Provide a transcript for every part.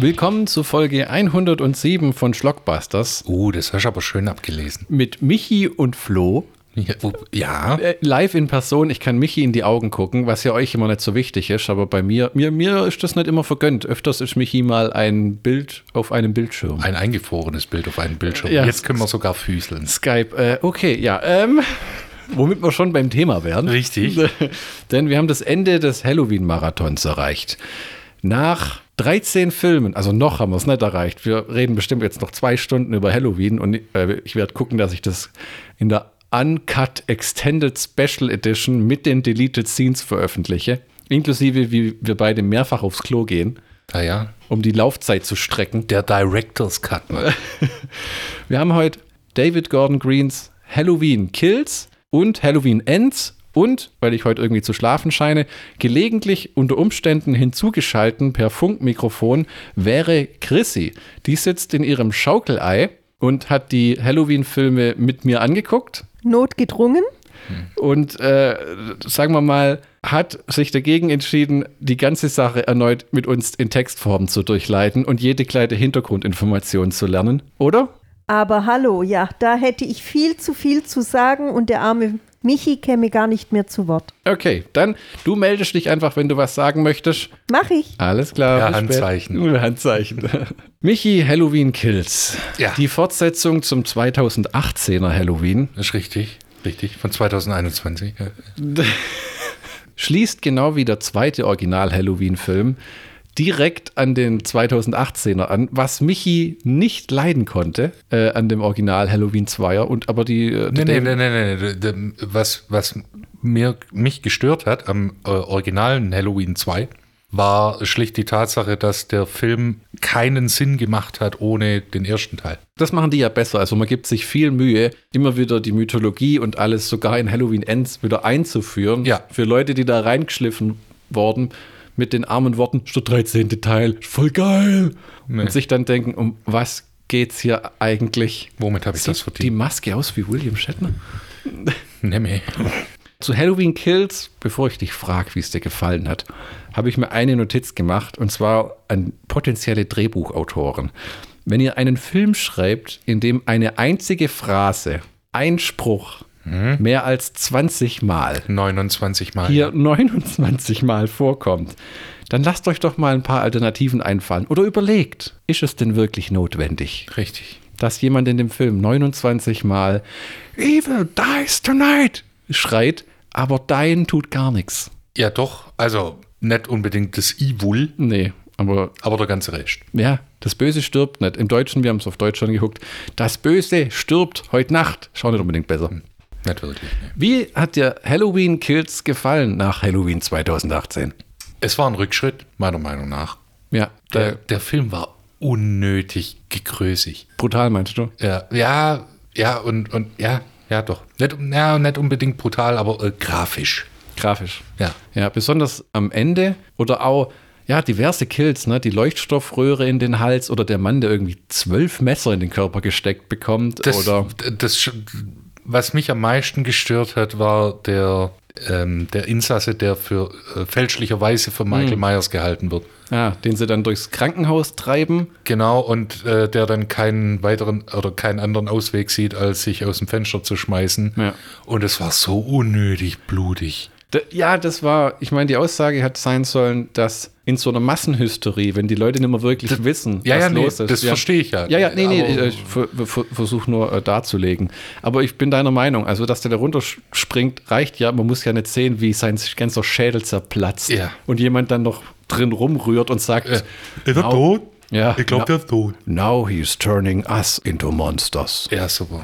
Willkommen zu Folge 107 von Schlockbusters Uh, das hast du aber schön abgelesen. mit Michi und Flo. Ja, wo- ja. Äh, live in Person, ich kann Michi in die Augen gucken, was ja euch immer nicht so wichtig ist, aber bei mir, mir, mir ist das nicht immer vergönnt. Öfters ist Michi mal ein Bild auf einem Bildschirm. ein eingefrorenes Bild auf einem Bildschirm. Ja. Jetzt können wir sogar füßeln. Skype, äh, okay, ja, ähm, womit wir schon beim Thema wären. Richtig. Denn wir haben das Ende des Halloween-Marathons erreicht. Nach 13 Filmen, also noch haben wir es nicht erreicht. Wir reden bestimmt jetzt noch zwei Stunden über Halloween und äh, ich werde gucken, dass ich das in der Uncut Extended Special Edition mit den Deleted Scenes veröffentliche. Inklusive, wie wir beide mehrfach aufs Klo gehen, Ah ja. um die Laufzeit zu strecken. Der Director's Cut. Ne? Wir haben heute David Gordon Greens Halloween Kills und Halloween Ends und, weil ich heute irgendwie zu schlafen scheine, gelegentlich unter Umständen hinzugeschalten per Funkmikrofon wäre Chrissy. Die sitzt in ihrem Schaukelei und hat die Halloween-Filme mit mir angeguckt Notgedrungen. und äh, sagen wir mal, hat sich dagegen entschieden, die ganze Sache erneut mit uns in Textform zu durchleiten und jede kleine Hintergrundinformation zu lernen, oder? Aber hallo, ja, da hätte ich viel zu viel zu sagen und der arme Michi käme gar nicht mehr zu Wort. Okay, dann du meldest dich einfach, wenn du was sagen möchtest. Mach ich. Alles klar. Spät. Handzeichen. Per Handzeichen. Michi, Halloween Kills. Ja. Die Fortsetzung zum 2018er Halloween Das ist richtig. Richtig. Von 2021. Ja. schließt genau wie der zweite Original-Halloween-Film direkt an den 2018er an, was Michi nicht leiden konnte äh, an dem Original Halloween 2er und aber die äh, Nee, nee, nee, nee, nee. nee. Was, was mir, mich gestört hat am äh, originalen Halloween 2, war schlicht die Tatsache, dass der Film keinen Sinn gemacht hat ohne den ersten Teil. Das machen die ja besser. Also man gibt sich viel Mühe, immer wieder die Mythologie und alles sogar in Halloween Ends wieder einzuführen. Ja. Für Leute, die da reingeschliffen worden mit den armen Worten, der 13. Teil, voll geil. Nee. Und sich dann denken, um was geht's hier eigentlich? Womit habe ich das Sieht die verdient? Maske aus wie William Shatner? Nemme. Zu Halloween Kills, bevor ich dich frage, wie es dir gefallen hat, habe ich mir eine Notiz gemacht und zwar an potenzielle Drehbuchautoren. Wenn ihr einen Film schreibt, in dem eine einzige Phrase, ein Spruch, mehr als 20 Mal 29 Mal. hier 29 Mal vorkommt, dann lasst euch doch mal ein paar Alternativen einfallen oder überlegt, ist es denn wirklich notwendig? Richtig. dass jemand in dem Film 29 Mal Evil dies tonight schreit, aber dein tut gar nichts. Ja, doch. Also nicht unbedingt das Evil, Nee, aber aber der ganze Rest. ja, das Böse stirbt nicht. Im Deutschen, wir haben es auf Deutsch schon geguckt, das Böse stirbt heute Nacht. Schau nicht unbedingt besser. Nicht wirklich. Nee. Wie hat dir Halloween Kills gefallen nach Halloween 2018? Es war ein Rückschritt, meiner Meinung nach. Ja, Der, der Film war unnötig gegrößig. brutal meinst du? Ja, ja, ja und, und ja, ja doch. Nicht, ja, nicht unbedingt brutal, aber äh, grafisch. Grafisch. Ja. Ja, besonders am Ende oder auch, ja, diverse Kills, ne? Die Leuchtstoffröhre in den Hals oder der Mann, der irgendwie zwölf Messer in den Körper gesteckt bekommt. Das, oder das, was mich am meisten gestört hat, war der, ähm, der Insasse, der für äh, fälschlicherweise für Michael Myers gehalten wird. ja, den sie dann durchs Krankenhaus treiben. Genau, und äh, der dann keinen weiteren oder keinen anderen Ausweg sieht, als sich aus dem Fenster zu schmeißen. Ja. Und es war so unnötig blutig. Ja, das war, ich meine, die Aussage hat sein sollen, dass in so einer Massenhysterie, wenn die Leute nicht mehr wirklich wissen, Ja, was ja, nee, los ist. das verstehe ich ja. Ja, ja, nee, nee, Aber- ich, ich ver- versuche nur äh, darzulegen. Aber ich bin deiner Meinung, also dass der da runterspringt, reicht ja. Man muss ja nicht sehen, wie sein ganzer Schädel zerplatzt Ja. und jemand dann noch drin rumrührt und sagt, Ist er tot? Ja, Ich glaube, der ist tot. Now he's turning us into monsters. Ja, super.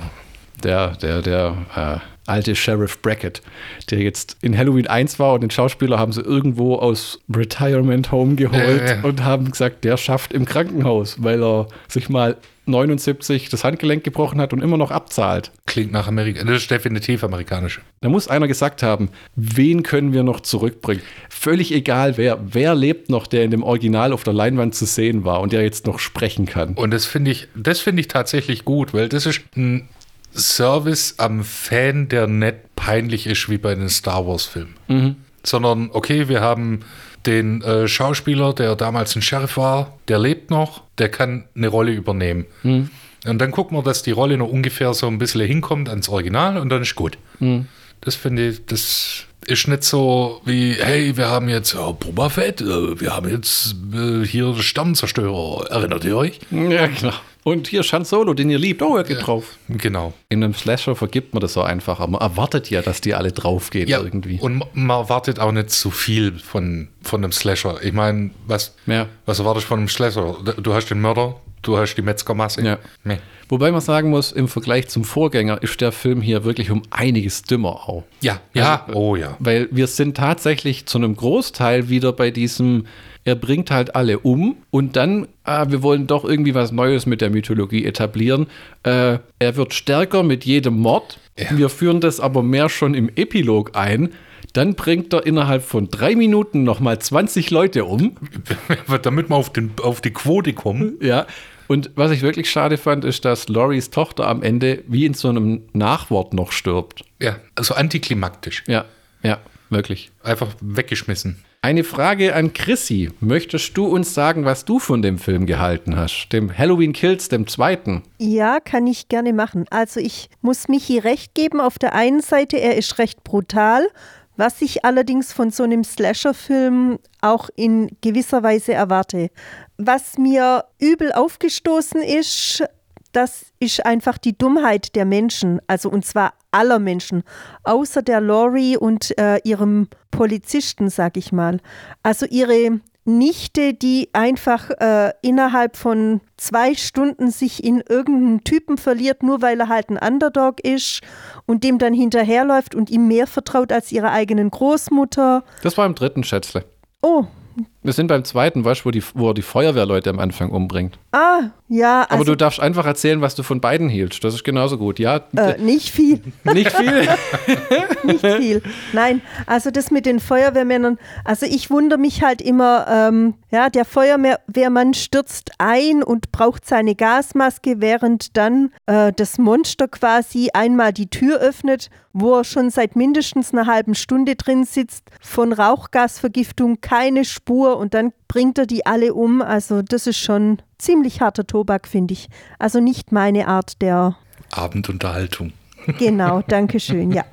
Der, der, der äh, alte Sheriff Brackett, der jetzt in Halloween 1 war und den Schauspieler haben sie irgendwo aus Retirement Home geholt ja. und haben gesagt, der schafft im Krankenhaus, weil er sich mal 79 das Handgelenk gebrochen hat und immer noch abzahlt. Klingt nach Amerika. Das ist definitiv amerikanisch. Da muss einer gesagt haben, wen können wir noch zurückbringen? Völlig egal wer. Wer lebt noch, der in dem Original auf der Leinwand zu sehen war und der jetzt noch sprechen kann? Und das finde ich, das finde ich tatsächlich gut, weil das ist ein Service am Fan, der nicht peinlich ist wie bei den Star Wars Filmen. Sondern, okay, wir haben den äh, Schauspieler, der damals ein Sheriff war, der lebt noch, der kann eine Rolle übernehmen. Hm. Und dann gucken wir, dass die Rolle noch ungefähr so ein bisschen hinkommt ans Original und dann ist gut. Hm. Das finde ich, das ist nicht so wie, hey, wir haben jetzt oh, Boba Fett, äh, wir haben jetzt äh, hier Sternenzerstörer. Erinnert ihr euch? Ja, genau. Und hier Shan Solo, den ihr liebt. Oh, er geht drauf. Genau. In einem Slasher vergibt man das so einfach, aber man erwartet ja, dass die alle draufgehen Ja, irgendwie. und man erwartet auch nicht zu viel von, von einem Slasher. Ich meine, was, Ja. was erwartest du von einem Slasher? Du hast den Mörder, du hast die Metzgermasse. Ja. Nee. Wobei man sagen muss, im Vergleich zum Vorgänger ist der Film hier wirklich um einiges dümmer auch. Ja, ja, oh ja. Weil wir sind tatsächlich zu einem Großteil wieder bei diesem, er bringt halt alle um und dann, ah, wir wollen doch irgendwie was Neues mit der Mythologie etablieren. Äh, er wird stärker mit jedem Mord. Ja. Wir führen das aber mehr schon im Epilog ein. Dann bringt er innerhalb von drei Minuten nochmal 20 Leute um. Damit wir auf, den, auf die Quote kommen. Ja. Und was ich wirklich schade fand, ist, dass Loris Tochter am Ende wie in so einem Nachwort noch stirbt. Ja, also antiklimaktisch. Ja, ja, wirklich. Einfach weggeschmissen. Eine Frage an Chrissy. Möchtest du uns sagen, was du von dem Film gehalten hast? Dem Halloween Kills, dem zweiten? Ja, kann ich gerne machen. Also ich muss Michi recht geben. Auf der einen Seite, er ist recht brutal, was ich allerdings von so einem Slasher-Film auch in gewisser Weise erwarte. Was mir übel aufgestoßen ist, das ist einfach die Dummheit der Menschen, also und zwar aller Menschen, außer der Lori und äh, ihrem Polizisten, sag ich mal. Also ihre Nichte, die einfach äh, innerhalb von zwei Stunden sich in irgendeinen Typen verliert, nur weil er halt ein Underdog ist und dem dann hinterherläuft und ihm mehr vertraut als ihrer eigenen Großmutter. Das war im dritten Schätzle. Oh, Wir sind beim zweiten, weißt du, wo, die, wo er die Feuerwehrleute am Anfang umbringt. ah, ja, Aber also du darfst einfach erzählen, was du von beiden hielst. Das ist genauso gut. Ja, äh, nicht viel. nicht viel. nicht viel. Nein, also das mit den Feuerwehrmännern, also ich wundere mich halt immer, ähm, ja, der Feuerwehrmann stürzt ein und braucht seine Gasmaske, während dann äh, das Monster quasi einmal die Tür öffnet, wo er schon seit mindestens einer halben Stunde drin sitzt, von Rauchgasvergiftung keine Spur und dann bringt er die alle um. Also das ist schon ziemlich harter Tobak, finde ich. Also nicht meine Art der, Abendunterhaltung. genau, danke schön, ja.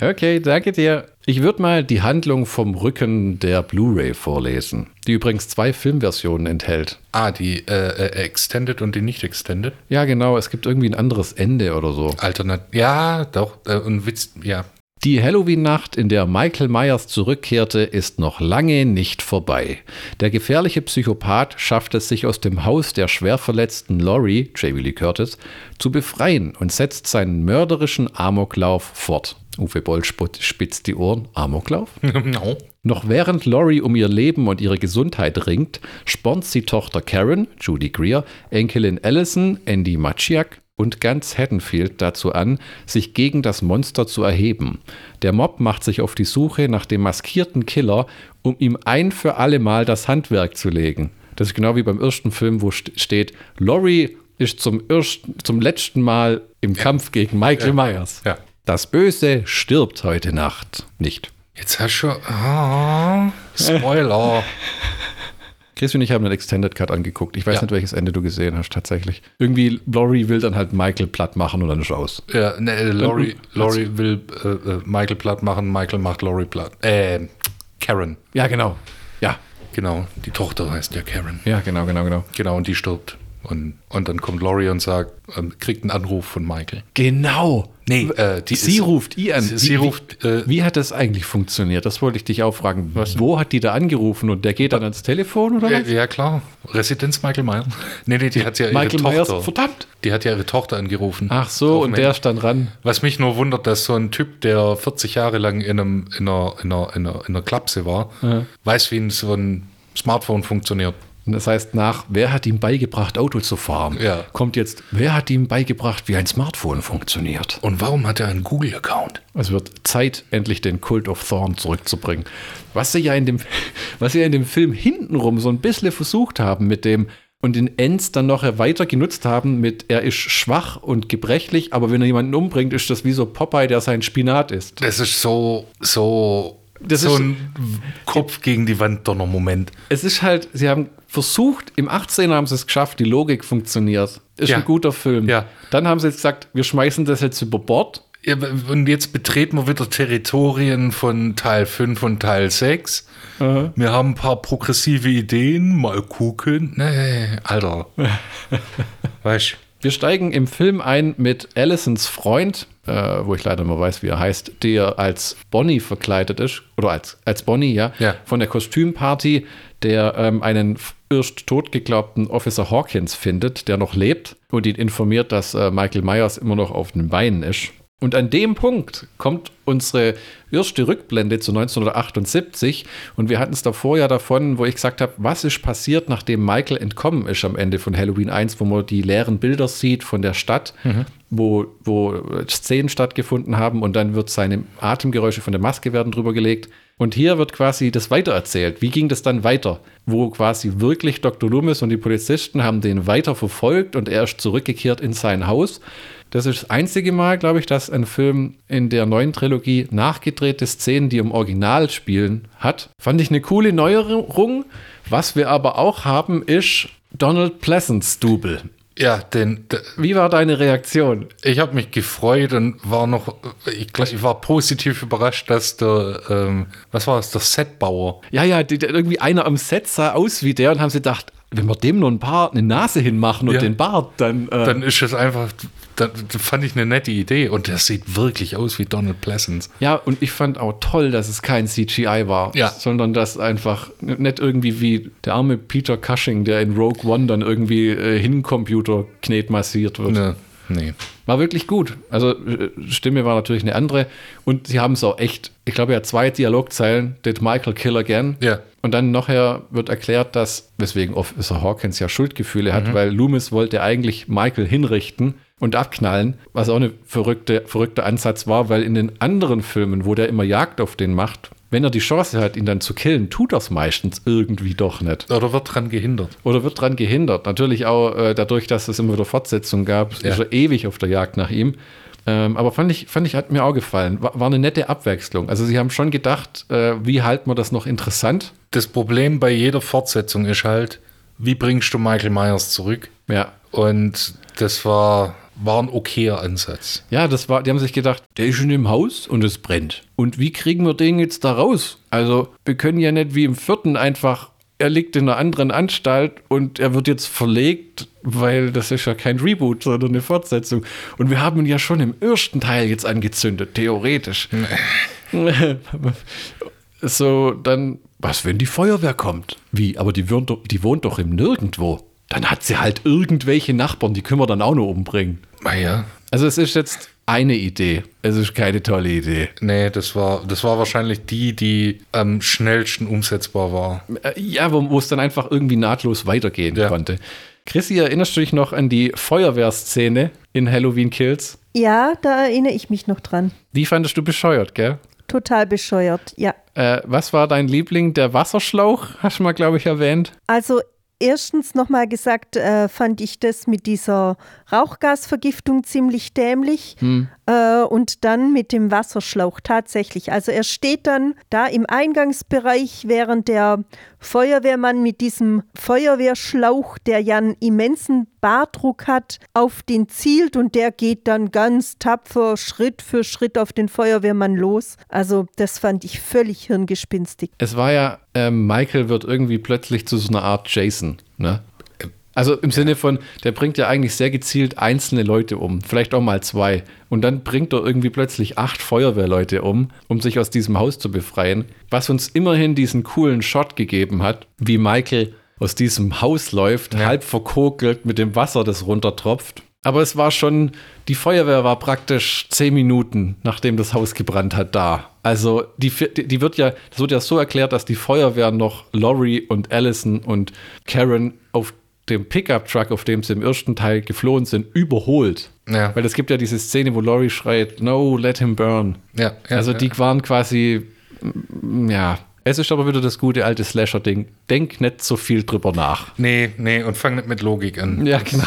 Okay, danke dir. Ich würde mal die Handlung vom Rücken der Blu-ray vorlesen, die übrigens zwei Filmversionen enthält. Ah, die äh, äh, Extended und die nicht Extended. Ja, genau, es gibt irgendwie ein anderes Ende oder so. Alternat. Ja, doch. Äh, und Witz, ja. Die Halloween-Nacht, in der Michael Myers zurückkehrte, ist noch lange nicht vorbei. Der gefährliche Psychopath schafft es sich aus dem Haus der schwer verletzten Laurie, Jamie Lee Curtis, zu befreien und setzt seinen mörderischen Amoklauf fort. Uwe Boll spitzt die Ohren. Amoklauf? no. Noch während Laurie um ihr Leben und ihre Gesundheit ringt, spornt sie Tochter Karen, Judy Greer, Enkelin Allison, Andy Maciak und ganz Haddonfield dazu an, sich gegen das Monster zu erheben. Der Mob macht sich auf die Suche nach dem maskierten Killer, um ihm ein für alle Mal das Handwerk zu legen. Das ist genau wie beim ersten Film, wo st steht, Laurie ist zum, ersten, zum letzten Mal im Kampf gegen Michael Myers. Ja. Das Böse stirbt heute Nacht nicht. Jetzt hast du. Ah, Spoiler. Chris und ich haben einen Extended Cut angeguckt. Ich weiß Ja. nicht, welches Ende du gesehen hast, tatsächlich. Irgendwie, Laurie will dann halt Michael platt machen und dann ist aus. ja, ne, äh, Laurie, Und- Laurie will äh, äh, Michael platt machen, Michael macht Laurie platt. Äh, Karen. Ja, genau. Ja, Genau. Die Tochter heißt ja Karen. ja, genau, genau, genau. Genau, und die stirbt. Und, und dann kommt Laurie und sagt, ähm, kriegt einen Anruf von Michael. Genau. Nee, äh, die sie ist- ruft ihn an. Sie, sie wie, ruft. Wie, Äh, wie hat das eigentlich funktioniert? Das wollte ich dich auch fragen. Wo hat die da angerufen und der geht dann ans Telefon oder ja, was? ja, klar. Residenz Michael Myers. Nee, nee, die hat ja ihre Michael Myers, Tochter. verdammt. Die hat ja ihre Tochter angerufen. Ach so, und dem der stand ran. Was mich nur wundert, dass so ein Typ, der 40 Jahre lang in, einem, in, einer, in, einer, in, einer, in einer Klapse war, weiß, wie so ein Smartphone funktioniert. Und das heißt nach, wer hat ihm beigebracht, Auto zu fahren? Ja. Kommt jetzt, wer hat ihm beigebracht, wie ein Smartphone funktioniert? Und warum hat er einen Google-Account? Es wird Zeit, endlich den Cult of Thorn zurückzubringen. Was sie ja in dem, was sie ja in dem Film hintenrum so ein bisschen versucht haben mit dem und den Ends dann noch weiter genutzt haben mit, er ist schwach und gebrechlich, aber wenn er jemanden umbringt, ist das wie so Popeye, der sein Spinat ist. Das ist so, so Das so ist- ein Kopf gegen die Wand Donner-Moment. Es ist halt, sie haben versucht, im 18er haben sie es geschafft, die Logik funktioniert. Ist Ja. ein guter Film. Ja. Dann haben sie jetzt gesagt, wir schmeißen das jetzt über Bord. Ja, und jetzt betreten wir wieder Territorien von Teil 5 und Teil 6. Wir haben ein paar progressive Ideen. Mal gucken. Nee, Alter. weißt du? Wir steigen im Film ein mit Allisons Freund, äh, wo ich leider mal weiß, wie er heißt, der als Bonnie verkleidet ist, oder als, als Bonnie, ja, Ja. von der Kostümparty, der ähm, einen erst tot geglaubten Officer Hawkins findet, der noch lebt und ihn informiert, dass äh, Michael Myers immer noch auf den Beinen ist. Und an dem Punkt kommt unsere erste Rückblende zu 1978 und wir hatten es davor ja davon, wo ich gesagt habe, was ist passiert, nachdem Michael entkommen ist am Ende von Halloween 1, wo man die leeren Bilder sieht von der Stadt, wo, wo Szenen stattgefunden haben und dann wird seine Atemgeräusche von der Maske werden drüber gelegt. Und hier wird quasi das weitererzählt. Wie ging das dann weiter? Wo quasi wirklich Dr. Loomis und die Polizisten haben den weiter verfolgt und er ist zurückgekehrt in sein Haus. Das ist das einzige Mal, glaube ich, dass ein Film in der neuen Trilogie nachgedrehte Szenen, die im Original spielen, hat. Fand ich eine coole Neuerung. Was wir aber auch haben, ist Donald Pleasants Double. Ja, denn Wie war deine Reaktion? ich habe mich gefreut und war noch, ich, glaub, ich war positiv überrascht, dass der, ähm, was war es, der Setbauer. Ja, ja, die, irgendwie einer am Set sah aus wie der und haben sie gedacht, wenn wir dem nur ein paar eine Nase hinmachen und Ja. den Bart, dann. Äh, Dann ist es einfach, da, da fand ich eine nette Idee und der sieht wirklich aus wie Donald Pleasance. ja, und ich fand auch toll, dass es kein CGI war, Ja. sondern dass einfach nicht irgendwie wie der arme Peter Cushing, der in Rogue One dann irgendwie äh, Hincomputer knetmassiert wird. Ne, nee. War wirklich gut. Also äh, Stimme war natürlich eine andere und sie haben es auch echt, ich glaube ja zwei Dialogzeilen, did Michael kill again? Ja. Und dann nachher wird erklärt, dass, weswegen Officer Hawkins ja Schuldgefühle hat, weil Loomis wollte eigentlich Michael hinrichten und abknallen, was auch eine verrückte, verrückter Ansatz war, weil in den anderen Filmen, wo der immer Jagd auf den macht, wenn er die Chance hat, ihn dann zu killen, tut es meistens irgendwie doch nicht. Oder wird dran gehindert. Oder wird dran gehindert. Natürlich auch äh, dadurch, dass es immer wieder Fortsetzungen gab, Ja. ist er ewig auf der Jagd nach ihm. Ähm, aber fand ich, fand ich, hat mir auch gefallen. War, war eine nette Abwechslung. Also sie haben schon gedacht, äh, wie halten wir das noch interessant? Das Problem bei jeder Fortsetzung ist halt, wie bringst du Michael Myers zurück? Ja. Und das war, war ein okayer Ansatz. Ja, das war, die haben sich gedacht, der ist in dem Haus und es brennt. Und wie kriegen wir den jetzt da raus? Also, wir können ja nicht wie im vierten einfach, er liegt in einer anderen Anstalt und er wird jetzt verlegt, weil das ist ja kein Reboot, sondern eine Fortsetzung. Und wir haben ihn ja schon im ersten Teil jetzt angezündet, theoretisch. so, dann, was, wenn die Feuerwehr kommt? Wie, aber die wohnt doch, die wohnt doch im Nirgendwo. Dann hat sie halt irgendwelche Nachbarn, die können wir dann auch noch umbringen. Naja, Also es ist jetzt eine Idee. Es ist keine tolle Idee. nee, das war, das war wahrscheinlich die, die am schnellsten umsetzbar war. Äh, Ja, wo, wo es dann einfach irgendwie nahtlos weitergehen Ja. konnte. Chrissy, erinnerst du dich noch an die Feuerwehrszene in Halloween Kills? Ja, da erinnere ich mich noch dran. Die fandest du bescheuert, gell? Total bescheuert, ja. Äh, was war dein Liebling? Der Wasserschlauch, hast du mal, glaube ich, erwähnt. Also erstens nochmal gesagt, äh, fand ich das mit dieser Rauchgasvergiftung ziemlich dämlich. Äh, und dann mit dem Wasserschlauch tatsächlich. Also er steht dann da im Eingangsbereich, während der Feuerwehrmann mit diesem Feuerwehrschlauch, der ja einen immensen Bardruck hat, auf den zielt und der geht dann ganz tapfer Schritt für Schritt auf den Feuerwehrmann los. Also das fand ich völlig hirngespinstig. Es war ja, ähm, Michael wird irgendwie plötzlich zu so einer Art Jason, ne? Also im Sinne von, der bringt ja eigentlich sehr gezielt einzelne Leute um, vielleicht auch mal zwei. Und dann bringt er irgendwie plötzlich acht Feuerwehrleute um, um sich aus diesem Haus zu befreien. Was uns immerhin diesen coolen Shot gegeben hat, wie Michael aus diesem Haus läuft, halb verkokelt mit dem Wasser, das runtertropft. Aber es war schon, die Feuerwehr war praktisch zehn Minuten, nachdem das Haus gebrannt hat, da. Also die, die die wird ja, das wird ja so erklärt, dass die Feuerwehr noch Laurie und Allison und Karen auf dem Pickup-Truck, auf dem sie im ersten Teil geflohen sind, überholt. Ja. Weil es gibt ja diese Szene, wo Laurie schreit, no, let him burn. Ja, ja, also ja. die waren quasi, mm, ja. Es ist aber wieder das gute alte Slasher-Ding. Denk nicht so viel drüber nach. Nee, nee, und fang nicht mit Logik an. Ja, genau.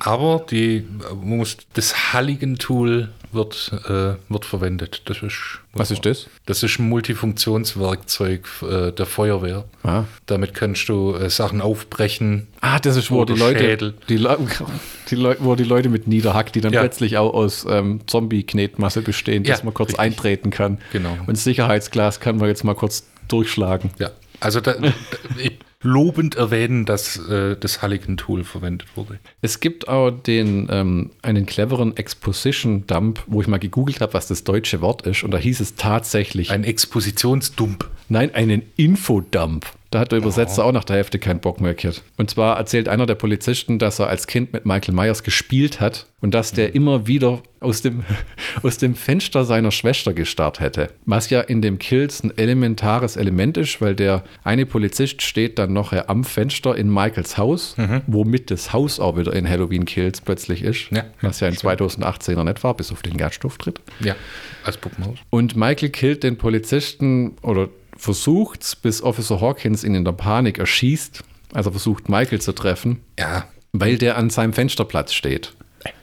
Aber die man muss das Halligen-Tool wird, äh, wird verwendet. Das ist, Was ist das? Das ist ein Multifunktionswerkzeug äh, der Feuerwehr. Ah. Damit kannst du äh, Sachen aufbrechen. Ah, das ist, wo die Leute, Schädel. die, Le die wo die Leute mit niederhackt, die dann Ja. plötzlich auch aus ähm, Zombie-Knetmasse bestehen, dass Ja, man kurz richtig. eintreten kann. Genau. Und Sicherheitsglas kann man jetzt mal kurz durchschlagen. Ja, also da, da, ich lobend erwähnen, dass äh, das Halligen-Tool verwendet wurde. Es gibt auch den, ähm, einen cleveren Exposition-Dump, wo ich mal gegoogelt habe, was das deutsche Wort ist. Und da hieß es tatsächlich, Ein Expositionsdump. nein, einen Infodump. Da hat der Übersetzer auch nach der Hälfte keinen Bock mehr gehabt. Und zwar erzählt einer der Polizisten, dass er als Kind mit Michael Myers gespielt hat und dass der immer wieder aus dem, aus dem Fenster seiner Schwester gestarrt hätte. Was ja in dem Kills ein elementares Element ist, weil der eine Polizist steht dann noch am Fenster in Michaels Haus, womit das Haus auch wieder in Halloween Kills plötzlich ist. Ja, was ja in 2018er nicht war, bis auf den Gaststofftritt. Ja, als Puppenhaus. Und Michael killt den Polizisten oder versucht's, bis Officer Hawkins ihn in der Panik erschießt. Also versucht Michael zu treffen, Ja, weil der an seinem Fensterplatz steht.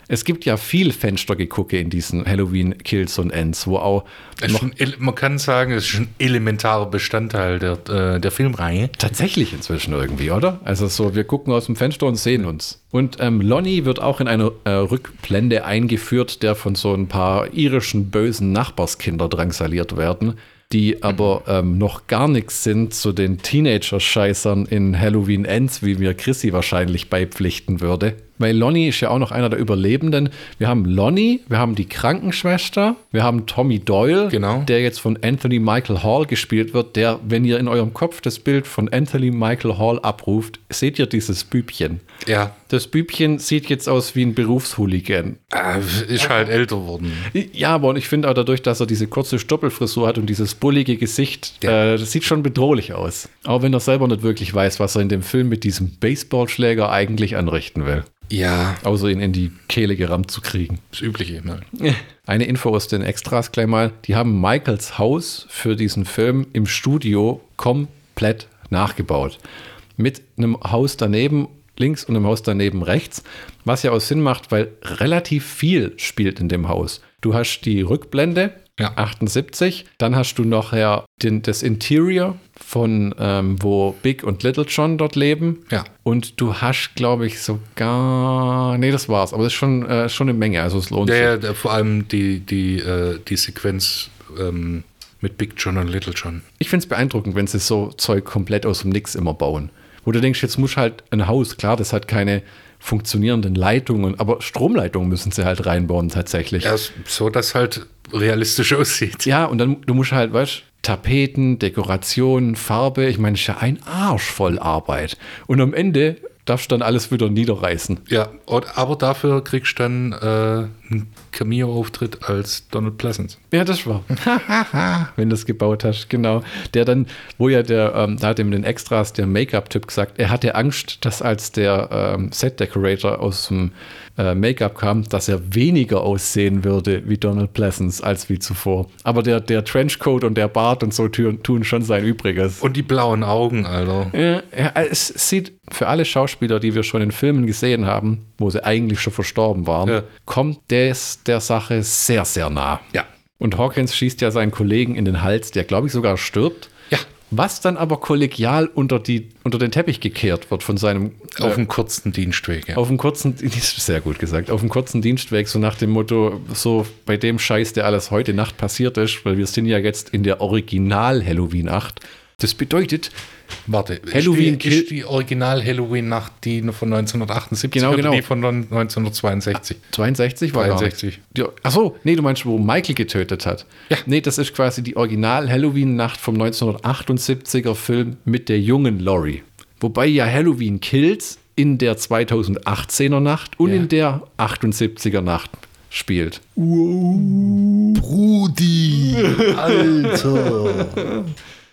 Es gibt ja viel Fenstergegucke in diesen Halloween Kills und Ends, wo auch es ele- man kann sagen, es ist ein elementarer Bestandteil der, äh, der Filmreihe. tatsächlich inzwischen irgendwie, oder? Also so, wir gucken aus dem Fenster und sehen uns. Und ähm, Lonnie wird auch in einer äh, Rückblende eingeführt, der von so ein paar irischen bösen Nachbarskinder drangsaliert werden, die aber ähm, noch gar nichts sind zu den Teenager-Scheißern in Halloween Ends, wie mir Chrissy wahrscheinlich beipflichten würde. Weil Lonnie ist ja auch noch einer der Überlebenden. Wir haben Lonnie, wir haben die Krankenschwester, wir haben Tommy Doyle, Genau. der jetzt von Anthony Michael Hall gespielt wird, der, wenn ihr in eurem Kopf das Bild von Anthony Michael Hall abruft, seht ihr dieses Bübchen. Ja, Das Bübchen sieht jetzt aus wie ein Berufshooligan. äh, ist halt älter worden. Ja, aber und ich finde auch dadurch, dass er diese kurze Stoppelfrisur hat und dieses bullige Gesicht, äh, das sieht schon bedrohlich aus. Auch wenn er selber nicht wirklich weiß, was er in dem Film mit diesem Baseballschläger eigentlich anrichten will. Ja, Außer ihn in die Kehle gerammt zu kriegen. das Übliche. Ne? Eine Info aus den Extras gleich mal. Die haben Michaels Haus für diesen Film im Studio komplett nachgebaut. Mit einem Haus daneben links und einem Haus daneben rechts. Was ja auch Sinn macht, weil relativ viel spielt in dem Haus. Du hast die Rückblende, Ja. 78. Dann hast du nachher den, das Interior von, ähm, wo Big und Little John dort leben. Ja. Und du hast, glaube ich, sogar. Nee, das war's. Aber das ist schon, äh, schon eine Menge. Also es lohnt Ja, sich. ja, vor allem die, die, äh, die Sequenz ähm, mit Big John und Little John. Ich finde es beeindruckend, wenn sie so Zeug komplett aus dem Nix immer bauen. Wo du denkst, jetzt muss halt ein Haus, klar, das hat keine funktionierenden Leitungen, aber Stromleitungen müssen sie halt reinbauen tatsächlich. Ja, so dass halt realistisch aussieht. Ja, und dann, du musst halt, weißt Tapeten, Dekorationen, Farbe, ich meine, ist ja ein Arsch voll Arbeit. Und am Ende darfst du dann alles wieder niederreißen. Ja, aber dafür kriegst du dann äh, einen Cameo-Auftritt als Donald Pleasance. Ja, das war. Wenn du es gebaut hast, genau. Der dann, wo ja der, ähm, da hat ihm den Extras der Make-up-Typ gesagt, er hatte Angst, dass als der ähm, Set-Decorator aus dem äh, Make-up kam, dass er weniger aussehen würde wie Donald Pleasance als wie zuvor. Aber der, der Trenchcoat und der Bart und so tun, tun schon sein Übriges. Und die blauen Augen, Alter. Ja, ja, es sieht für alle Schauspieler, die wir schon in Filmen gesehen haben, wo sie eigentlich schon verstorben waren, Ja. kommt das der Sache sehr, sehr nah. Ja. Und Hawkins schießt ja seinen Kollegen in den Hals, der, glaube ich, sogar stirbt. Was dann aber kollegial unter, die, unter den Teppich gekehrt wird von seinem. Auf einem kurzen Dienstweg. Ja. auf dem kurzen, sehr gut gesagt, auf dem kurzen Dienstweg, so nach dem Motto, so bei dem Scheiß, der alles heute Nacht passiert ist, weil wir sind ja jetzt in der Original Halloween 8. Das bedeutet, Warte, Halloween ist die, ist die Original-Halloween-Nacht die von 1978 Genau, oder genau. die von 1962? 62 war gar 63. nicht. Die- Ach so, nee, du meinst, wo Michael getötet hat. Ja. Nee, das ist quasi die Original-Halloween-Nacht vom 1978er Film mit der jungen Laurie. Wobei ja Halloween Kills in der 2018er Nacht und Ja. in der 78er Nacht spielt. Brudi, Alter.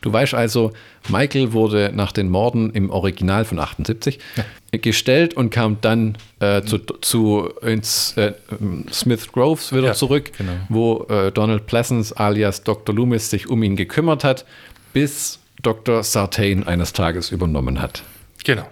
Du weißt also, Michael wurde nach den Morden im Original von 78 gestellt und kam dann äh, zu, zu ins äh, Smith Groves wieder Ja, zurück, genau. wo äh, Donald Pleasance alias Dr. Loomis sich um ihn gekümmert hat, bis Dr. Sartain eines Tages übernommen hat. Genau.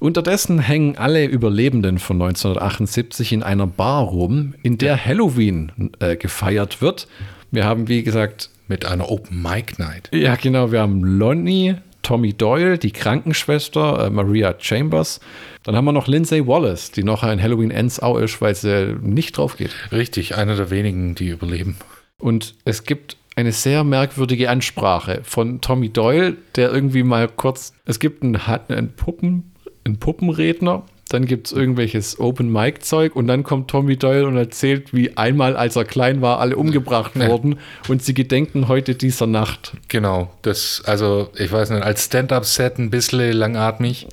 Unterdessen hängen alle Überlebenden von 1978 in einer Bar rum, in der Halloween äh, gefeiert wird. Wir haben, wie gesagt, Mit einer Open Mic Night. ja genau, wir haben Lonnie, Tommy Doyle, die Krankenschwester, äh, Maria Chambers. Dann haben wir noch Lindsay Wallace, die noch ein Halloween Ends auch ist, weil sie nicht drauf geht. Richtig, einer der wenigen, die überleben. Und es gibt eine sehr merkwürdige Ansprache von Tommy Doyle, der irgendwie mal kurz, es gibt einen, einen, Puppen, einen Puppenredner, dann gibt es irgendwelches Open-Mic-Zeug und dann kommt Tommy Doyle und erzählt, wie einmal, als er klein war, alle umgebracht wurden und sie gedenken heute dieser Nacht. Genau, das, also ich weiß nicht, als Stand-Up-Set ein bisschen langatmig.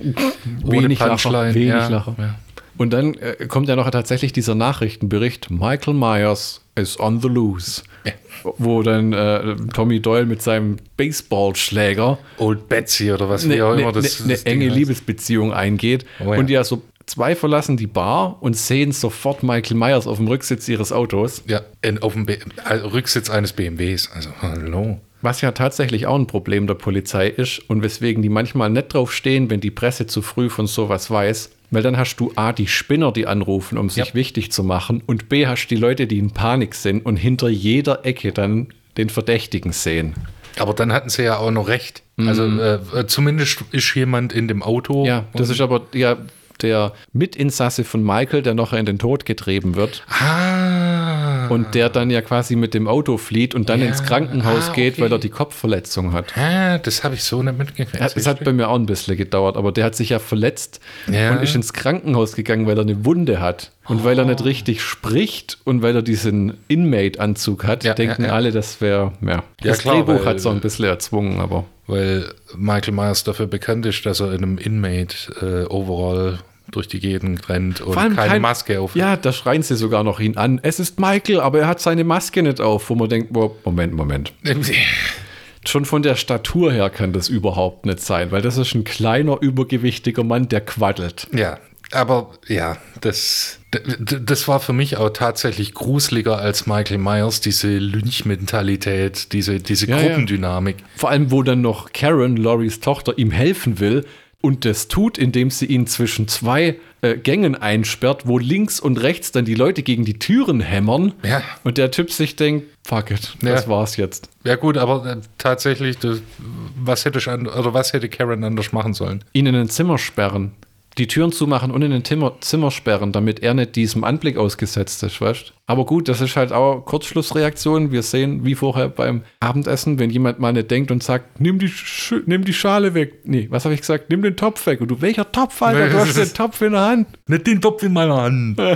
Wenig Lacher, wenig ja. Lacher. Ja. Und dann äh, kommt ja noch tatsächlich dieser Nachrichtenbericht, Michael Myers is on the loose. Wo dann äh, Tommy Doyle mit seinem Baseballschläger Old Betsy oder was, wie eine auch ne, immer das, ne das Ding enge heißt. Liebesbeziehung eingeht. Oh ja. Und ja, so zwei verlassen die Bar und sehen sofort Michael Myers auf dem Rücksitz ihres Autos. Ja, in, auf dem B also Rücksitz eines BMWs. Also, hallo. Was ja tatsächlich auch ein Problem der Polizei ist und weswegen die manchmal nicht drauf stehen, wenn die Presse zu früh von sowas weiß. Weil dann hast du A, die Spinner, die anrufen, um sich Ja. wichtig zu machen, und B, hast die Leute, die in Panik sind und hinter jeder Ecke dann den Verdächtigen sehen. Aber dann hatten sie ja auch noch recht. Also äh, zumindest ist jemand in dem Auto. Mhm. Ja, das ist aber ja der Mitinsasse von Michael, der noch in den Tod getrieben wird. Ah. Und der dann ja quasi mit dem Auto flieht und dann Ja, ins Krankenhaus ah, geht, okay. weil er die Kopfverletzung hat. ah, das habe ich so nicht mitgekriegt. Ja, Es hat bei mir auch ein bisschen gedauert, aber der hat sich ja verletzt Ja. und ist ins Krankenhaus gegangen, weil er eine Wunde hat. Und weil er Oh. nicht richtig spricht und weil er diesen Inmate-Anzug hat, Ja, denken alle, das wäre, ja. Das klar, Drehbuch hat so ein bisschen erzwungen, aber. Weil Michael Myers dafür bekannt ist, dass er in einem Inmate-Overall durch die Gegend rennt und keine kein- Maske auf. Ja, da schreien sie sogar noch ihn an. Es ist Michael, aber er hat seine Maske nicht auf, wo man denkt, boah, Moment, Moment. Schon von der Statur her kann das überhaupt nicht sein, weil das ist ein kleiner, übergewichtiger Mann, der quaddelt. Ja, aber ja, das, das war für mich auch tatsächlich gruseliger als Michael Myers, diese Lynch-Mentalität, diese, diese Ja, ja. Gruppendynamik. Vor allem, wo dann noch Karen, Loris Tochter, ihm helfen will und das tut, indem sie ihn zwischen zwei äh, Gängen einsperrt, wo links und rechts dann die Leute gegen die Türen hämmern Ja. und der Typ sich denkt, fuck it, das Ja. war's jetzt. Ja gut, aber äh, tatsächlich, das, was hätte ich an, oder was hätte Karen anders machen sollen? Ihn in ein Zimmer sperren, die Türen zumachen und in ein Zimmer, Zimmer sperren, damit er nicht diesem Anblick ausgesetzt ist, weißt Aber gut, das ist halt auch Kurzschlussreaktion. Wir sehen, wie vorher beim Abendessen, wenn jemand mal nicht denkt und sagt, nimm die, Sch nimm die Schale weg. Nee, was habe ich gesagt? Nimm den Topf weg. Und du, welcher Topf, Alter? Du hast den Topf in der Hand. Nicht den Topf in meiner Hand.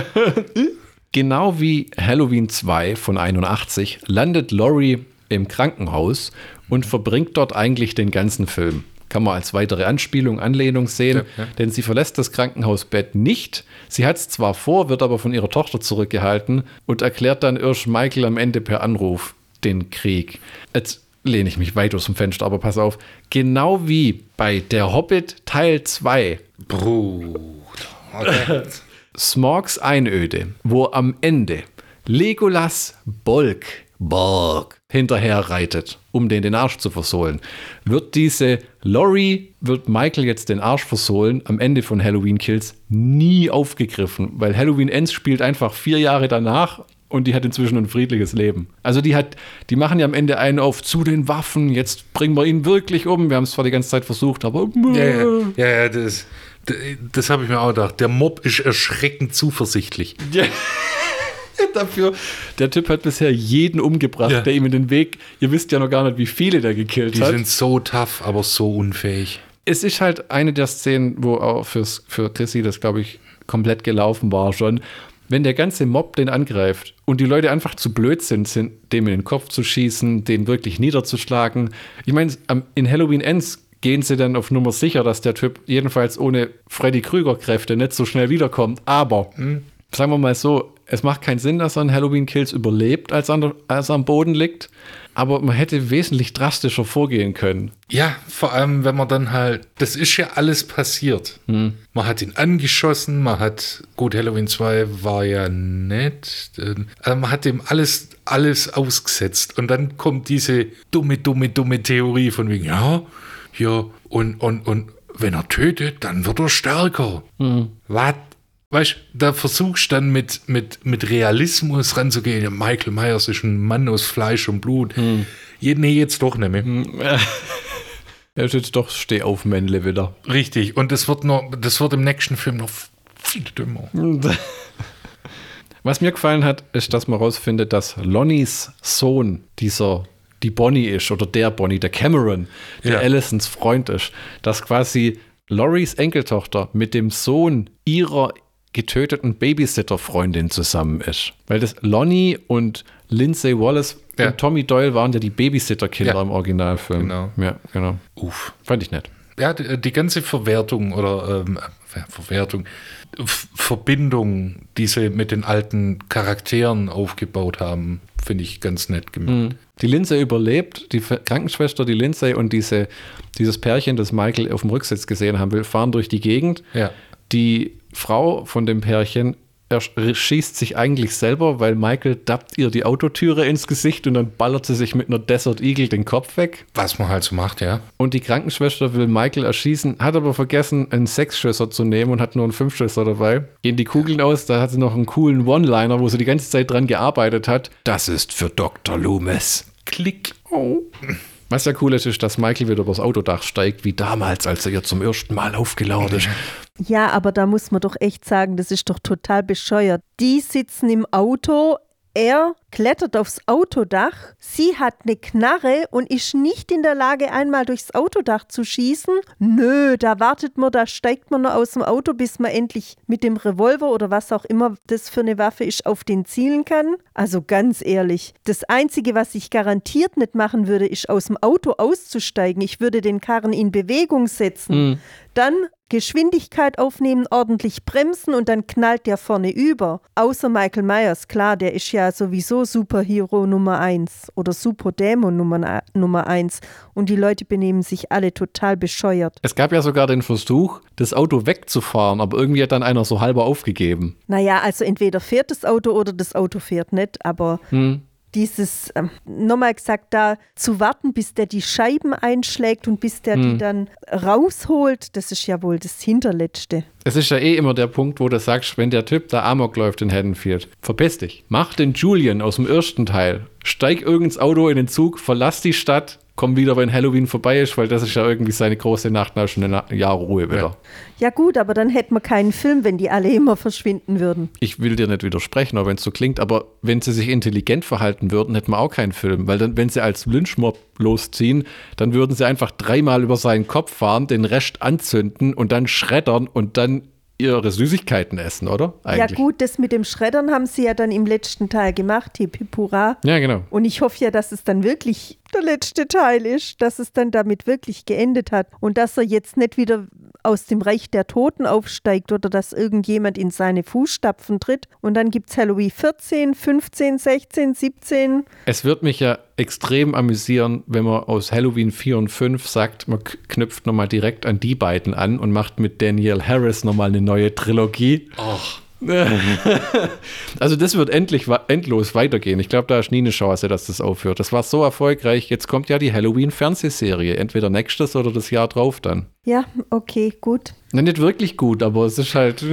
Genau wie Halloween 2 von 81 landet Laurie im Krankenhaus und verbringt dort eigentlich den ganzen Film. Kann man als weitere Anspielung, Anlehnung sehen, Ja, ja. denn sie verlässt das Krankenhausbett nicht. Sie hat es zwar vor, wird aber von ihrer Tochter zurückgehalten und erklärt dann Irsch Michael am Ende per Anruf den Krieg. Jetzt lehne ich mich weit aus dem Fenster, aber pass auf. Genau wie bei Der Hobbit Teil 2 Bruder. Okay. Smogs Einöde, wo am Ende Legolas Bolk, Bolk hinterher reitet, um den den Arsch zu versohlen, wird diese Lori, wird Michael jetzt den Arsch versohlen am Ende von Halloween Kills nie aufgegriffen, weil Halloween Ends spielt einfach vier Jahre danach und die hat inzwischen ein friedliches Leben. Also die hat, die machen ja am Ende einen auf zu den Waffen, jetzt bringen wir ihn wirklich um. Wir haben es zwar die ganze Zeit versucht, aber Ja, ja, ja, ja das, das, das habe ich mir auch gedacht. Der Mob ist erschreckend zuversichtlich. Ja. Dafür, der Typ hat bisher jeden umgebracht, Ja. der ihm in den Weg. Ihr wisst ja noch gar nicht, wie viele der gekillt Die hat. sind so tough, aber so unfähig. es ist halt eine der Szenen, wo auch fürs, für Chrissy das, glaube ich, komplett gelaufen war schon. Wenn der ganze Mob den angreift und die Leute einfach zu blöd sind, sind dem in den Kopf zu schießen, den wirklich niederzuschlagen. Ich meine, in Halloween Ends gehen sie dann auf Nummer sicher, dass der Typ jedenfalls ohne Freddy Krüger-Kräfte nicht so schnell wiederkommt. Aber sagen wir mal so, es macht keinen Sinn, dass er in Halloween Kills überlebt, als, an als er am Boden liegt. Aber man hätte wesentlich drastischer vorgehen können. Ja, vor allem, wenn man dann halt, das ist ja alles passiert. Man hat ihn angeschossen, man hat, gut, Halloween 2 war ja nett, aber man hat ihm alles, alles ausgesetzt. Und dann kommt diese dumme, dumme, dumme Theorie von wegen, ja, ja, und, und, und wenn er tötet, dann wird er stärker. Was? Weißt da versuchst du dann mit, mit, mit Realismus ranzugehen. Michael Myers ist ein Mann aus Fleisch und Blut. Je, nee, jetzt doch nicht mehr. Er ist jetzt doch Stehaufmännle wieder. Richtig. Und das wird, noch, das wird im nächsten Film noch viel dümmer. Was mir gefallen hat, ist, dass man rausfindet, dass Lonnys Sohn dieser die Bonnie ist oder der Bonnie, der Cameron, der Ja. Allisons Freund ist, dass quasi Loris Enkeltochter mit dem Sohn ihrer getöteten Babysitter-Freundin zusammen ist. Weil das Lonnie und Lindsay Wallace Ja. und Tommy Doyle waren ja die Babysitter-Kinder Ja. im Originalfilm. Genau. Ja, genau. Uff. Fand ich nett. Ja, die, die ganze Verwertung oder ähm, äh, Verwertung, F Verbindung, die sie mit den alten Charakteren aufgebaut haben, finde ich ganz nett gemacht. Die Lindsay überlebt, die Krankenschwester, die Lindsay und diese, dieses Pärchen, das Michael auf dem Rücksitz gesehen haben will, fahren durch die Gegend. Ja. Die Frau von dem Pärchen er schießt sich eigentlich selber, weil Michael dappt ihr die Autotüre ins Gesicht und dann ballert sie sich mit einer Desert Eagle den Kopf weg. Was man halt so macht, ja. Und die Krankenschwester will Michael erschießen, hat aber vergessen, einen Sechsschüsser zu nehmen und hat nur einen Fünfschüsser dabei. Gehen die Kugeln aus, da hat sie noch einen coolen One-Liner, wo sie die ganze Zeit dran gearbeitet hat. Das ist für Dr. Loomis. Klick. Oh. Was ja cool ist, ist, dass Michael wieder übers Autodach steigt, wie damals, als er ihr zum ersten Mal aufgelauert ist. Ja, aber da muss man doch echt sagen, das ist doch total bescheuert. Die sitzen im Auto, er klettert aufs Autodach, sie hat eine Knarre und ist nicht in der Lage, einmal durchs Autodach zu schießen. Nö, da wartet man, da steigt man nur aus dem Auto, bis man endlich mit dem Revolver oder was auch immer das für eine Waffe ist, auf den zielen kann. Also ganz ehrlich, das Einzige, was ich garantiert nicht machen würde, ist aus dem Auto auszusteigen. Ich würde den Karren in Bewegung setzen. Dann Geschwindigkeit aufnehmen, ordentlich bremsen und dann knallt der vorne über. Außer Michael Myers, klar, der ist ja sowieso Superhero Nummer eins oder Superdämon Nummer, Nummer eins und die Leute benehmen sich alle total bescheuert. Es gab ja sogar den Versuch, das Auto wegzufahren, aber irgendwie hat dann einer so halber aufgegeben. Naja, also entweder fährt das Auto oder das Auto fährt nicht, aber dieses, ähm, nochmal gesagt, da zu warten, bis der die Scheiben einschlägt und bis der die dann rausholt, das ist ja wohl das Hinterletzte. Es ist ja eh immer der Punkt, wo du sagst, wenn der Typ da Amok läuft in Haddonfield, verpiss dich. Mach den Julian aus dem ersten Teil. Steig irgend ins Auto in den Zug, verlass die Stadt, komm wieder, wenn Halloween vorbei ist, weil das ist ja irgendwie seine große Nacht nach schon ein Jahr Ruhe wieder. Ja gut, aber dann hätten wir keinen Film, wenn die alle immer verschwinden würden. Ich will dir nicht widersprechen, auch wenn es so klingt, aber wenn sie sich intelligent verhalten würden, hätten wir auch keinen Film. Weil dann, wenn sie als Lynchmob losziehen, dann würden sie einfach dreimal über seinen Kopf fahren, den Rest anzünden und dann schreddern und dann ihre Süßigkeiten essen, oder? Ja gut, das mit dem Schreddern haben sie ja dann im letzten Teil gemacht, hip hip hurra. Ja, genau. Und ich hoffe ja, dass es dann wirklich der letzte Teil ist, dass es dann damit wirklich geendet hat und dass er jetzt nicht wieder aus dem Reich der Toten aufsteigt oder dass irgendjemand in seine Fußstapfen tritt. Und dann gibt es Halloween 14, 15, 16, 17. Es wird mich ja extrem amüsieren, wenn man aus Halloween 4 und 5 sagt, man knüpft nochmal direkt an die beiden an und macht mit Danielle Harris nochmal eine neue Trilogie. Ach, Also das wird endlich endlos weitergehen. Ich glaube, da ist nie eine Chance, dass das aufhört. Das war so erfolgreich. Jetzt kommt ja die Halloween-Fernsehserie. Entweder nächstes oder das Jahr drauf dann. Ja, okay, gut. Na, nicht wirklich gut, aber es ist halt,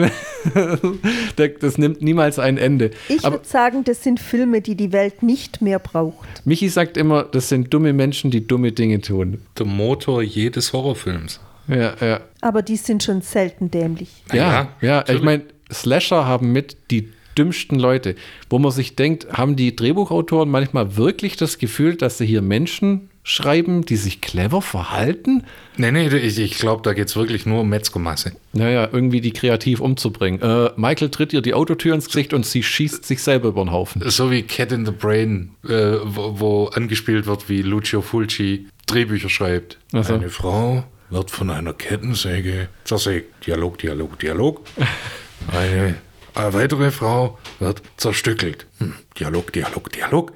das nimmt niemals ein Ende. Ich würde sagen, das sind Filme, die die Welt nicht mehr braucht. Michi sagt immer, das sind dumme Menschen, die dumme Dinge tun. der Motor jedes Horrorfilms. Ja, ja. Aber die sind schon selten dämlich. Ja, ja, ja, ich meine, Slasher haben mit die dümmsten Leute, wo man sich denkt, haben die Drehbuchautoren manchmal wirklich das Gefühl, dass sie hier Menschen schreiben, die sich clever verhalten? Nee, nee, ich, ich glaube, da geht es wirklich nur um Metzgermasse. Naja, irgendwie die kreativ umzubringen. Äh, Michael tritt ihr die Autotür ins Gesicht und sie schießt sich selber über den Haufen. So wie Cat in the Brain, äh, wo, wo angespielt wird, wie Lucio Fulci Drehbücher schreibt. Ach so. Eine Frau wird von einer Kettensäge zersägt. Dialog, Dialog, Dialog. Eine, eine weitere Frau wird zerstückelt. Hm. Dialog, Dialog, Dialog.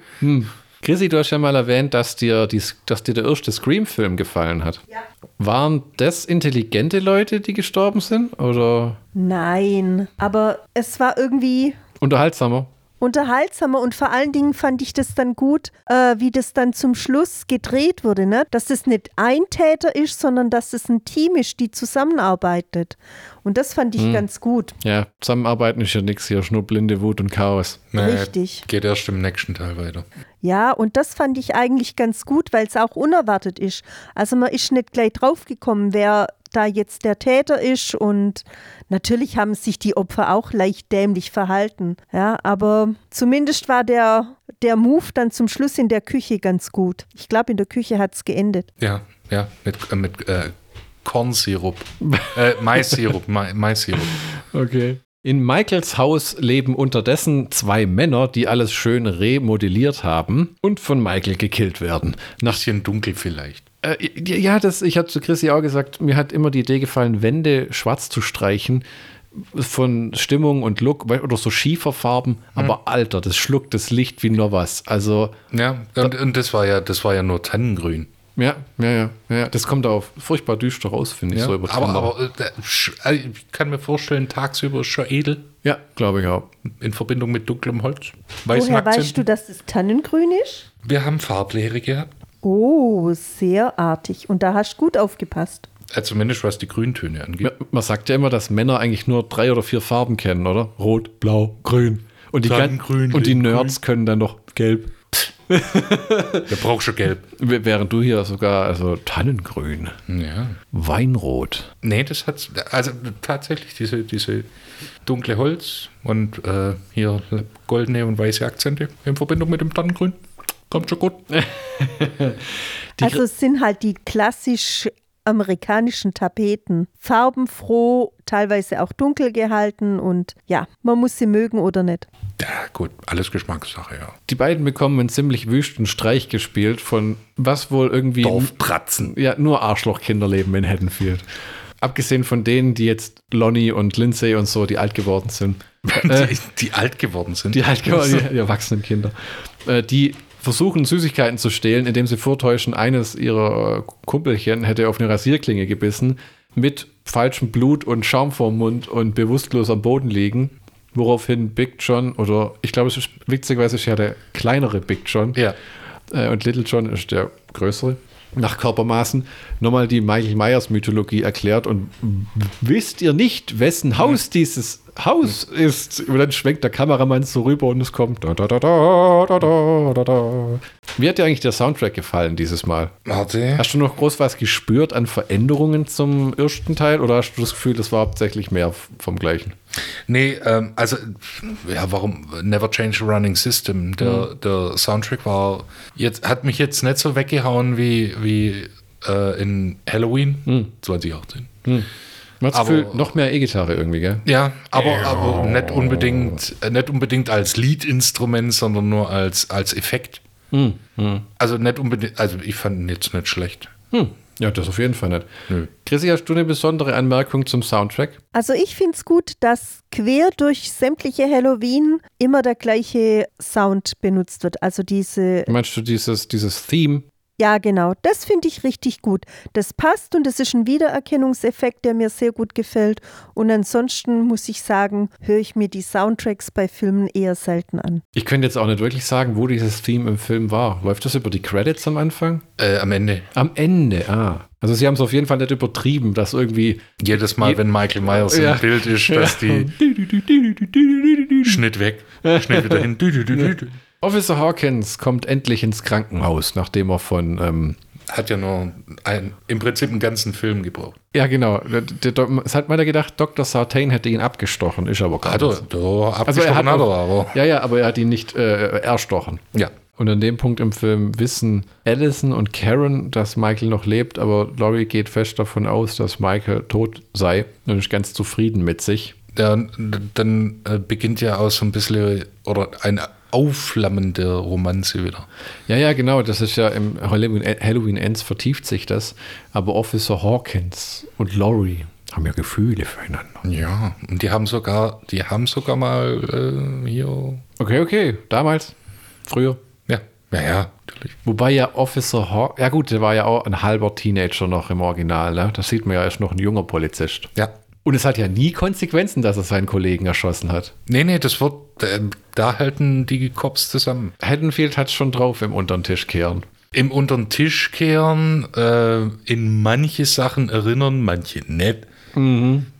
Chrissy, du hast ja mal erwähnt, dass dir, die, dass dir der erste Scream-Film gefallen hat. Ja. Waren das intelligente Leute, die gestorben sind? Oder Nein, aber es war irgendwie unterhaltsamer? Unterhaltsamer und vor allen Dingen fand ich das dann gut, äh, wie das dann zum Schluss gedreht wurde, ne? dass das nicht ein Täter ist, sondern dass es ein Team ist, die zusammenarbeitet. Und das fand ich ganz gut. Ja, zusammenarbeiten ist ja nichts hier, nur blinde Wut und Chaos. Naja, Richtig. Geht erst im nächsten Teil weiter. Ja, und das fand ich eigentlich ganz gut, weil es auch unerwartet ist. Also man ist nicht gleich draufgekommen, wer da jetzt der Täter ist und natürlich haben sich die Opfer auch leicht dämlich verhalten. Ja, aber zumindest war der, der Move dann zum Schluss in der Küche ganz gut. Ich glaube, in der Küche hat es geendet. Ja, ja, mit, äh, mit äh, Kornsirup. äh, Maissirup, Ma Maissirup. Okay. In Michaels Haus leben unterdessen zwei Männer, die alles schön remodelliert haben und von Michael gekillt werden. Nach Bisschen dunkel vielleicht. Äh, ja, das, ich habe zu Chrissy auch gesagt, mir hat immer die Idee gefallen, Wände schwarz zu streichen von Stimmung und Look oder so Schieferfarben, aber Alter, das schluckt das Licht wie nur was. Also, Ja, und, und das war ja, das war ja nur Tannengrün. ja, ja, ja, ja, das kommt auch furchtbar düster raus, finde ich, Ja, so über aber, aber äh, äh, ich kann mir vorstellen, tagsüber ist schon edel Ja, glaube ich auch. in Verbindung mit dunklem Holz. Woher weißt du, dass es Tannengrün ist? Wir haben Farblehre gehabt. Oh, sehr artig. Und da hast du gut aufgepasst. Äh, zumindest was die Grüntöne angeht. Ja, Man sagt ja immer, dass Männer eigentlich nur drei oder vier Farben kennen, oder? Rot, blau, grün. Und die, gan- Sonnengrün, und die. Nerds können dann noch gelb. Der braucht schon gelb. Während du hier sogar, also Tannengrün, Ja. Weinrot. Nee, das hat also tatsächlich diese, diese dunkle Holz und äh, hier goldene und weiße Akzente in Verbindung mit dem Tannengrün. Kommt schon gut. also es sind halt die klassisch amerikanischen Tapeten. Farbenfroh, teilweise auch dunkel gehalten und ja, man muss sie mögen oder nicht. Ja, gut, alles Geschmackssache, ja. Die beiden bekommen einen ziemlich wüsten Streich gespielt von was wohl irgendwie. Dorfpratzen. Ja, nur Arschlochkinder leben in Haddonfield. Abgesehen von denen, die jetzt Lonnie und Lindsay und so, die alt geworden sind. Die, die alt geworden sind. Die alt geworden, die, die erwachsenen Kinder. Äh, die versuchen, Süßigkeiten zu stehlen, indem sie vortäuschen, eines ihrer Kumpelchen hätte auf eine Rasierklinge gebissen, mit falschem Blut und Schaum vorm Mund und bewusstlos am Boden liegen. Woraufhin Big John, oder ich glaube, es ist witzigerweise ist ja der kleinere Big John, Ja. äh, und Little John ist der größere, nach Körpermaßen, nochmal die Michael Myers Mythologie erklärt. Und wisst ihr nicht, wessen Haus dieses Haus ist? Und dann schwenkt der Kameramann so rüber und es kommt. Da, da, da, da, da, da, da. Wie hat dir eigentlich der Soundtrack gefallen dieses Mal? Warte. Hast du noch groß was gespürt an Veränderungen zum ersten Teil oder hast du das Gefühl, das war hauptsächlich mehr vom Gleichen? Nee, ähm, also, ja, warum Never Change a Running System? Der, der Soundtrack war, jetzt, hat mich jetzt nicht so weggehauen wie, wie äh, in Halloween 2018. Man hat das Aber- Gefühl, noch mehr E-Gitarre irgendwie, gell? Ja, aber, aber nicht, unbedingt, äh, nicht unbedingt als Lead-Instrument, sondern nur als, als Effekt. Also nicht unbedingt, also ich fand ihn jetzt nicht schlecht. Hm. Ja, das auf jeden Fall nicht. Nö. Chrissy, hast du eine besondere Anmerkung zum Soundtrack? Also ich finde es gut, dass quer durch sämtliche Halloween immer der gleiche Sound benutzt wird. Also diese, Meinst du dieses, dieses Theme? Ja genau, das finde ich richtig gut. Das passt und das ist ein Wiedererkennungseffekt, der mir sehr gut gefällt. Und ansonsten muss ich sagen, höre ich mir die Soundtracks bei Filmen eher selten an. Ich könnte jetzt auch nicht wirklich sagen, wo dieses Theme im Film war. Läuft das über die Credits am Anfang? Äh, am Ende, Am Ende, ah. Also sie haben es auf jeden Fall nicht übertrieben, dass irgendwie jedes Mal, Je- wenn Michael Myers Ja. im Bild ist, dass die Schnitt weg, Schnitt wieder hin. Officer Hawkins kommt endlich ins Krankenhaus, nachdem er von ähm, Hat ja nur ein, im Prinzip einen ganzen Film gebraucht. ja genau, der, der, der, es hat mal gedacht, Dr. Sartain hätte ihn abgestochen, ist aber gar nicht. da Also er hat hat er, aber ja, ja, aber er hat ihn nicht äh, erstochen. ja. Und an dem Punkt im Film wissen Allison und Karen, dass Michael noch lebt, aber Laurie geht fest davon aus, dass Michael tot sei und ist ganz zufrieden mit sich. Ja, dann äh, beginnt ja auch so ein bisschen oder eine aufflammende Romanze wieder. Ja, ja, genau, das ist ja im Halloween, Halloween Ends vertieft sich das, aber Officer Hawkins und Laurie haben ja Gefühle füreinander. Ja, und die haben sogar, die haben sogar mal äh, hier. Okay, okay, damals, früher. Ja, ja, ja, natürlich. Wobei ja Officer Hawkins, ja gut, der war ja auch ein halber Teenager noch im Original, ne? Das sieht man ja, er ist noch ein junger Polizist. Ja. Und es hat ja nie Konsequenzen, dass er seinen Kollegen erschossen hat. Nee, nee, das wird, äh, da halten die Cops zusammen. Haddonfield hat schon drauf im unteren Tisch kehren. Im unteren Tisch kehren, äh, in manche Sachen erinnern, manche nicht.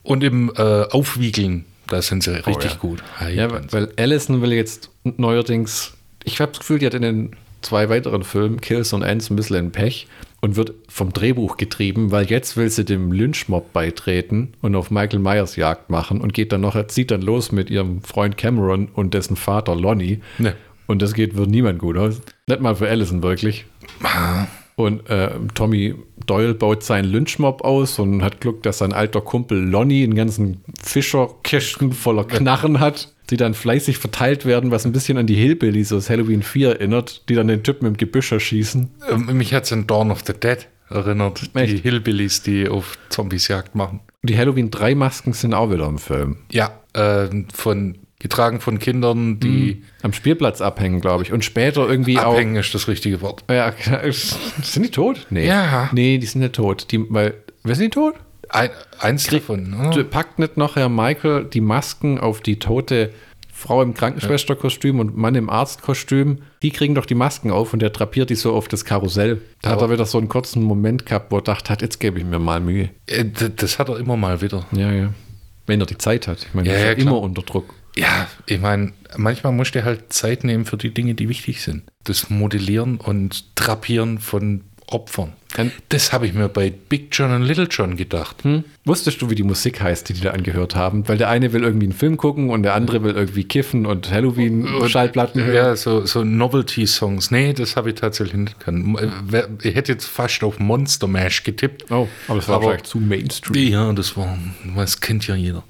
Und im äh, Aufwiegeln, da sind sie richtig ja. gut. Ja, weil, weil Allison will jetzt neuerdings, ich habe das Gefühl, die hat in den zwei weiteren Filmen, Kills und Ends, ein bisschen in Pech und wird vom Drehbuch getrieben, weil jetzt will sie dem Lynchmob beitreten und auf Michael Myers Jagd machen und geht dann noch, zieht dann los mit ihrem Freund Cameron und dessen Vater Lonnie. Ne. Und das geht für niemand gut aus. Nicht mal für Allison wirklich. Und äh, Tommy Doyle baut seinen Lynchmob aus und hat Glück, dass sein alter Kumpel Lonnie einen ganzen Fischerkästen voller Knarren hat, die dann fleißig verteilt werden, was ein bisschen an die Hillbillies aus Halloween 4 erinnert, die dann den Typen im Gebüsch erschießen. Ähm, Mich hat es an Dawn of the Dead erinnert. Die Echt? Hillbillies, die auf Zombies Jagd machen. Und die Halloween 3 Masken sind auch wieder im Film. Ja, äh, von, getragen von Kindern, die Am Spielplatz abhängen, glaube ich. Und später irgendwie abhängen ist das richtige Wort. auch. Ja, sind die tot? Nee. Ja. Nee, die sind nicht tot. Die, weil, wer sind die tot? Ein, eins davon. Du Ne? Packt nicht noch Herr Michael die Masken auf die tote Frau im Krankenschwesterkostüm und Mann im Arztkostüm? Die kriegen doch die Masken auf und der drapiert die so auf das Karussell. Da hat Aber- er wieder so einen kurzen Moment gehabt, wo er dachte hat, jetzt gebe ich mir mal Mühe. Äh, Das hat er immer mal wieder. Ja, ja. Wenn er die Zeit hat. Ich meine, Ja, er ist ja, immer unter Druck. Ja, ich meine, manchmal musst du halt Zeit nehmen für die Dinge, die wichtig sind. Das Modellieren und Drapieren von Opfern. Dann- Das habe ich mir bei Big John und Little John gedacht. Hm? Wusstest du, wie die Musik heißt, die die da angehört haben? Weil der eine will irgendwie einen Film gucken und der andere will irgendwie kiffen und Halloween-Schallplatten hören. Ja, so, so Novelty-Songs. Nee, das habe ich tatsächlich nicht können. Äh, Ich hätte jetzt fast auf Monster Mash getippt. Oh, aber es war Aber- wahrscheinlich zu Mainstream. Ja, das war, das kennt ja jeder.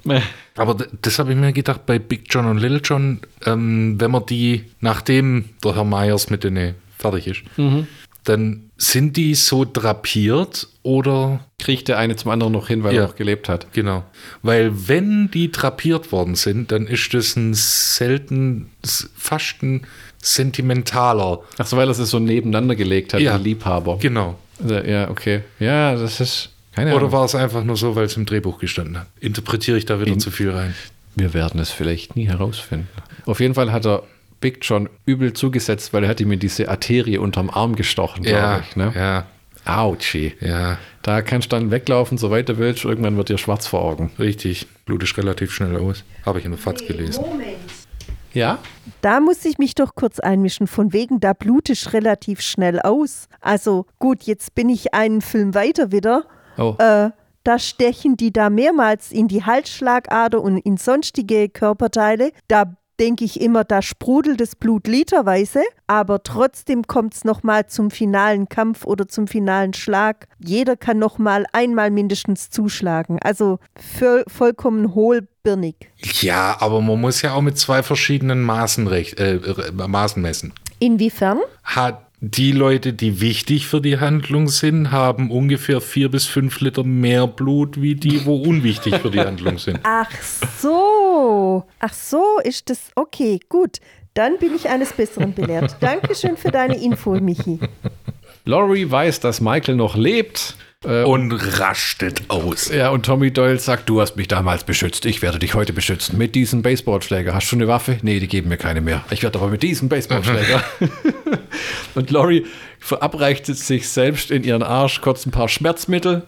Aber das habe ich mir gedacht bei Big John und Little John, ähm, wenn man die, nachdem der Herr Myers mit denen fertig ist, dann sind die so drapiert oder Kriegt der eine zum anderen noch hin, weil Ja. er noch gelebt hat. genau. Weil wenn die drapiert worden sind, dann ist das ein selten, fast ein sentimentaler. Ach so, weil er es so nebeneinander gelegt hat, Ja. wie Liebhaber. Genau. Also, ja, okay. Ja, das ist keine Oder Ahnung. war es einfach nur so, weil es im Drehbuch gestanden hat? Interpretiere ich da wieder In- zu viel rein? Wir werden es vielleicht nie herausfinden. Auf jeden Fall hat er Big John übel zugesetzt, weil er hat ihm in diese Arterie unterm Arm gestochen, glaube ich. Ne? ja, Autschi. ja. Da kannst du dann weglaufen, so weit du willst. Irgendwann wird dir schwarz vor Augen. Richtig, Blut ist relativ schnell aus. Habe ich in der FAZ gelesen. Ja? Da muss ich mich doch kurz einmischen, von wegen, da blute ich relativ schnell aus. Also gut, jetzt bin ich einen Film weiter wieder. Oh. Äh, da stechen die da mehrmals in die Halsschlagader und in sonstige Körperteile. Da denke ich immer, da sprudelt das Blut literweise, aber trotzdem kommt es nochmal zum finalen Kampf oder zum finalen Schlag. Jeder kann nochmal einmal mindestens zuschlagen. Also voll, vollkommen hohlbirnig. Ja, aber man muss ja auch mit zwei verschiedenen Maßen, recht, äh, Maßen messen. Inwiefern? Hat die Leute, die wichtig für die Handlung sind, haben ungefähr vier bis fünf Liter mehr Blut wie die, wo unwichtig für die Handlung sind. Ach so. Ach so, ist das. Okay, gut. Dann bin ich eines Besseren belehrt. Dankeschön für deine Info, Michi. Laurie weiß, dass Michael noch lebt. Äh, Und rastet aus. ja, und Tommy Doyle sagt, du hast mich damals beschützt, ich werde dich heute beschützen. Mit diesem Baseballschläger. Hast du eine Waffe? Nee, die geben mir keine mehr. Ich werde aber mit diesem Baseballschläger. und Laurie verabreicht sich selbst in ihren Arsch kurz ein paar Schmerzmittel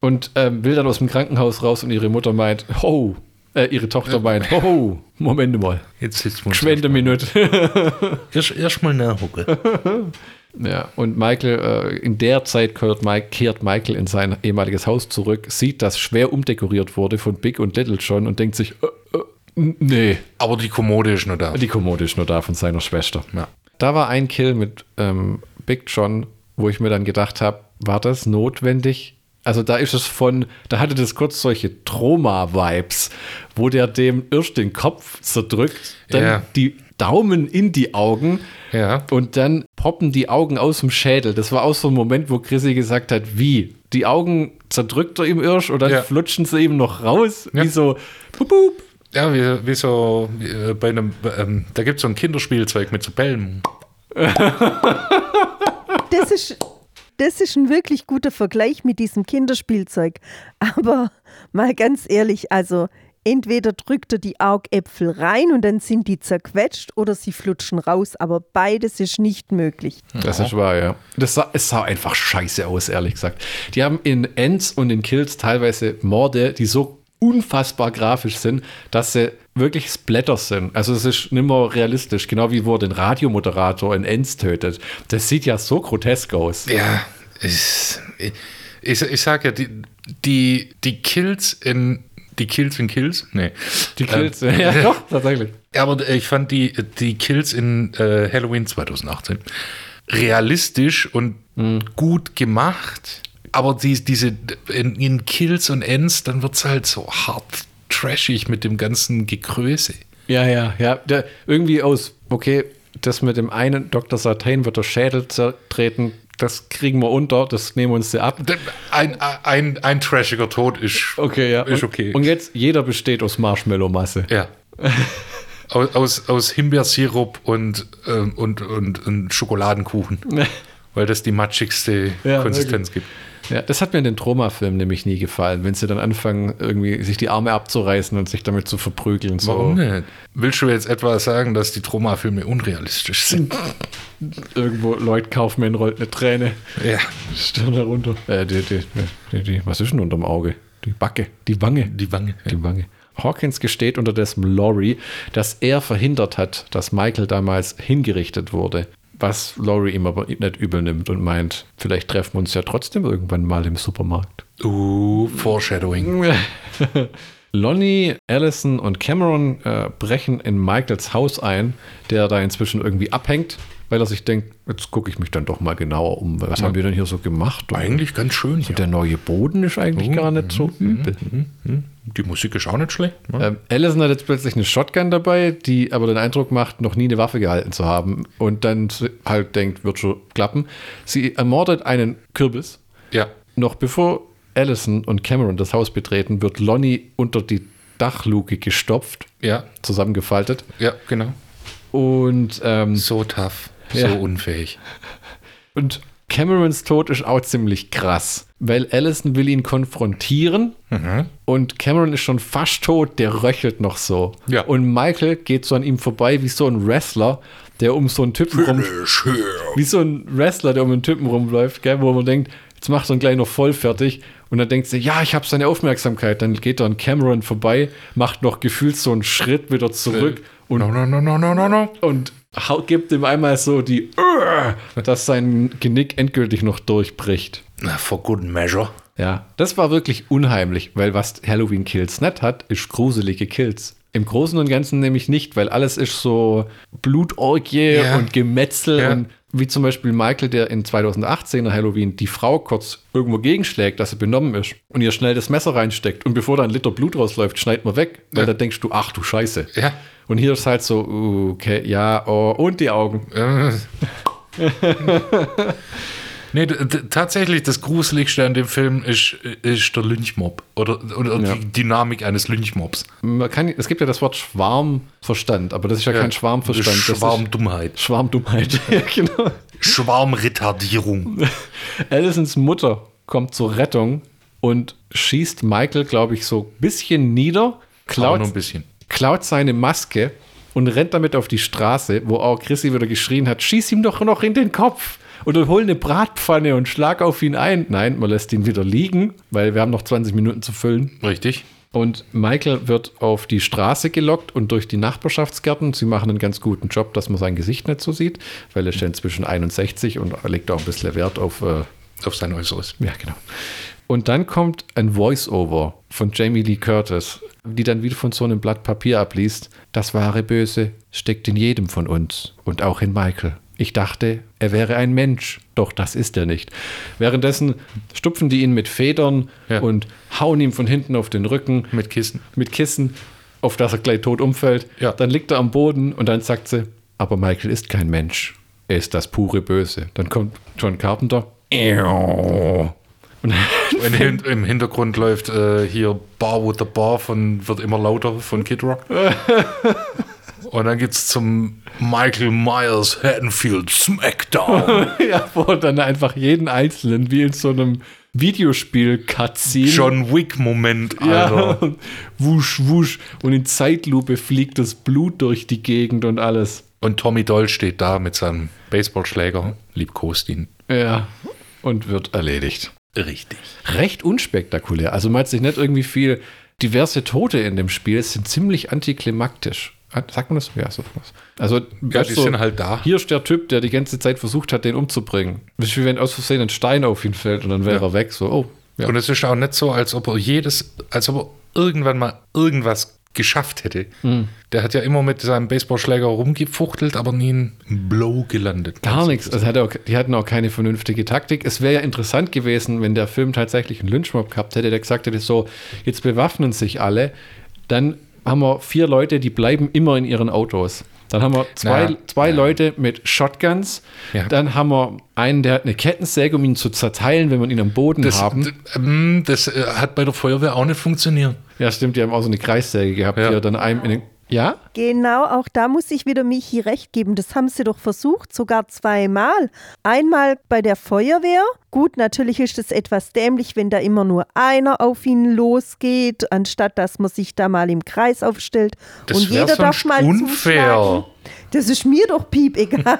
und ähm, will dann aus dem Krankenhaus raus und ihre Mutter meint, ho, äh, ihre Tochter meint, ho, Moment mal, Jetzt sitzt man Schwendeminute. erst, erst mal nachgucken. Ja, und Michael, äh, in der Zeit kehrt, Mike, kehrt Michael in sein ehemaliges Haus zurück, sieht, dass schwer umdekoriert wurde von Big und Little John und denkt sich, äh, äh, nee, Aber die Kommode ist noch da. die Kommode ist nur da von seiner Schwester. Ja. Da war ein Kill mit ähm, Big John, wo ich mir dann gedacht habe, war das notwendig? Also da ist es von, da hatte das kurz solche Trauma-Vibes, wo der dem erst den Kopf zerdrückt, dann Ja. die Daumen in die Augen Ja. und dann poppen die Augen aus dem Schädel. Das war auch so ein Moment, wo Chrissy gesagt hat, wie? Die Augen zerdrückt er ihm Irsch und dann Ja. flutschen sie ihm noch raus, Ja. wie so, bup, bup. Ja, wie, wie so wie, äh, bei einem, ähm, da gibt es so ein Kinderspielzeug mit so Bällen. Das ist, das ist ein wirklich guter Vergleich mit diesem Kinderspielzeug. Aber mal ganz ehrlich, also entweder drückt er die Augäpfel rein und dann sind die zerquetscht oder sie flutschen raus, aber beides ist nicht möglich. Das ist wahr, ja. Das sah, es sah einfach scheiße aus, ehrlich gesagt. Die haben in Ends und in Kills teilweise Morde, die so unfassbar grafisch sind, dass sie wirklich Splatter sind. Also es ist nicht mehr realistisch, genau wie wo er den Radiomoderator in Ends tötet. Das sieht ja so grotesk aus. Ja, ich, ich, ich sag ja, die, die, die Kills in die Kills in Kills? Nee. Die Kills, ja doch, tatsächlich. Ja, aber ich fand die, die Kills in äh, Halloween 2018 realistisch und gut gemacht. Aber die, diese in, in Kills und Ends, dann wird es halt so hart trashig mit dem ganzen Gekröse. Ja, ja, ja. Der, irgendwie aus, okay, das mit dem einen Dr. Sartain wird der Schädel zertreten, das kriegen wir unter, das nehmen wir uns ab. Ein, ein, ein trashiger Tod ist Okay, ja. Ist und, okay. Und jetzt, jeder besteht aus Marshmallow-Masse. Ja. aus, aus, aus Himbeersirup und, ähm, und, und, und Schokoladenkuchen. weil das die matschigste Ja, Konsistenz gibt. Ja, das hat mir in den Troma-Filmen nämlich nie gefallen, wenn sie dann anfangen, irgendwie sich die Arme abzureißen und sich damit zu verprügeln. So. Warum nicht? Willst du jetzt etwa sagen, dass die Troma-Filme unrealistisch sind? Irgendwo Lloyd Kaufmann rollt eine Träne. ja. Stirn herunter. Äh, die, die, die, die, was ist denn unterm Auge? Die Backe, die Wange. Die Wange. Die Wange. Hawkins gesteht unterdessen Laurie, dass er verhindert hat, dass Michael damals hingerichtet wurde. Was Laurie ihm aber nicht übel nimmt und meint, vielleicht treffen wir uns ja trotzdem irgendwann mal im Supermarkt. Uh, Foreshadowing. Lonnie, Allison und Cameron äh, brechen in Michaels Haus ein, der da inzwischen irgendwie abhängt, weil er sich denkt, jetzt gucke ich mich dann doch mal genauer um. Was haben wir denn hier so gemacht? Und Eigentlich ganz schön. der neue Boden ist eigentlich gar nicht so übel. Die Musik ist auch nicht schlecht. Ne? Ähm, Allison hat jetzt plötzlich eine Shotgun dabei, die aber den Eindruck macht, noch nie eine Waffe gehalten zu haben und dann halt denkt, wird schon klappen. Sie ermordet einen Kürbis. Ja. Noch bevor Allison und Cameron das Haus betreten, wird Lonnie unter die Dachluke gestopft, Ja. zusammengefaltet. Ja, genau. Und, ähm, So tough. Ja. So unfähig. und Camerons Tod ist auch ziemlich krass, weil Allison will ihn konfrontieren und Cameron ist schon fast tot, der röchelt noch so. Ja. Und Michael geht so an ihm vorbei wie so ein Wrestler, der um so einen Typen rum, wie so ein Wrestler, der um einen Typen rumläuft, gell, wo man denkt, jetzt macht er ihn gleich noch voll fertig. Und dann denkt sie, ja, ich habe seine Aufmerksamkeit. Dann geht er an Cameron vorbei, macht noch gefühlt so einen Schritt wieder zurück und No, no, no, no, no, no, no. und hau- gibt ihm einmal so die, "Urgh", dass sein Genick endgültig noch durchbricht. Na, For good measure. Ja, das war wirklich unheimlich, weil was Halloween Kills nicht hat, ist gruselige Kills. Im Großen und Ganzen nämlich nicht, weil alles ist so Blutorgie Ja. und Gemetzel Ja. und wie zum Beispiel Michael, der in 2018er Halloween die Frau kurz irgendwo gegenschlägt, dass sie benommen ist und ihr schnell das Messer reinsteckt und bevor da ein Liter Blut rausläuft, schneidet man weg, weil Ja. da denkst du, ach du Scheiße. Ja. Und hier ist halt so, uh, okay, ja, oh, und die Augen. Nee, tatsächlich, das Gruseligste an dem Film ist, ist der Lynchmob. Oder, oder Ja. die Dynamik eines Lynchmobs. Man kann, es gibt ja das Wort Schwarmverstand, aber das ist ja, kein Schwarmverstand. Schwarmdummheit. Schwarmdummheit. ja, genau. Schwarmretardierung. Allisons Mutter kommt zur Rettung und schießt Michael, glaube ich, so ein bisschen nieder, klaut, nur ein bisschen. Klaut seine Maske und rennt damit auf die Straße, wo auch Chrissy wieder geschrien hat, schieß ihm doch noch in den Kopf oder hol eine Bratpfanne und schlag auf ihn ein. Nein, man lässt ihn wieder liegen, weil wir haben noch 20 Minuten zu füllen. Richtig. Und Michael wird auf die Straße gelockt und durch die Nachbarschaftsgärten. Sie machen einen ganz guten Job, dass man sein Gesicht nicht so sieht, weil er ist ja inzwischen 61 und legt auch ein bisschen Wert auf äh, Auf sein Äußeres. ja, genau. Und dann kommt ein Voice-Over von Jamie Lee Curtis, die dann wieder von so einem Blatt Papier abliest. Das wahre Böse steckt in jedem von uns und auch in Michael. Ich dachte, er wäre ein Mensch, doch das ist er nicht. Währenddessen stupfen die ihn mit Federn Ja. und hauen ihm von hinten auf den Rücken Mit Kissen. mit Kissen, auf das er gleich tot umfällt. Ja. Dann liegt er am Boden und dann sagt sie, aber Michael ist kein Mensch. Er ist das pure Böse. Dann kommt John Carpenter. Und Im, Hin Im Hintergrund läuft äh, hier Bar with the Bar von, wird immer lauter von Kid Rock. Und dann geht's zum Michael Myers Haddonfield Smackdown. ja, wo dann einfach jeden Einzelnen wie in so einem Videospiel-Cutscene. John Wick-Moment, Alter. Ja, wusch, wusch. Und in Zeitlupe fliegt das Blut durch die Gegend und alles. Und Tommy Doll steht da mit seinem Baseballschläger, liebkost ihn. Ja, und wird erledigt. Richtig. Recht unspektakulär. Also man hat sich nicht irgendwie viel. Diverse Tote in dem Spiel Es sind ziemlich antiklimaktisch. Sagt man das? Ja, so was. Also, Ja, die du, sind halt da. Hier ist der Typ, der die ganze Zeit versucht hat, den umzubringen. Das ist wie wenn aus Versehen ein Stein auf ihn fällt und dann wäre Ja. er weg. So, oh, ja. Und es ist auch nicht so, als ob er jedes, als ob er irgendwann mal irgendwas geschafft hätte. Hm. Der hat ja immer mit seinem Baseballschläger rumgefuchtelt, aber nie einen Blow gelandet. Gar nichts. Also hat auch, die hatten auch keine vernünftige Taktik. Es wäre ja interessant gewesen, wenn der Film tatsächlich einen Lynchmob gehabt hätte, der gesagt hätte, so, jetzt bewaffnen sich alle. Dann haben wir vier Leute, die bleiben immer in ihren Autos. Dann haben wir zwei, Na, zwei ja. Leute mit Shotguns. Ja. Dann haben wir einen, der hat eine Kettensäge, um ihn zu zerteilen, wenn wir ihn am Boden Das, haben. ähm, das äh, hat bei der Feuerwehr auch nicht funktioniert. ja, stimmt, die haben auch so eine Kreissäge gehabt, Ja. die er dann einem in den. Ja? Genau, auch da muss ich wieder Michi recht geben. Das haben sie doch versucht, sogar zweimal. Einmal bei der Feuerwehr. Gut, natürlich ist es etwas dämlich, wenn da immer nur einer auf ihn losgeht, anstatt dass man sich da mal im Kreis aufstellt. Das und jeder darf mal unfair. zuschlagen. Das ist mir doch piep egal.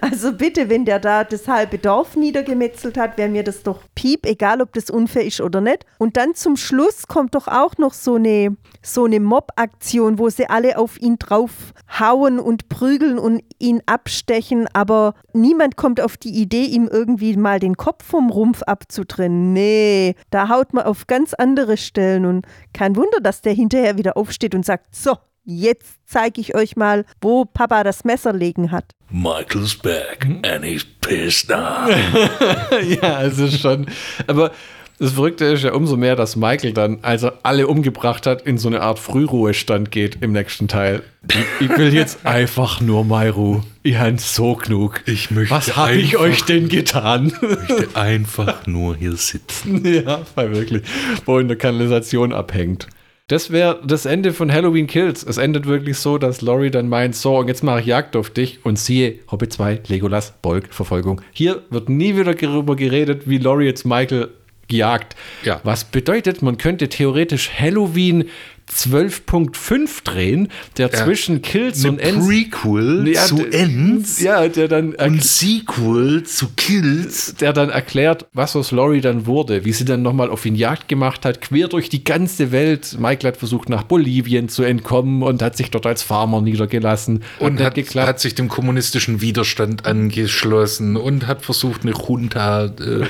Also bitte, wenn der da das halbe Dorf niedergemetzelt hat, wäre mir das doch piep egal, ob das unfair ist oder nicht. Und dann zum Schluss kommt doch auch noch so eine, so eine Mob-Aktion, wo sie alle auf ihn drauf hauen und prügeln und ihn abstechen, aber niemand kommt auf die Idee, ihm irgendwie mal den Kopf vom Rumpf abzutrennen. Nee, da haut man auf ganz andere Stellen und kein Wunder, dass der hinterher wieder aufsteht und sagt, so, jetzt zeige ich euch mal, wo Papa das Messer legen hat. Michael's back and he's pissed now. ja, es ist schon. Aber das Verrückte ist ja umso mehr, dass Michael dann, als er alle umgebracht hat, in so eine Art Frühruhestand geht im nächsten Teil. Ich, ich will jetzt einfach nur meine Ruhe. Ich habe so genug. Ich möchte Was habe ich euch denn getan? möchte einfach nur hier sitzen. ja, weil wirklich, wo in der Kanalisation abhängt. Das wäre das Ende von Halloween Kills. Es endet wirklich so, dass Laurie dann meint, so, und jetzt mache ich Jagd auf dich und siehe, Hobbit 2, Legolas, Bolg, Verfolgung. Hier wird nie wieder darüber geredet, wie Laurie jetzt Michael jagt. Ja. Was bedeutet, man könnte theoretisch Halloween 12.5 drehen, der Ja. zwischen Kills Eine und Ends... Prequel Ja, zu Ends Ja, der dann und Sequel zu Kills. der dann erklärt, was aus Laurie dann wurde, wie sie dann nochmal auf ihn Jagd gemacht hat, quer durch die ganze Welt. Michael hat versucht, nach Bolivien zu entkommen und hat sich dort als Farmer niedergelassen. Und hat, geklappt. hat sich dem kommunistischen Widerstand angeschlossen und hat versucht, eine Junta äh,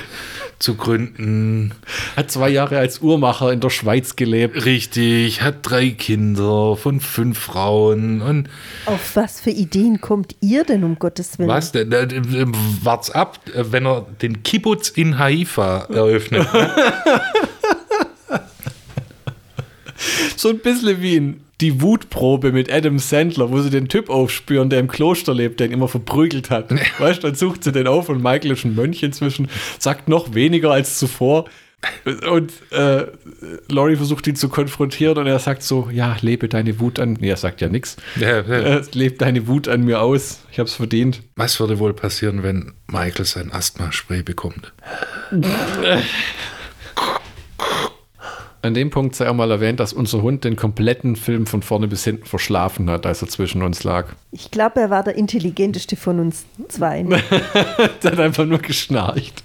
zu gründen. hat zwei Jahre als Uhrmacher in der Schweiz gelebt. Richtig, hat drei Kinder von fünf Frauen und Auf was für Ideen kommt ihr denn, um Gottes Willen? was denn? Äh, äh, Wart's ab, äh, wenn er den Kibbutz in Haifa eröffnet. ne? So ein bisschen wie in die Wutprobe mit Adam Sandler, wo sie den Typ aufspüren, der im Kloster lebt, der ihn immer verprügelt hat. Weißt du, dann sucht sie den auf und Michael ist ein Mönch inzwischen, sagt noch weniger als zuvor. Und äh, Laurie versucht ihn zu konfrontieren und er sagt so, ja, lebe deine Wut an. Nee, er sagt ja nichts. Ja, ja. Äh, lebe deine Wut an mir aus. Ich hab's verdient. Was würde wohl passieren, wenn Michael sein Asthma-Spray bekommt? An dem Punkt sei auch mal erwähnt, dass unser Hund den kompletten Film von vorne bis hinten verschlafen hat, als er zwischen uns lag. Ich glaube, er war der intelligenteste von uns zwei. Der hat einfach nur geschnarcht.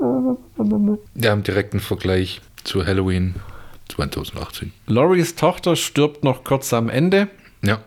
Wir haben direkten Vergleich zu Halloween 2018. Loris Tochter stirbt noch kurz am Ende. Ja,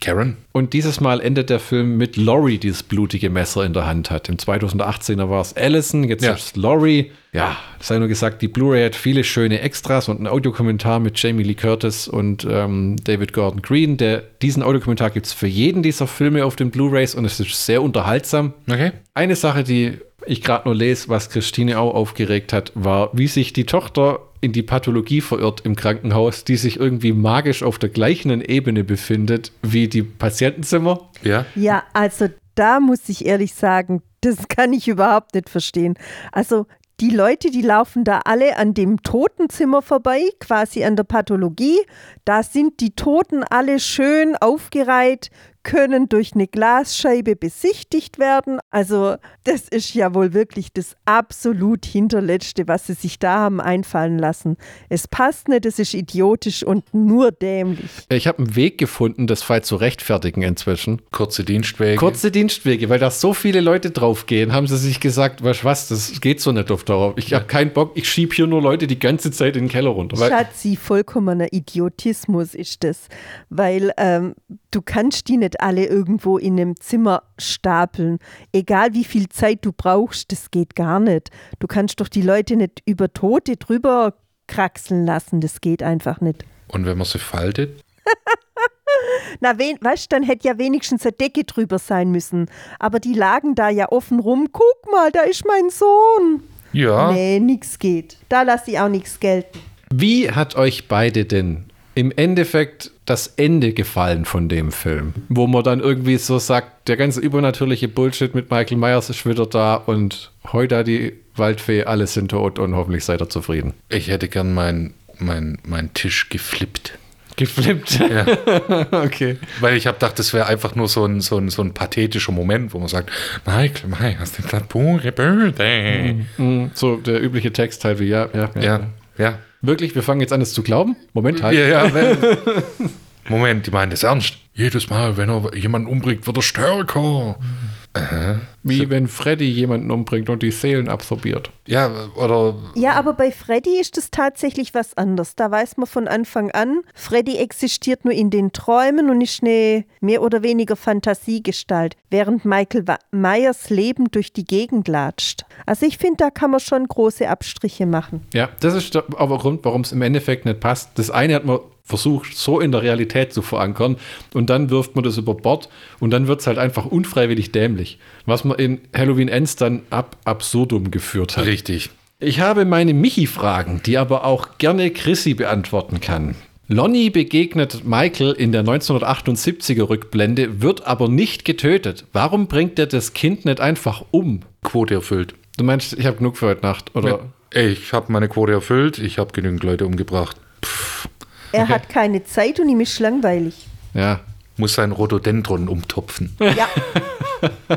Karen. Und dieses Mal endet der Film mit Laurie, die das blutige Messer in der Hand hat. Im 2018er war es Allison, jetzt Ja. ist es Laurie. Ja, sei nur gesagt, die Blu-ray hat viele schöne Extras und einen Audiokommentar mit Jamie Lee Curtis und ähm, David Gordon Green. Der, diesen Audiokommentar gibt es für jeden dieser Filme auf den Blu-rays und es ist sehr unterhaltsam. Okay. Eine Sache, die ich gerade nur lese, was Christine auch aufgeregt hat, war, wie sich die Tochter in die Pathologie verirrt im Krankenhaus, die sich irgendwie magisch auf der gleichen Ebene befindet wie die Patientenzimmer. Ja. Ja, also da muss ich ehrlich sagen, das kann ich überhaupt nicht verstehen. Also die Leute, die laufen da alle an dem Totenzimmer vorbei, quasi an der Pathologie. Da sind die Toten alle schön aufgereiht, können durch eine Glasscheibe besichtigt werden. Also das ist ja wohl wirklich das absolut Hinterletzte, was sie sich da haben einfallen lassen. Es passt nicht, es ist idiotisch und nur dämlich. Ich habe einen Weg gefunden, das Fall zu rechtfertigen inzwischen. Kurze Dienstwege. Kurze Dienstwege, weil da so viele Leute draufgehen, haben sie sich gesagt, weißt was, das geht so nicht auf Dauer. Ich habe keinen Bock, ich schieb hier nur Leute die ganze Zeit in den Keller runter. Schatzi, vollkommener Idiotismus ist das, weil ähm, du kannst die nicht alle irgendwo in einem Zimmer stapeln. Egal wie viel Zeit du brauchst, das geht gar nicht. Du kannst doch die Leute nicht über Tote drüber kraxeln lassen, das geht einfach nicht. Und wenn man sie faltet? Na, wen, weißt dann hätte ja wenigstens eine Decke drüber sein müssen. Aber die lagen da ja offen rum. Guck mal, da ist mein Sohn. Ja. Nee, nix geht. Da lasse ich auch nichts gelten. wie hat euch beide denn im Endeffekt das Ende gefallen von dem Film? Wo man dann irgendwie so sagt, der ganze übernatürliche Bullshit mit Michael Myers ist wieder da und heute die Waldfee, alle sind tot und hoffentlich seid ihr zufrieden. Ich hätte gern meinen mein, mein Tisch geflippt. Geflippt. Ja. okay. Weil ich habe gedacht, das wäre einfach nur so ein, so, ein, so ein pathetischer Moment, wo man sagt, Michael Myers, das pure Böse. Mhm, So der übliche Text halt wie, ja, ja, ja. Ja, ja. Wirklich, wir fangen jetzt an, es zu glauben? Moment, halt. Ja, ja, Moment, die meinen das ernst. Jedes Mal, wenn er jemanden umbringt, wird er stärker. Wie wenn Freddy jemanden umbringt und die Seelen absorbiert. Ja, oder Ja, aber bei Freddy ist es tatsächlich was anderes. Da weiß man von Anfang an, Freddy existiert nur in den Träumen und ist eine mehr oder weniger Fantasiegestalt, während Michael Wa- Myers Leben durch die Gegend latscht. Also ich finde, da kann man schon große Abstriche machen. Ja, das ist der aber Grund, warum es im Endeffekt nicht passt. Das eine hat man versucht, so in der Realität zu verankern und dann wirft man das über Bord und dann wird es halt einfach unfreiwillig dämlich, was man in Halloween Ends dann ab absurdum geführt hat. richtig. Ich habe meine Michi-Fragen, die aber auch gerne Chrissy beantworten kann. Lonnie begegnet Michael in der 1978er Rückblende, wird aber nicht getötet. Warum bringt er das Kind nicht einfach um? Quote erfüllt. Du meinst, ich habe genug für heute Nacht, oder? Ich habe meine Quote erfüllt, ich habe genügend Leute umgebracht. Er hat keine Zeit und ihm ist langweilig. Ja. Muss sein Rhododendron umtopfen. Ja,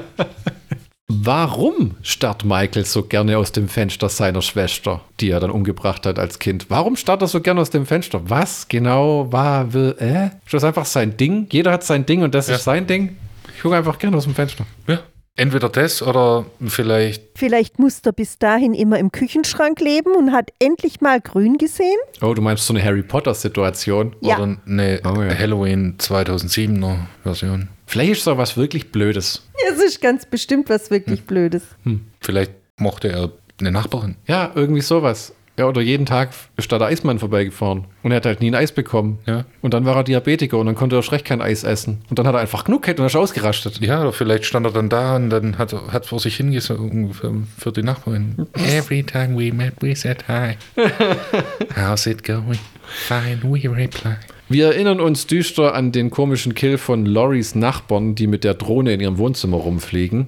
Warum starrt Michael so gerne aus dem Fenster seiner Schwester, die er dann umgebracht hat als Kind? Warum starrt er so gerne aus dem Fenster? Was genau war, will, äh? Ist das einfach sein Ding? Jeder hat sein Ding und das Ja. ist sein Ding? Ich gucke einfach gerne aus dem Fenster. Ja. Entweder das oder vielleicht, vielleicht muss er bis dahin immer im Küchenschrank leben und hat endlich mal grün gesehen. Oh, du meinst so eine Harry Potter-Situation? Ja. oder eine Oh ja. Halloween 2007er Version. Vielleicht ist so was wirklich Blödes. Es ist ganz bestimmt was wirklich Blödes. Vielleicht mochte er eine Nachbarin. Ja, irgendwie sowas. Ja, oder jeden Tag ist da der Eismann vorbeigefahren und er hat halt nie ein Eis bekommen. Ja. Und dann war er Diabetiker und dann konnte er schlecht kein Eis essen. Und dann hat er einfach genug gehabt und ist ausgerastet. Ja, oder vielleicht stand er dann da und dann hat er hat vor sich hingesungen für, für die Nachbarin. Every time we met, we said hi. How's it going? Fine, we reply. Wir erinnern uns düster an den komischen Kill von Loris Nachbarn, die mit der Drohne in ihrem Wohnzimmer rumfliegen.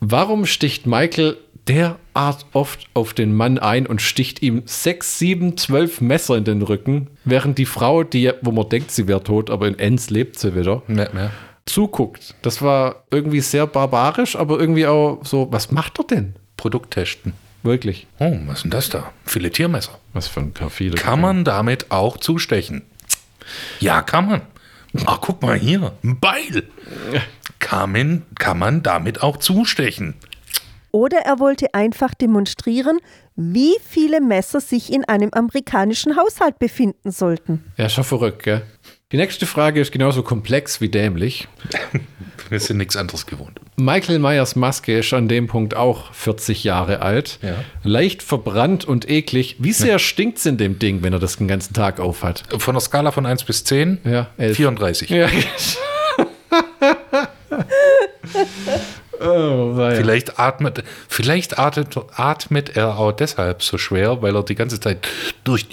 Warum sticht Michael derart oft auf den Mann ein und sticht ihm sechs, sieben, zwölf Messer in den Rücken, während die Frau, die, wo man denkt, sie wäre tot, aber in Enns lebt sie wieder, Mehr, mehr. zuguckt? Das war irgendwie sehr barbarisch, aber irgendwie auch so, was macht er denn? Produkt testen. Wirklich. Oh, was ist denn das da? Filetiermesser. Was für ein perfide. Kann man damit auch zustechen? Ja, kann man. Ach, guck mal hier, ein Beil. Kann man, kann man damit auch zustechen? Oder er wollte einfach demonstrieren, wie viele Messer sich in einem amerikanischen Haushalt befinden sollten. Ja, schon verrückt, gell? Die nächste Frage ist genauso komplex wie dämlich. Wir sind nichts anderes gewohnt. Michael Myers Maske ist an dem Punkt auch 40 Jahre alt. Ja. Leicht verbrannt und eklig. Wie sehr stinkt's in dem Ding, wenn er das den ganzen Tag aufhat? Von der Skala von 1 bis 10? Ja, elf. 34. Ja. oh. Vielleicht atmet, vielleicht atmet, atmet er auch deshalb so schwer, weil er die ganze Zeit durch,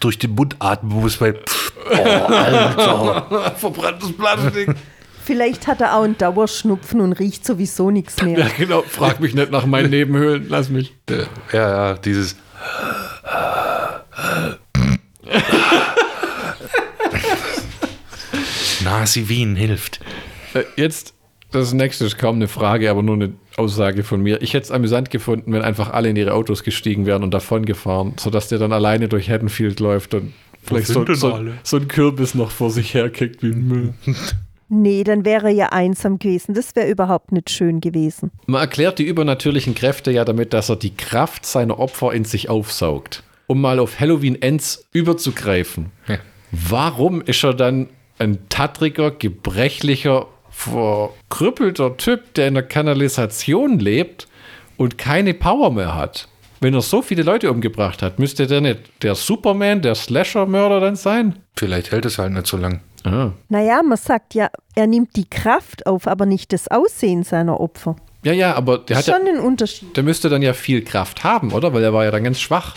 durch den Mund atmen muss, weil. Oh, Alter. Verbranntes Plastik. Vielleicht hat er auch einen Dauerschnupfen und riecht sowieso nichts mehr. Ja, genau. Frag mich nicht nach meinen Nebenhöhlen. Lass mich. Äh, Ja, ja, dieses. Nasi Wien hilft. Äh, Jetzt, das nächste ist kaum eine Frage, aber nur eine Aussage von mir. Ich hätte es amüsant gefunden, wenn einfach alle in ihre Autos gestiegen wären und davon gefahren, sodass der dann alleine durch Haddonfield läuft und vielleicht so, so, so ein Kürbis noch vor sich herkickt wie ein Müll. Nee, dann wäre er ja einsam gewesen. Das wäre überhaupt nicht schön gewesen. Man erklärt die übernatürlichen Kräfte ja damit, dass er die Kraft seiner Opfer in sich aufsaugt. Um mal auf Halloween Ends überzugreifen. Ja. Warum ist er dann ein tattriger, gebrechlicher, verkrüppelter Typ, der in der Kanalisation lebt und keine Power mehr hat? Wenn er so viele Leute umgebracht hat, müsste der nicht der Superman, der Slasher-Mörder dann sein? Vielleicht hält es halt nicht so lang. Ah. Naja, man sagt ja, er nimmt die Kraft auf, aber nicht das Aussehen seiner Opfer. Ja, ja, aber der hat ja, Schon ein Unterschied. Der müsste dann ja viel Kraft haben, oder? Weil er war ja dann ganz schwach.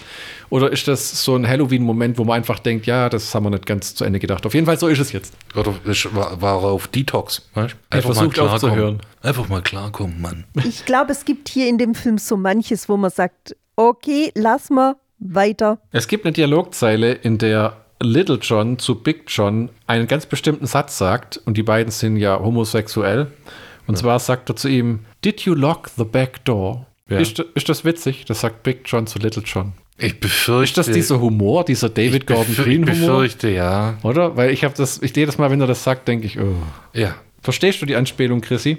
Oder ist das so ein Halloween-Moment, wo man einfach denkt, ja, das haben wir nicht ganz zu Ende gedacht. Auf jeden Fall, so ist es jetzt. Oder es war, war auf Detox. Weißt? Er versucht klarkommen. aufzuhören. Einfach mal klarkommen, Mann. Ich glaube, es gibt hier in dem Film so manches, wo man sagt, okay, lass mal weiter. Es gibt eine Dialogzeile, in der Little John zu Big John einen ganz bestimmten Satz sagt, und die beiden sind ja homosexuell. Und zwar sagt er zu ihm, Did you lock the back door? Ja. Ist, ist das witzig? Das sagt Big John zu Little John. Ich befürchte. Ist das dieser Humor, dieser David ich Gordon Green Ich Humor? befürchte, ja. Oder? Weil ich habe das, ich jedes Mal, wenn er das sagt, denke ich, oh. Ja. Verstehst du die Anspielung, Chrissy?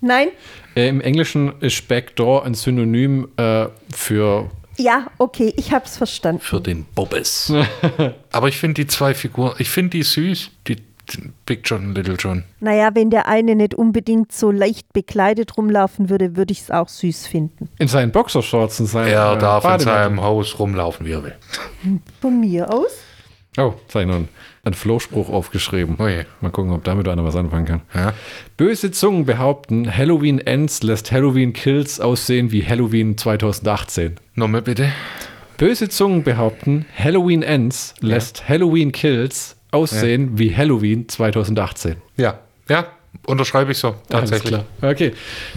Nein? Äh, Im Englischen ist Backdoor ein Synonym äh, für. Ja, okay, ich hab's verstanden. Für den Bobbes. Aber ich finde die zwei Figuren, ich finde die süß, die Big John und Little John. Naja, wenn der eine nicht unbedingt so leicht bekleidet rumlaufen würde, würde ich es auch süß finden. In seinen Boxershorts und seinen. Er äh, darf in seinem Haus rumlaufen, wie er will. Von mir aus? Oh, jetzt habe ich noch einen, einen Flohspruch aufgeschrieben. Oh je. Mal gucken, ob damit einer was anfangen kann. Ja. Böse Zungen behaupten, Halloween Ends lässt Halloween Kills aussehen wie Halloween 2018. Nochmal bitte. Böse Zungen behaupten, Halloween Ends lässt Halloween Kills aussehen wie Halloween 2018. Ja. Ja, unterschreibe ich so. Tatsächlich. Alles klar. Okay,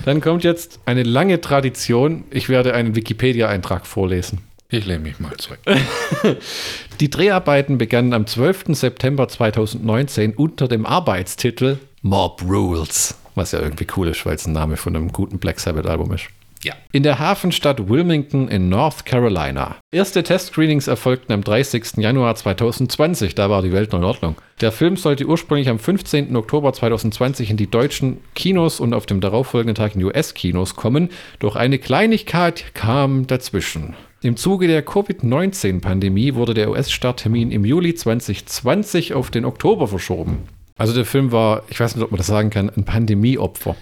dann kommt jetzt eine lange Tradition. Ich werde einen Wikipedia-Eintrag vorlesen. Ich lehne mich mal zurück. Die Dreharbeiten begannen am 12. September 2019 unter dem Arbeitstitel Mob Rules, was ja irgendwie cool ist, weil es ein Name von einem guten Black Sabbath-Album ist. Ja. In der Hafenstadt Wilmington in North Carolina. Erste Testscreenings erfolgten am 30. Januar 2020, da war die Welt noch in Ordnung. Der Film sollte ursprünglich am 15. Oktober 2020 in die deutschen Kinos und auf dem darauffolgenden Tag in US-Kinos kommen, doch eine Kleinigkeit kam dazwischen. Im Zuge der Covid-19-Pandemie wurde der US-Starttermin im Juli 2020 auf den Oktober verschoben. Also der Film war, ich weiß nicht, ob man das sagen kann, ein Pandemieopfer.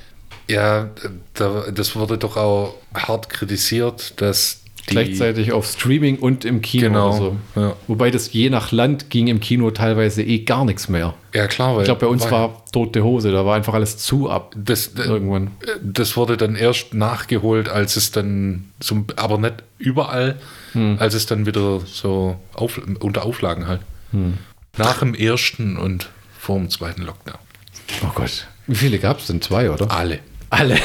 Ja, da, das wurde doch auch hart kritisiert, dass die. Gleichzeitig auf Streaming und im Kino. Genau, so. ja. Wobei das je nach Land ging im Kino teilweise eh gar nichts mehr. Ja, klar, weil. Ich glaube, bei uns war tote Hose, da war einfach alles zu ab. Das, das, Irgendwann. das wurde dann erst nachgeholt, als es dann, so, aber nicht überall, Hm. als es dann wieder so auf, unter Auflagen halt. Hm. Nach dem ersten und vor dem zweiten Lockdown. Oh Gott. Wie viele gab es denn? Zwei, oder? Alle. Alle.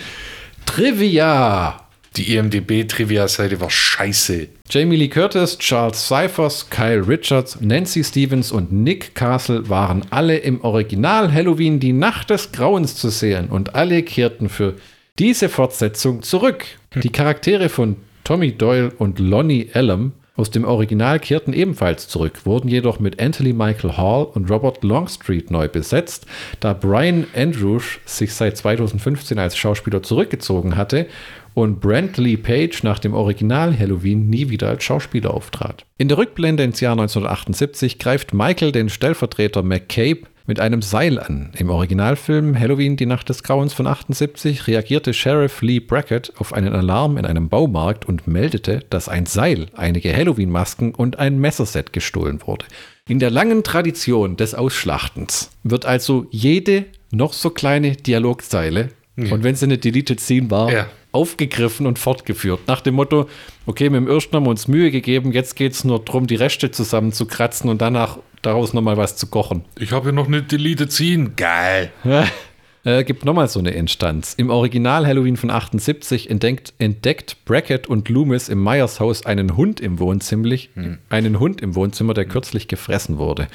Trivia. Die E IMDB-Trivia-Seite war scheiße. Jamie Lee Curtis, Charles Cyphers, Kyle Richards, Nancy Stevens und Nick Castle waren alle im Original Halloween die Nacht des Grauens zu sehen und alle kehrten für diese Fortsetzung zurück. Die Charaktere von Tommy Doyle und Lonnie Elam aus dem Original kehrten ebenfalls zurück, wurden jedoch mit Anthony Michael Hall und Robert Longstreet neu besetzt, da Brian Andrews sich seit 2015 als Schauspieler zurückgezogen hatte und Brent Lee Page nach dem Original Halloween nie wieder als Schauspieler auftrat. In der Rückblende ins Jahr 1978 greift Michael den Stellvertreter McCabe mit einem Seil an. Im Originalfilm Halloween die Nacht des Grauens von 78 reagierte Sheriff Lee Brackett auf einen Alarm in einem Baumarkt und meldete, dass ein Seil, einige Halloween-Masken und ein Messerset gestohlen wurde. In der langen Tradition des Ausschlachtens wird also jede noch so kleine Dialogzeile, und wenn sie eine Deleted Scene war, Ja. Aufgegriffen und fortgeführt. Nach dem Motto, okay, mit dem ersten haben wir uns Mühe gegeben, jetzt geht es nur darum, die Reste zusammenzukratzen und danach daraus nochmal was zu kochen. Ich habe hier noch eine Deleted Scene. Geil. Äh, gibt nochmal so eine Instanz. Im Original Halloween von 78 entdeckt, entdeckt Brackett und Loomis im Myers Haus einen Hund im Wohnzimmer, einen Hund im Wohnzimmer, der kürzlich gefressen wurde.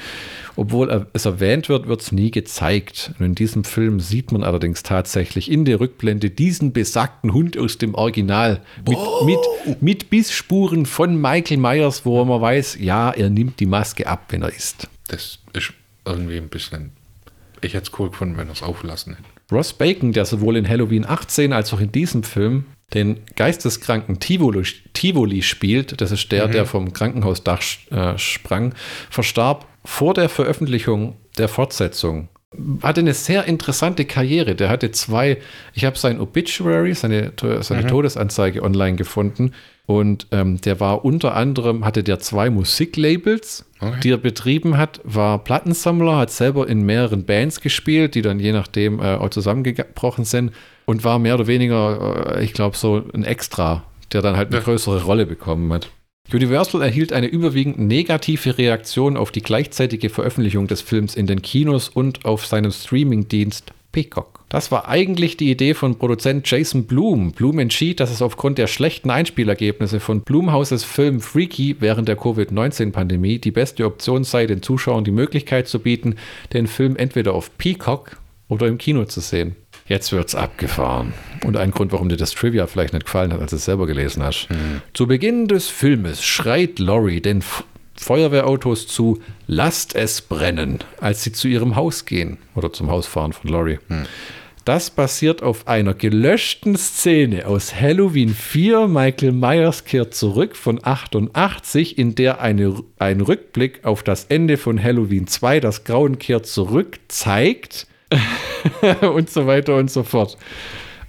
Obwohl es erwähnt wird, wird es nie gezeigt. Und in diesem Film sieht man allerdings tatsächlich in der Rückblende diesen besagten Hund aus dem Original mit, mit, mit Bissspuren von Michael Myers, wo man weiß, ja, er nimmt die Maske ab, wenn er isst. Das ist irgendwie ein bisschen. Ich hätte es cool gefunden, wenn er es aufgelassen hätte. Ross Bacon, der sowohl in Halloween 18 als auch in diesem Film den geisteskranken Tivoli, Tivoli spielt, das ist der, der vom Krankenhausdach äh, sprang, verstarb vor der Veröffentlichung der Fortsetzung. Hatte eine sehr interessante Karriere. Der hatte zwei, ich habe sein Obituary, seine, seine Todesanzeige online gefunden. Und ähm, der war unter anderem, hatte der zwei Musiklabels, Okay. die er betrieben hat, war Plattensammler, hat selber in mehreren Bands gespielt, die dann je nachdem äh, auch zusammengebrochen sind und war mehr oder weniger, äh, ich glaube, so ein Extra, der dann halt eine Ja. größere Rolle bekommen hat. Universal erhielt eine überwiegend negative Reaktion auf die gleichzeitige Veröffentlichung des Films in den Kinos und auf seinem Streamingdienst Peacock. Das war eigentlich die Idee von Produzent Jason Blum. Blum entschied, dass es aufgrund der schlechten Einspielergebnisse von Blumhauses Film Freaky während der Covid-19-Pandemie die beste Option sei, den Zuschauern die Möglichkeit zu bieten, den Film entweder auf Peacock oder im Kino zu sehen. Jetzt wird's abgefahren. Und ein Grund, warum dir das Trivia vielleicht nicht gefallen hat, als du es selber gelesen hast. Zu Beginn des Filmes schreit Laurie den Feuerwehrautos zu, lasst es brennen, als sie zu ihrem Haus gehen oder zum Haus fahren von Laurie. Das basiert auf einer gelöschten Szene aus Halloween 4. Michael Myers kehrt zurück von 88, in der eine, ein Rückblick auf das Ende von Halloween 2, das Grauen kehrt zurück, zeigt und so weiter und so fort.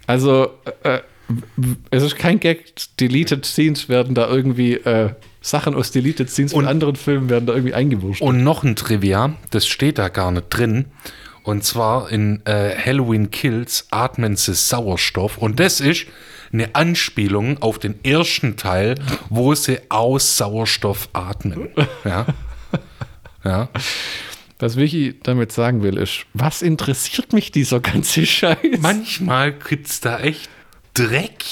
Also, äh, w- es ist kein Gag. Deleted Scenes werden da irgendwie, äh, Sachen aus Deleted Scenes von Und- anderen Filmen werden da irgendwie eingewurscht. Und noch ein Trivia, das steht da gar nicht drin. Und zwar in äh, Halloween Kills atmen sie Sauerstoff. Und das ist eine Anspielung auf den ersten Teil, wo sie aus Sauerstoff atmen. Ja. Ja. Was Vicky damit sagen will, ist, was interessiert mich dieser ganze Scheiß? Manchmal gibt's da echt Dreck,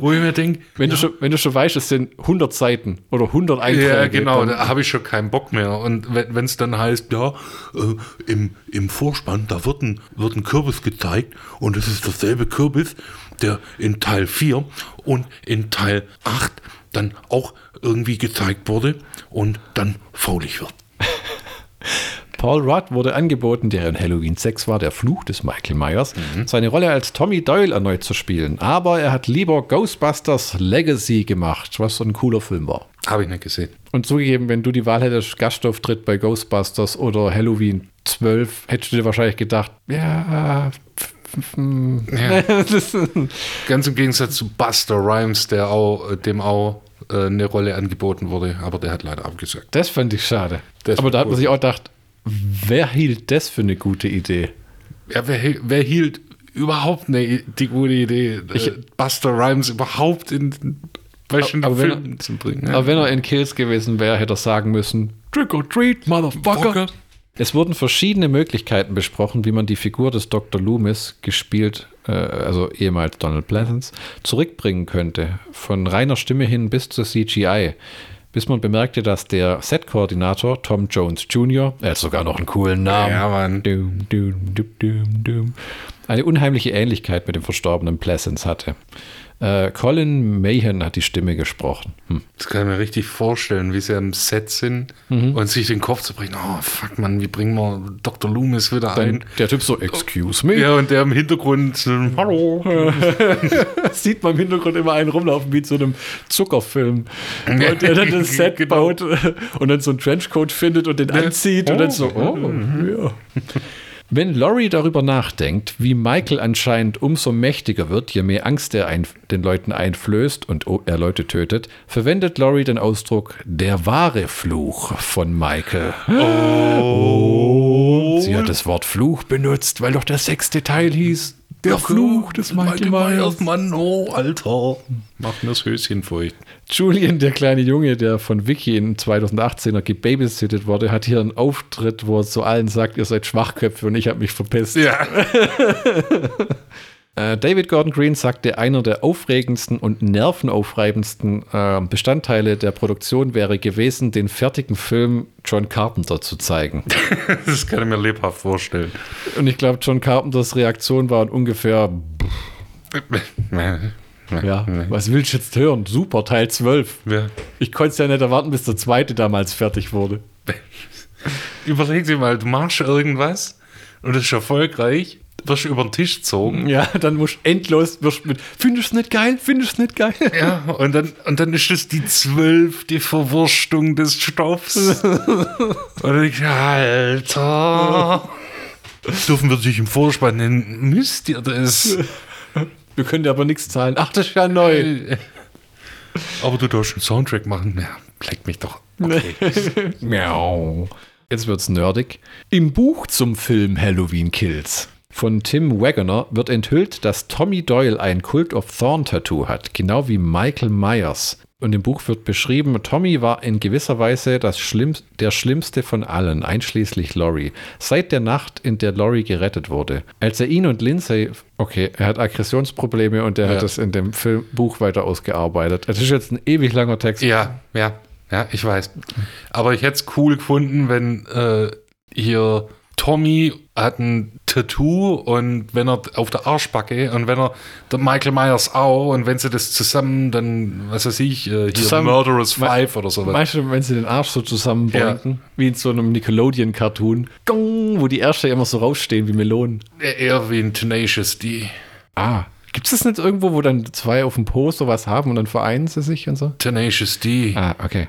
wo ich mir denke, wenn, du schon, wenn du schon weißt, es sind 100 Seiten oder 100 Einträge. Ja, genau, da habe ich schon keinen Bock mehr. Und wenn es dann heißt, ja, äh, im, im Vorspann, da wird ein, wird ein Kürbis gezeigt und es ist dasselbe Kürbis, der in Teil 4 und in Teil 8 dann auch irgendwie gezeigt wurde und dann faulig wird. Paul Rudd wurde angeboten, der in Halloween 6 war, der Fluch des Michael Myers, seine Rolle als Tommy Doyle erneut zu spielen. Aber er hat lieber Ghostbusters Legacy gemacht, was so ein cooler Film war. Habe ich nicht gesehen. Und zugegeben, wenn du die Wahl hättest, Gastauftritt bei Ghostbusters oder Halloween 12, hättest du dir wahrscheinlich gedacht, ja. Ja. Ganz im Gegensatz zu Buster Rhymes, der auch, dem auch äh, eine Rolle angeboten wurde, aber der hat leider abgesagt. das fand ich schade. Das Aber da hat man sich auch gedacht, wer hielt das für eine gute Idee? Ja, wer, wer hielt überhaupt ne, die gute Idee, Ich- äh, Buster Rhymes überhaupt in welchen wenn er- Filmen zu bringen? Aber wenn er in Kills gewesen wäre, hätte er sagen müssen, Trick or treat, Motherfucker. Es wurden verschiedene Möglichkeiten besprochen, wie man die Figur des Dr. Loomis, gespielt, äh, also ehemals Donald Pleasance, zurückbringen könnte. Von reiner Stimme hin bis zur CGI. Bis man bemerkte, dass der Set-Koordinator Tom Jones Jr., er hat sogar noch einen coolen Namen, Ja, Mann. Dum, dum, dum, eine unheimliche Ähnlichkeit mit dem verstorbenen Pleasance hatte. Äh, Colin Mahan hat die Stimme gesprochen. Hm. Das kann ich mir richtig vorstellen, wie sie am Set sind Mhm. und sich den Kopf zu bringen, oh fuck man, wie bringen wir Dr. Loomis wieder Dann ein? der Typ so, excuse me. Ja, und der im Hintergrund, hallo. sieht man im Hintergrund immer einen rumlaufen wie so einem Zuckerfilm. Und der dann das Set Genau. baut und dann so einen Trenchcoat findet und den anzieht und dann so, oh, ja. Wenn Laurie darüber nachdenkt, wie Michael anscheinend umso mächtiger wird, je mehr Angst er den Leuten einflößt und o- er Leute tötet, verwendet Laurie den Ausdruck der wahre Fluch von Michael. Oh. Sie hat das Wort Fluch benutzt, weil doch der sechste Teil hieß Der Fluch des Michael Myers. Mann, oh, Alter. Macht mir das Höschen feucht. Julian, der kleine Junge, der von Vicky in 2018er gebabysittet wurde, hat hier einen Auftritt, wo er zu allen sagt, ihr seid Schwachköpfe und ich habe mich verpisst. Ja. Äh, David Gordon Green sagte, einer der aufregendsten und nervenaufreibendsten äh, Bestandteile der Produktion wäre gewesen, den fertigen Film John Carpenter zu zeigen. Das kann ich mir lebhaft vorstellen. Und ich glaube, John Carpenters Reaktion war ungefähr, ja, was willst du jetzt hören? Super, Teil 12. Ja. Ich konnte es ja nicht erwarten, bis der zweite damals fertig wurde. Überleg dir mal, du machst irgendwas und es ist erfolgreich, wirst über den Tisch gezogen. Ja, dann musst du endlos, wirst mit, findest du nicht geil? Findest du nicht geil? Ja, und dann, und dann ist das die zwölfte Verwurstung des Stoffs. und dann denk ich, Alter. Dürfen wir sich im Vorspann nennen? Müsst ihr das? Wir können dir aber nichts zahlen. Ach, das ist ja neu. Aber du darfst einen Soundtrack machen. Ja, leck mich doch. Okay. Miau. Jetzt wird's nerdig. Im Buch zum Film Halloween Kills von Tim Wagoner wird enthüllt, dass Tommy Doyle ein Cult of Thorn Tattoo hat, genau wie Michael Myers. Und im Buch wird beschrieben, Tommy war in gewisser Weise das Schlimm der schlimmste von allen, einschließlich Laurie, seit der Nacht, in der Laurie gerettet wurde. Als er ihn und Lindsay, okay, er hat Aggressionsprobleme und er Ja. hat das in dem Film, Buch weiter ausgearbeitet. Das ist jetzt ein ewig langer Text. Ja, ja, ja, ich weiß. Aber ich hätte es cool gefunden, wenn äh, hier Tommy hat ein Tattoo und wenn er auf der Arschbacke und wenn er der Michael Myers auch und wenn sie das zusammen dann, was weiß ich, äh, hier Zusammen- Murderous Five oder sowas. Weißt du, wenn sie den Arsch so zusammenbeugen, wie in so einem Nickelodeon-Cartoon, wo die Ärsche immer so rausstehen wie Melonen. Eher wie ein Tenacious D. Ah. Gibt es das nicht irgendwo, wo dann zwei auf dem Po sowas haben und dann vereinen sie sich und so? Tenacious D. Ah, okay.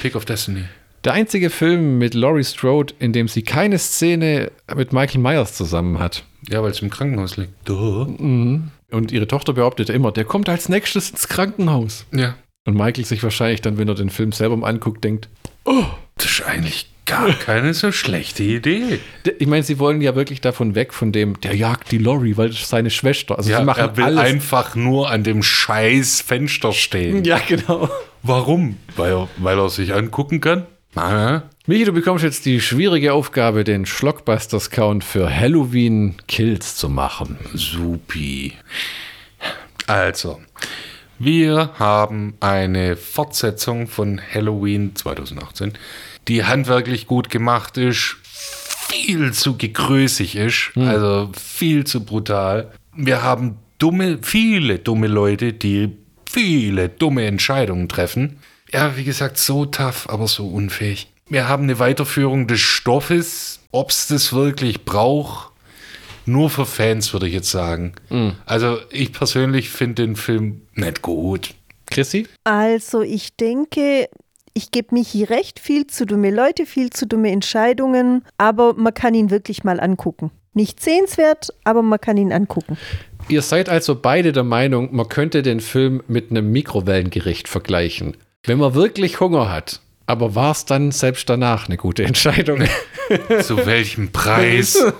Pick of Destiny. Der einzige Film mit Laurie Strode, in dem sie keine Szene mit Michael Myers zusammen hat. Ja, weil es im Krankenhaus liegt. Duh. Und ihre Tochter behauptet immer, der kommt als nächstes ins Krankenhaus. Ja. Und Michael sich wahrscheinlich dann, wenn er den Film selber mal anguckt, denkt, Das ist eigentlich gar keine so schlechte Idee. Ich meine, sie wollen ja wirklich davon weg, von dem, der jagt die Lori, weil das ist seine Schwester. Also Ja, sie machen er will alles. einfach nur an dem scheiß Fenster stehen. ja, genau. Warum? Weil er, weil er sich angucken kann? Ah, Michi, du bekommst jetzt die schwierige Aufgabe, den Schlockbusters-Count für Halloween Kills zu machen. supi. Also, wir haben eine Fortsetzung von Halloween 2018, die handwerklich gut gemacht ist, viel zu gegrößig ist, also viel zu brutal. Wir haben dumme, viele dumme Leute, die viele dumme Entscheidungen treffen. Ja, wie gesagt, so tough, aber so unfähig. Wir haben eine Weiterführung des Stoffes, ob es das wirklich braucht. Nur für Fans, würde ich jetzt sagen. Also, ich persönlich finde den Film nicht gut. Chrissy? Also ich denke, ich gebe Michi recht, viel zu dumme Leute, viel zu dumme Entscheidungen, aber man kann ihn wirklich mal angucken. Nicht sehenswert, aber man kann ihn angucken. Ihr seid also beide der Meinung, man könnte den Film mit einem Mikrowellengericht vergleichen. Wenn man wirklich Hunger hat. Aber war es dann selbst danach eine gute Entscheidung? Zu welchem Preis?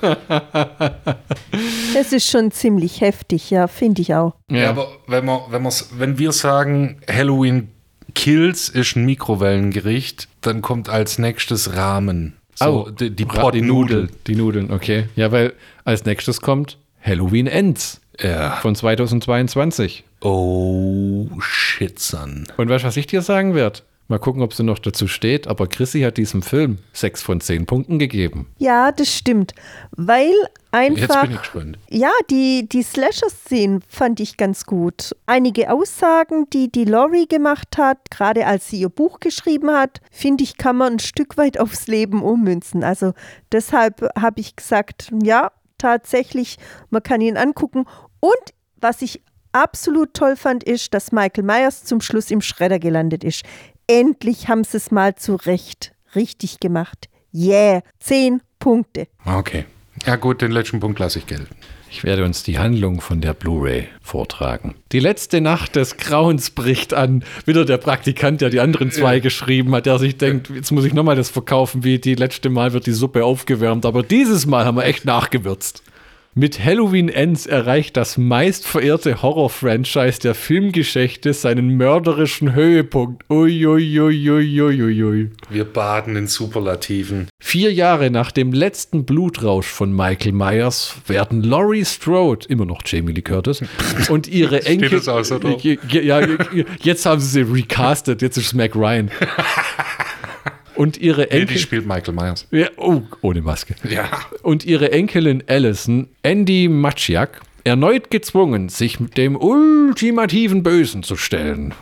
Das ist schon ziemlich heftig, ja, finde ich auch. Ja, aber wenn, wir, wenn, wenn wir sagen, Halloween Kills ist ein Mikrowellengericht, dann kommt als nächstes Ramen. So, Oh, die, die Ra- Potnudel. Die Nudeln, okay. Ja, weil als nächstes kommt Halloween Ends Ja. von 2022. Oh, shit, son. Und weißt du, was ich dir sagen werde? Mal gucken, ob sie noch dazu steht. Aber Chrissy hat diesem Film sechs von zehn Punkten gegeben. Ja, das stimmt, weil Jetzt einfach bin ich gespannt. Ja, die, die Slasher-Szenen fand ich ganz gut. Einige Aussagen, die die Laurie gemacht hat, gerade als sie ihr Buch geschrieben hat, finde ich, kann man ein Stück weit aufs Leben ummünzen. Also deshalb habe ich gesagt, ja, tatsächlich, man kann ihn angucken. Und was ich absolut toll fand, ist, dass Michael Myers zum Schluss im Schredder gelandet ist. Endlich haben sie es mal zurecht richtig gemacht. Yeah, zehn Punkte. Okay. Ja, gut, den letzten Punkt lasse ich gelten. Ich werde uns die Handlung von der Blu-ray vortragen. Die letzte Nacht des Grauens bricht an. Wieder der Praktikant, der die anderen zwei geschrieben hat, der sich denkt, jetzt muss ich nochmal das verkaufen, wie die letzte Mal wird die Suppe aufgewärmt. Aber dieses Mal haben wir echt nachgewürzt. Mit Halloween Ends erreicht das meistverehrte Horror-Franchise der Filmgeschichte seinen mörderischen Höhepunkt. Uiuiuiuiui. Wir baden in Superlativen. Vier Jahre nach dem letzten Blutrausch von Michael Myers werden Laurie Strode, immer noch Jamie Lee Curtis, und ihre Enkel. drauf? ja, jetzt haben sie sie recastet, jetzt ist es Mac Ryan. Und ihre Nee, Enkel. die spielt Michael Myers. Ja, oh, ohne Maske. Ja. Und ihre Enkelin Allison, Andy Maciak, erneut gezwungen, sich mit dem ultimativen Bösen zu stellen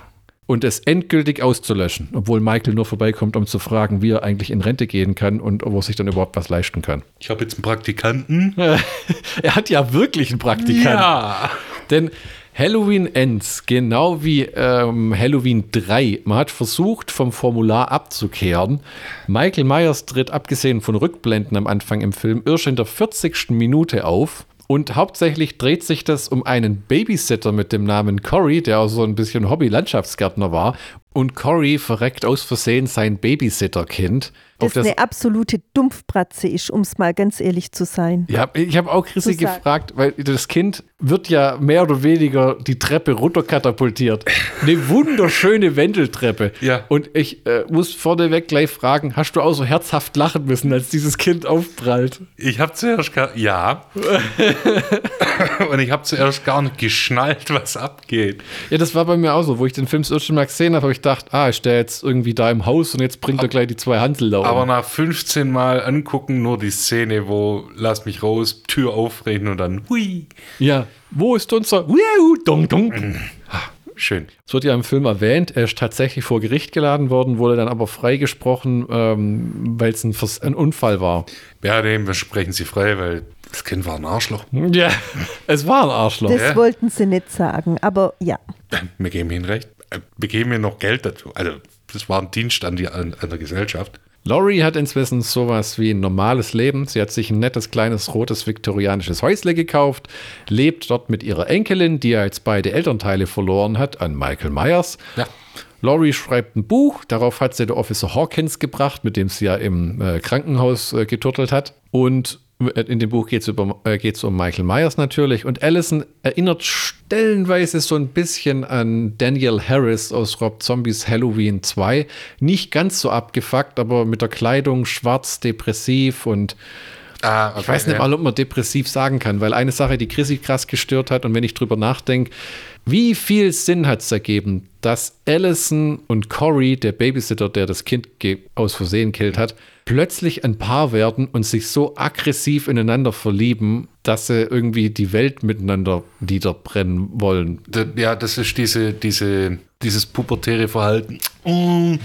und es endgültig auszulöschen, obwohl Michael nur vorbeikommt, um zu fragen, wie er eigentlich in Rente gehen kann und wo er sich dann überhaupt was leisten kann. Ich habe jetzt einen Praktikanten. er hat ja wirklich einen Praktikanten. Ja. Denn Halloween Ends, genau wie ähm, Halloween 3, man hat versucht, vom Formular abzukehren. Michael Myers tritt, abgesehen von Rückblenden am Anfang im Film, erst in der 40. Minute auf. Und hauptsächlich dreht sich das um einen Babysitter mit dem Namen Cory, der auch so ein bisschen Hobby-Landschaftsgärtner war. Und Cory verreckt aus Versehen sein Babysitter-Kind. Auf Das eine absolute Dumpfbratze ist, um es mal ganz ehrlich zu sein. Ja, ich habe auch Chrissy gefragt, weil das Kind wird ja mehr oder weniger die Treppe runterkatapultiert. Eine wunderschöne Wendeltreppe. Ja. Und ich äh, muss vorneweg gleich fragen, hast du auch so herzhaft lachen müssen, als dieses Kind aufprallt? Ich habe zuerst gar, ja. Und ich habe zuerst gar nicht geschnallt, was abgeht. Ja, das war bei mir auch so, wo ich den Film das erste Mal gesehen habe, habe ich gedacht, ah, ist der jetzt irgendwie da im Haus und jetzt bringt er gleich die zwei Hansel da Aber nach 15 Mal angucken, nur die Szene, wo lass mich raus, Tür aufreden und dann hui. Ja, wo ist unser Wiu, dong, dong. Schön. Es wird ja im Film erwähnt, er ist tatsächlich vor Gericht geladen worden, wurde dann aber freigesprochen, ähm, weil es ein, ein Unfall war. Ja, dem sprechen Sie frei, weil das Kind war ein Arschloch. Ja, es war ein Arschloch. Das wollten sie nicht sagen, aber ja. Wir geben Ihnen recht. Wir geben Ihnen noch Geld dazu. Also, das war ein Dienst an, die, an, an der Gesellschaft. Laurie hat inzwischen sowas wie ein normales Leben. Sie hat sich ein nettes, kleines, rotes, viktorianisches Häusle gekauft, lebt dort mit ihrer Enkelin, die ja jetzt beide Elternteile verloren hat, an Michael Myers. Ja. Laurie schreibt ein Buch, darauf hat sie der Officer Hawkins gebracht, mit dem sie ja im äh, Krankenhaus äh, geturtelt hat. Und in dem Buch geht es äh, um Michael Myers natürlich. Und Allison erinnert stellenweise so ein bisschen an Daniel Harris aus Rob Zombies Halloween 2. Nicht ganz so abgefuckt, aber mit der Kleidung schwarz, depressiv und Ah, okay, ich weiß nicht ja. mal, ob man depressiv sagen kann, weil eine Sache, die Chrissy krass gestört hat und wenn ich drüber nachdenke, wie viel Sinn hat es ergeben, dass Allison und Cory, der Babysitter, der das Kind aus Versehen killt hat, plötzlich ein Paar werden und sich so aggressiv ineinander verlieben, dass sie irgendwie die Welt miteinander niederbrennen wollen. Ja, das ist diese, diese, dieses pubertäre Verhalten. Oh,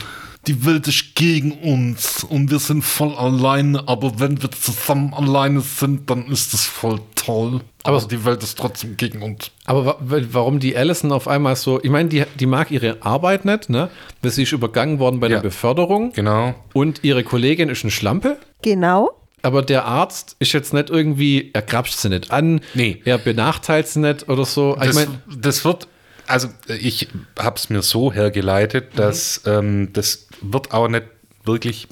die Welt ist gegen uns und wir sind voll alleine, aber wenn wir zusammen alleine sind, dann ist das voll toll. Aber, Aber- die Welt ist trotzdem gegen uns. Aber wa wa- warum die Allison auf einmal so, ich meine, die, die mag ihre Arbeit nicht, ne? Weil sie ist übergangen worden bei Ja. der Beförderung Genau. und ihre Kollegin ist eine Schlampe. Genau. Aber der Arzt ist jetzt nicht irgendwie, er grapscht sie nicht an, Nee. er benachteilt sie nicht oder so. Ich Das, mein, das wird, also ich habe es mir so hergeleitet, dass ähm, das wird auch nicht wirklich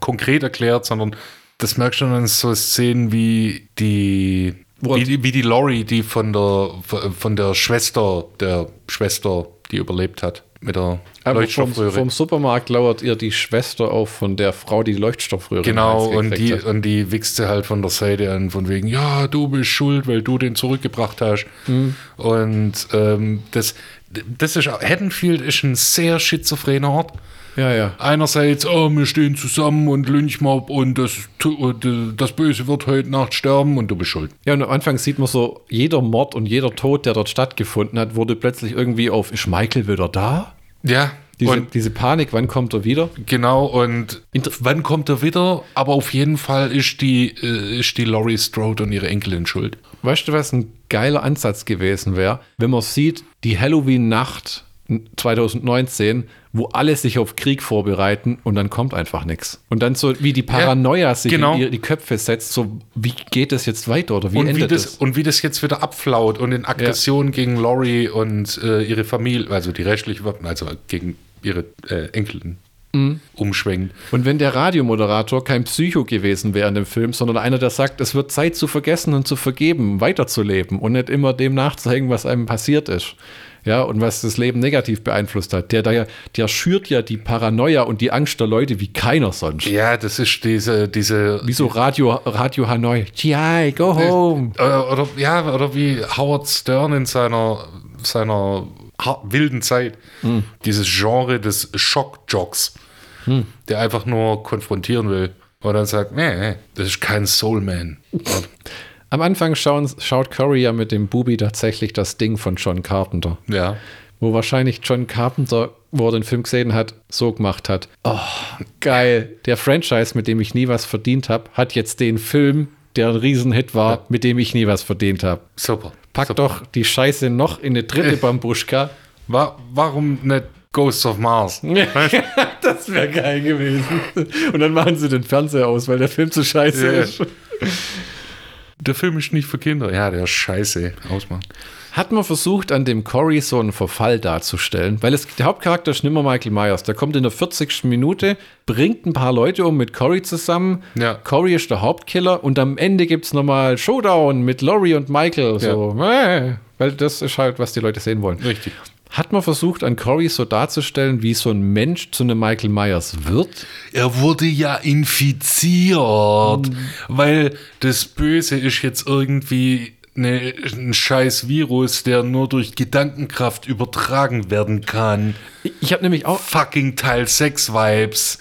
konkret erklärt, sondern das merkst du dann in so Szenen wie die, wie die, wie die Lori, die von der, von der Schwester, der Schwester, die überlebt hat, mit der aber vom, Leuchtstoffröhre. vom Supermarkt lauert ihr die Schwester auf von der Frau, die die Leuchtstoffröhre Genau, und die, hat. und die wichst sie halt von der Seite an, von wegen, ja, du bist schuld, weil du den zurückgebracht hast. Mhm. Und ähm, das, das ist, Haddonfield ist ein sehr schizophrener Ort. Ja, ja. Einerseits, oh, wir stehen zusammen und Lynchmob und das, äh, das Böse wird heute Nacht sterben und du bist schuld. Ja, und am Anfang sieht man so, jeder Mord und jeder Tod, der dort stattgefunden hat, wurde plötzlich irgendwie auf, ist Michael wieder da? Ja, Diese, und diese Panik, wann kommt er wieder? genau, und Inter- wann kommt er wieder? Aber auf jeden Fall ist die, äh, ist die Laurie Strode und ihre Enkelin schuld. Weißt du, was ein geiler Ansatz gewesen wäre, wenn man sieht, die Halloween-Nacht 2019, wo alle sich auf Krieg vorbereiten und dann kommt einfach nichts. Und dann so, wie die Paranoia sich genau. in die Köpfe setzt, so, wie geht das jetzt weiter oder wie und wie, endet das, das? und wie das jetzt wieder abflaut und in Aggression gegen Laurie und äh, ihre Familie, also die rechtliche, also gegen ihre äh, Enkelin. umschwenkt. Und wenn der Radiomoderator kein Psycho gewesen wäre in dem Film, sondern einer, der sagt, es wird Zeit zu vergessen und zu vergeben, weiterzuleben und nicht immer dem nachzuhängen, was einem passiert ist. Ja, und was das Leben negativ beeinflusst hat. Der, der, der schürt ja die Paranoia und die Angst der Leute wie keiner sonst. Ja, das ist diese, diese Wie so Radio, Radio Hanoi. GI, go home. Oder, oder, ja, oder wie Howard Stern in seiner, seiner wilden Zeit. Dieses Genre des Schockjocks, der einfach nur konfrontieren will. Und dann sagt, nee, nee, das ist kein Soulman. Am Anfang schauen, schaut Curry ja mit dem Bubi tatsächlich das Ding von John Carpenter. ja. Wo wahrscheinlich John Carpenter, wo er den Film gesehen hat, so gemacht hat. Oh, geil. Der Franchise, mit dem ich nie was verdient habe, hat jetzt den Film, der ein Riesenhit war, mit dem ich nie was verdient habe. Super. Pack Super. doch die Scheiße noch in eine dritte Bambuschka. Wa warum nicht Ghosts of Mars? das wäre geil gewesen. Und dann machen sie den Fernseher aus, weil der Film zu scheiße Ja. ist. Der Film ist nicht für Kinder. Ja, der ist scheiße. Ausmachen. Hat man versucht, an dem Cory so einen Verfall darzustellen, weil es, der Hauptcharakter ist nimmer Michael Myers. Der kommt in der 40. Minute, bringt ein paar Leute um mit Cory zusammen. Ja. Cory ist der Hauptkiller und am Ende gibt es nochmal Showdown mit Laurie und Michael. So, äh, weil das ist halt, was die Leute sehen wollen. Richtig. Hat man versucht, an Cory so darzustellen, wie so ein Mensch zu einem Michael Myers wird? Er wurde ja infiziert, weil das Böse ist jetzt irgendwie eine, ein scheiß Virus, der nur durch Gedankenkraft übertragen werden kann. Ich, ich habe nämlich auch, Fucking Teil 6 Vibes.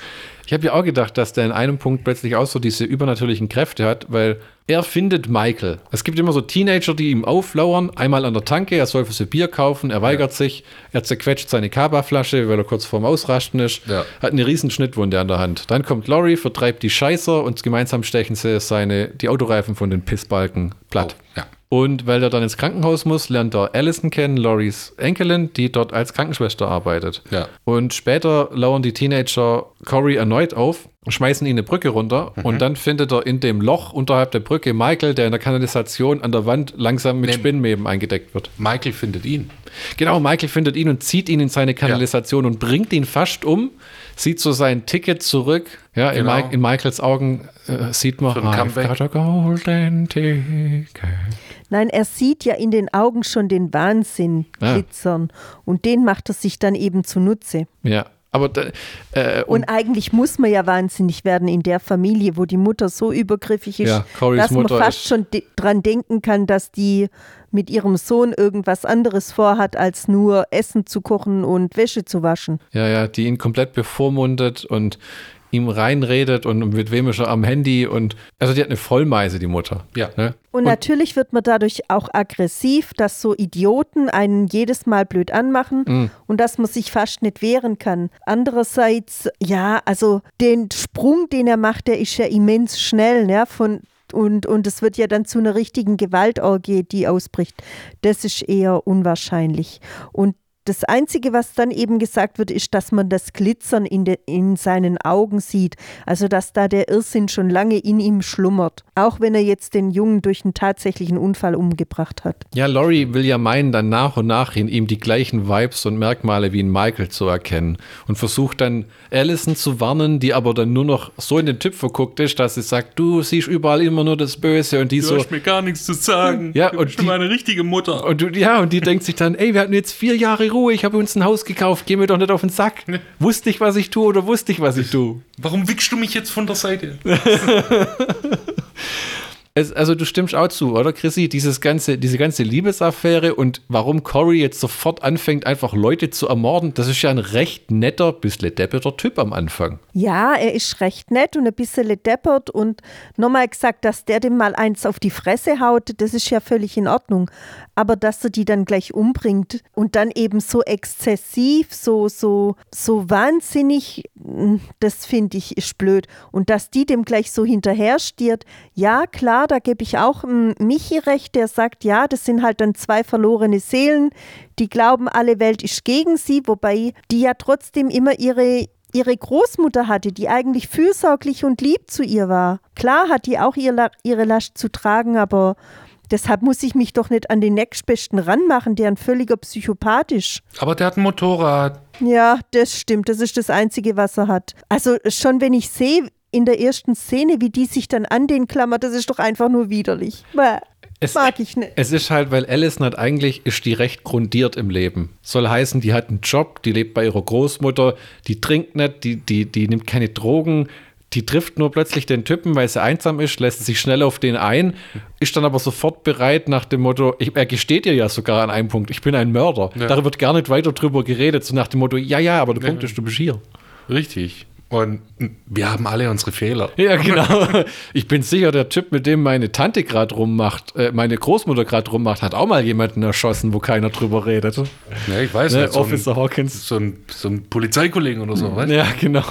Ich habe ja auch gedacht, dass der in einem Punkt plötzlich auch so diese übernatürlichen Kräfte hat, weil er findet Michael. Es gibt immer so Teenager, die ihm auflauern, einmal an der Tanke, er soll für sie Bier kaufen, er weigert sich, er zerquetscht seine Kaba-Flasche, weil er kurz vorm Ausrasten ist, Ja. hat eine riesen Schnittwunde an der Hand. Dann kommt Laurie, vertreibt die Scheißer und gemeinsam stechen sie seine, die Autoreifen von den Pissbalken platt. Oh, ja. Und weil er dann ins Krankenhaus muss, lernt er Allison kennen, Loris Enkelin, die dort als Krankenschwester arbeitet. Ja. Und später lauern die Teenager Cory erneut auf, schmeißen ihn eine Brücke runter Mhm. und dann findet er in dem Loch unterhalb der Brücke Michael, der in der Kanalisation an der Wand langsam mit Nee. Spinnenweben eingedeckt wird. Michael findet ihn. Genau, Michael findet ihn und zieht ihn in seine Kanalisation und bringt ihn fast um, sieht so sein Ticket zurück. Ja, in, Genau. Mike, in Michaels Augen äh, sieht man, Für ein I've Comeback. got a golden ticket. Nein, er sieht ja in den Augen schon den Wahnsinn Ah. glitzern. Und den macht er sich dann eben zunutze. Ja, aber da, äh, Und eigentlich muss man ja wahnsinnig werden in der Familie, wo die Mutter so übergriffig ist, Ja, dass man Mutter fast schon de dran denken kann, dass die mit ihrem Sohn irgendwas anderes vorhat, als nur Essen zu kochen und Wäsche zu waschen. Ja, ja, die ihn komplett bevormundet und ihm reinredet und mit wem ist er am Handy und also die hat eine Vollmeise, die Mutter. Ja. Ne? Und, natürlich wird man dadurch auch aggressiv, dass so Idioten einen jedes Mal blöd anmachen Mhm. und dass man sich fast nicht wehren kann. Andererseits, ja, also den Sprung, den er macht, der ist ja immens schnell, ja, von und, und es wird ja dann zu einer richtigen Gewaltorgie, die ausbricht. Das ist eher unwahrscheinlich. Und das Einzige, was dann eben gesagt wird, ist, dass man das Glitzern in, de, in seinen Augen sieht. Also, dass da der Irrsinn schon lange in ihm schlummert. Auch wenn er jetzt den Jungen durch einen tatsächlichen Unfall umgebracht hat. Ja, Laurie will ja meinen, dann nach und nach in ihm die gleichen Vibes und Merkmale wie in Michael zu erkennen und versucht dann Allison zu warnen, die aber dann nur noch so in den Typ verguckt ist, dass sie sagt, du siehst überall immer nur das Böse und die so mir gar nichts zu sagen. Ja, und die- eine richtige Mutter. und du, ja, und die denkt sich dann, ey, wir hatten jetzt vier Jahre Ruhe, ich habe uns ein Haus gekauft, geh mir doch nicht auf den Sack. Wusste ich, was ich tue oder wusste ich, was ich tue? Warum wickst du mich jetzt von der Seite? Es, also du stimmst auch zu, oder Chrissy? Dieses ganze, diese ganze Liebesaffäre und warum Cory jetzt sofort anfängt, einfach Leute zu ermorden, das ist ja ein recht netter, bisschen depperter Typ am Anfang. Ja, er ist recht nett und ein bisschen deppert und nochmal gesagt, dass der dem mal eins auf die Fresse haut, das ist ja völlig in Ordnung. Aber dass er die dann gleich umbringt und dann eben so exzessiv, so, so, so wahnsinnig, mm, das finde ich ist blöd. Und dass die dem gleich so hinterher stiert, ja klar, da gebe ich auch Michi recht, der sagt, ja, das sind halt dann zwei verlorene Seelen, die glauben, alle Welt ist gegen sie, wobei die ja trotzdem immer ihre ihre Großmutter hatte, die eigentlich fürsorglich und lieb zu ihr war. Klar hat die auch ihr, ihre Last zu tragen, aber Deshalb muss ich mich doch nicht an den nächstbesten ranmachen, der ein völliger Psychopath ist. Aber der hat ein Motorrad. Ja, das stimmt. Das ist das Einzige, was er hat. Also schon wenn ich sehe in der ersten Szene, wie die sich dann an den klammert, das ist doch einfach nur widerlich. Bäh. Es- Mag ich nicht. Es ist halt, weil Alison hat eigentlich, ist die recht grundiert im Leben. Soll heißen, die hat einen Job, die lebt bei ihrer Großmutter, die trinkt nicht, die, die, die nimmt keine Drogen, die trifft nur plötzlich den Typen, weil sie einsam ist, lässt sich schnell auf den ein, ist dann aber sofort bereit nach dem Motto, ich, er gesteht ihr ja sogar an einem Punkt, ich bin ein Mörder. Ja. Da wird gar nicht weiter drüber geredet, so nach dem Motto, ja, ja, aber der Punkt ist, du bist hier. Richtig. Und wir haben alle unsere Fehler. Ja, genau. Ich bin sicher, der Typ, mit dem meine Tante gerade rummacht, äh, meine Großmutter gerade rummacht, hat auch mal jemanden erschossen, wo keiner drüber redet. Ja, ich weiß Ne, nicht. So Officer ein, Hawkins. so ein, so ein Polizeikollegen oder so, weißt du? Ja, genau.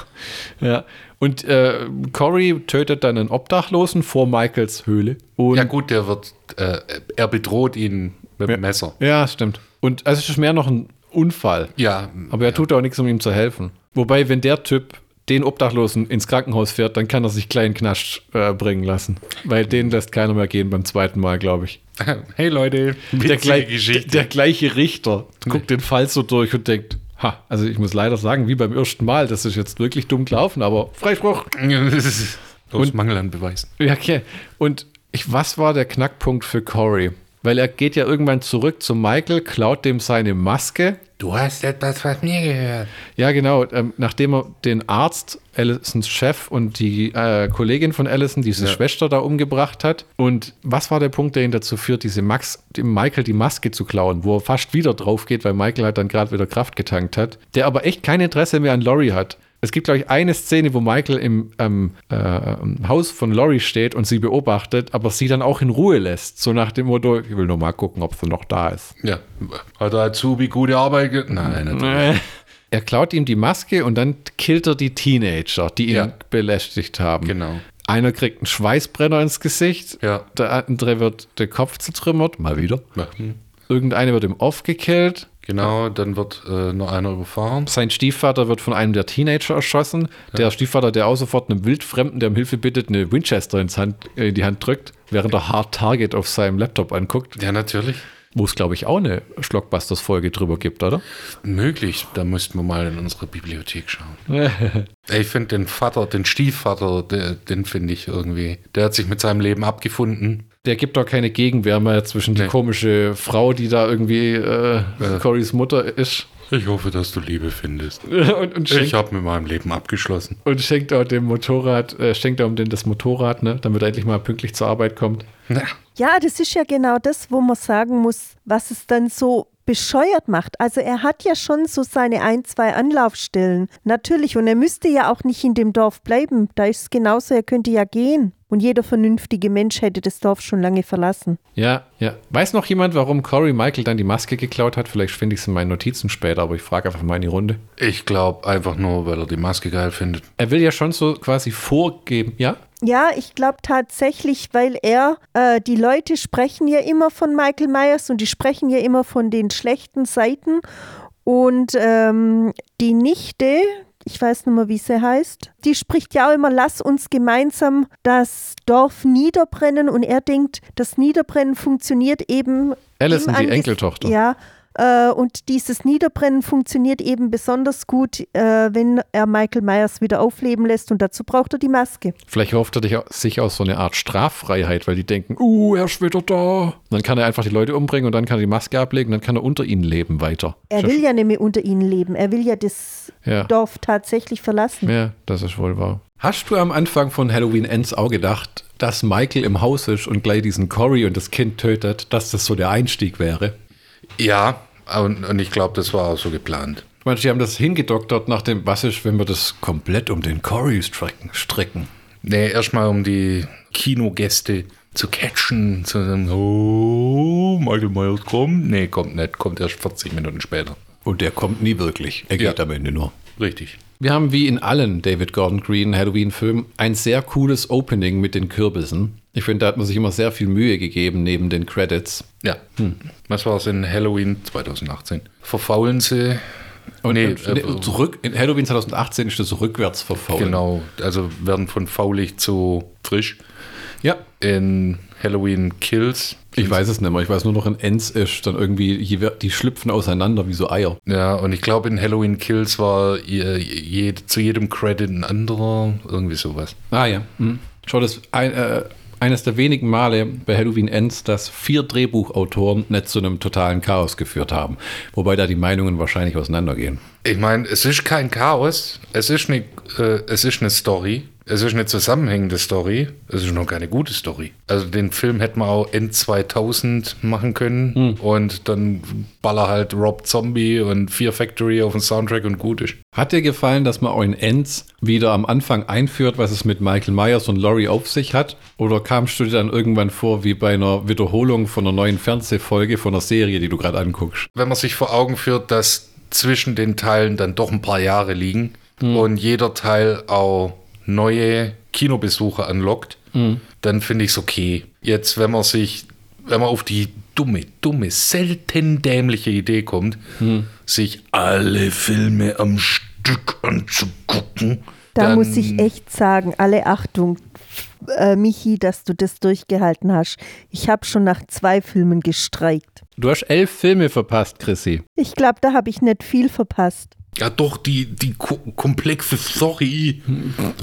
Ja. Und äh, Cory tötet dann einen Obdachlosen vor Michaels Höhle. Ja, gut, der wird, äh, er bedroht ihn mit dem Messer. Ja, stimmt. Und also es ist mehr noch ein Unfall. Ja, Aber er tut auch nichts, um ihm zu helfen. Wobei, wenn der Typ den Obdachlosen ins Krankenhaus fährt, dann kann er sich kleinen Knast äh, bringen lassen. Weil den lässt keiner mehr gehen beim zweiten Mal, glaube ich. hey Leute, Der, gleich, Geschichte. der gleiche Richter guckt den Fall so durch und denkt, ha, also ich muss leider sagen, wie beim ersten Mal, das ist jetzt wirklich dumm gelaufen, aber Freispruch. Und- Mangel an Beweisen. Ja, okay. Und ich, was war der Knackpunkt für Corey? Weil er geht ja irgendwann zurück zu Michael, klaut dem seine Maske. Du hast etwas von mir gehört. Ja, genau. Ähm, nachdem er den Arzt, Allisons Chef und die äh, Kollegin von Allison, diese Ja. Schwester da umgebracht hat. Und was war der Punkt, der ihn dazu führt, diese Max, dem Michael die Maske zu klauen, wo er fast wieder drauf geht, weil Michael halt dann gerade wieder Kraft getankt hat, der aber echt kein Interesse mehr an Laurie hat. Es gibt, glaube ich, eine Szene, wo Michael im ähm, äh, Haus von Laurie steht und sie beobachtet, aber sie dann auch in Ruhe lässt. So nach dem Motto, ich will nur mal gucken, ob sie noch da ist. Ja. Hat der Azubi gute Arbeit ge Nein, natürlich. Er klaut ihm die Maske und dann killt er die Teenager, die ihn Ja. belästigt haben. Genau. Einer kriegt einen Schweißbrenner ins Gesicht, Ja. der andere wird der Kopf zertrümmert, mal wieder. Ja. hm. Irgendeine wird im Off gekillt. Genau, dann wird äh, noch einer überfahren. Sein Stiefvater wird von einem der Teenager erschossen. Der Stiefvater, der auch sofort einem Wildfremden, der um Hilfe bittet, eine Winchester ins Hand, äh, in die Hand drückt, während er Hard Target auf seinem Laptop anguckt, Ja, natürlich. wo es, glaube ich, auch eine Schlockbusters-Folge drüber gibt, oder? Möglich, da müssten wir mal in unsere Bibliothek schauen. Ich finde den Vater, den Stiefvater, der, den finde ich irgendwie, der hat sich mit seinem Leben abgefunden. Der gibt doch keine Gegenwehr mehr zwischen die Nee. komische Frau, die da irgendwie äh, Corys Mutter ist. Ich hoffe, dass du Liebe findest. und, und, Ich schenkt, habe mit meinem Leben abgeschlossen. und schenkt auch dem Motorrad, äh, schenkt auch um den das Motorrad, ne, damit er endlich mal pünktlich zur Arbeit kommt. Na, Ja, das ist ja genau das, wo man sagen muss, was es dann so bescheuert macht. Also er hat ja schon so seine ein, zwei Anlaufstellen. Natürlich. Und er müsste ja auch nicht in dem Dorf bleiben. Da ist es genauso, er könnte ja gehen. Und jeder vernünftige Mensch hätte das Dorf schon lange verlassen. Ja, ja. Weiß noch jemand, warum Cory Michael dann die Maske geklaut hat? Vielleicht finde ich es in meinen Notizen später, aber ich frage einfach mal in die Runde. ich glaube einfach nur, weil er die Maske geil findet. Er will ja schon so quasi vorgeben, ja? Ja, ich glaube tatsächlich, weil er, äh, die Leute sprechen ja immer von Michael Myers und die sprechen ja immer von den schlechten Seiten. Und ähm, die Nichte, ich weiß nicht mehr, wie sie heißt, die spricht ja auch immer, lass uns gemeinsam das Dorf niederbrennen. Und er denkt, das Niederbrennen funktioniert eben. Allison, im die Anges- Enkeltochter. Ja. Äh, und dieses Niederbrennen funktioniert eben besonders gut, äh, wenn er Michael Myers wieder aufleben lässt. Und dazu braucht er die Maske. Vielleicht hofft er sich aus so eine Art Straffreiheit, weil die denken, uh, er ist wieder da. Und dann kann er einfach die Leute umbringen und dann kann er die Maske ablegen, dann kann er unter ihnen leben weiter. Er will ja nicht mehr unter ihnen leben. Er will ja das Ja. Dorf tatsächlich verlassen. Ja, das ist wohl wahr. Hast du am Anfang von Halloween Ends auch gedacht, dass Michael im Haus ist und gleich diesen Cory und das Kind tötet, dass das so der Einstieg wäre? Ja, und, und ich glaube, das war auch so geplant. Ich meine, die haben das hingedoktert nach dem, was ist, wenn wir das komplett um den Cory stricken? stricken? Nee, erstmal um die Kinogäste zu catchen, zu sagen, oh, Michael Myers kommt. Nee, kommt nicht, kommt erst 40 Minuten später. Und der kommt nie wirklich. Er geht Ja. am Ende nur. Richtig. Wir haben wie in allen David Gordon Green Halloween-Filmen ein sehr cooles Opening mit den Kürbissen. Ich finde, da hat man sich immer sehr viel Mühe gegeben neben den Credits. Ja. Was war es in Halloween 2018? Verfaulen sie. Und nee, äh, zurück, in Halloween 2018 ist das rückwärts verfault. Genau, also werden von faulig zu frisch. Ja, in Halloween Kills. ich weiß es nicht mehr. Ich weiß nur noch, in Ends ist dann irgendwie, die schlüpfen auseinander wie so Eier. Ja, und ich glaube, in Halloween Kills war je, je, zu jedem Credit ein anderer, irgendwie sowas. Ah ja. Hm. Schau, das ein, äh, eines der wenigen Male bei Halloween Ends, dass vier Drehbuchautoren nicht zu einem totalen Chaos geführt haben. Wobei da die Meinungen wahrscheinlich auseinandergehen. Ich meine, es ist kein Chaos, es ist eine, äh, es Story, es ist eine zusammenhängende Story, es ist noch keine gute Story. Also den Film hätte man auch End 2000 machen können und dann baller halt Rob Zombie und Fear Factory auf den Soundtrack und gut ist. Hat dir gefallen, dass man auch in Ends wieder am Anfang einführt, was es mit Michael Myers und Laurie auf sich hat? Oder kamst du dir dann irgendwann vor wie bei einer Wiederholung von einer neuen Fernsehfolge von einer Serie, die du gerade anguckst? Wenn man sich vor Augen führt, dass zwischen den Teilen dann doch ein paar Jahre liegen und jeder Teil auch neue Kinobesucher anlockt, dann finde ich es okay. Jetzt, wenn man sich, wenn man auf die dumme, dumme, selten dämliche Idee kommt, sich alle Filme am Stück anzugucken, Da dann, muss ich echt sagen, alle Achtung, äh, Michi, dass du das durchgehalten hast. Ich habe schon nach zwei Filmen gestreikt. Du hast elf Filme verpasst, Chrissy. Ich glaube, da habe ich nicht viel verpasst. Ja, doch, die, die ko komplexe Story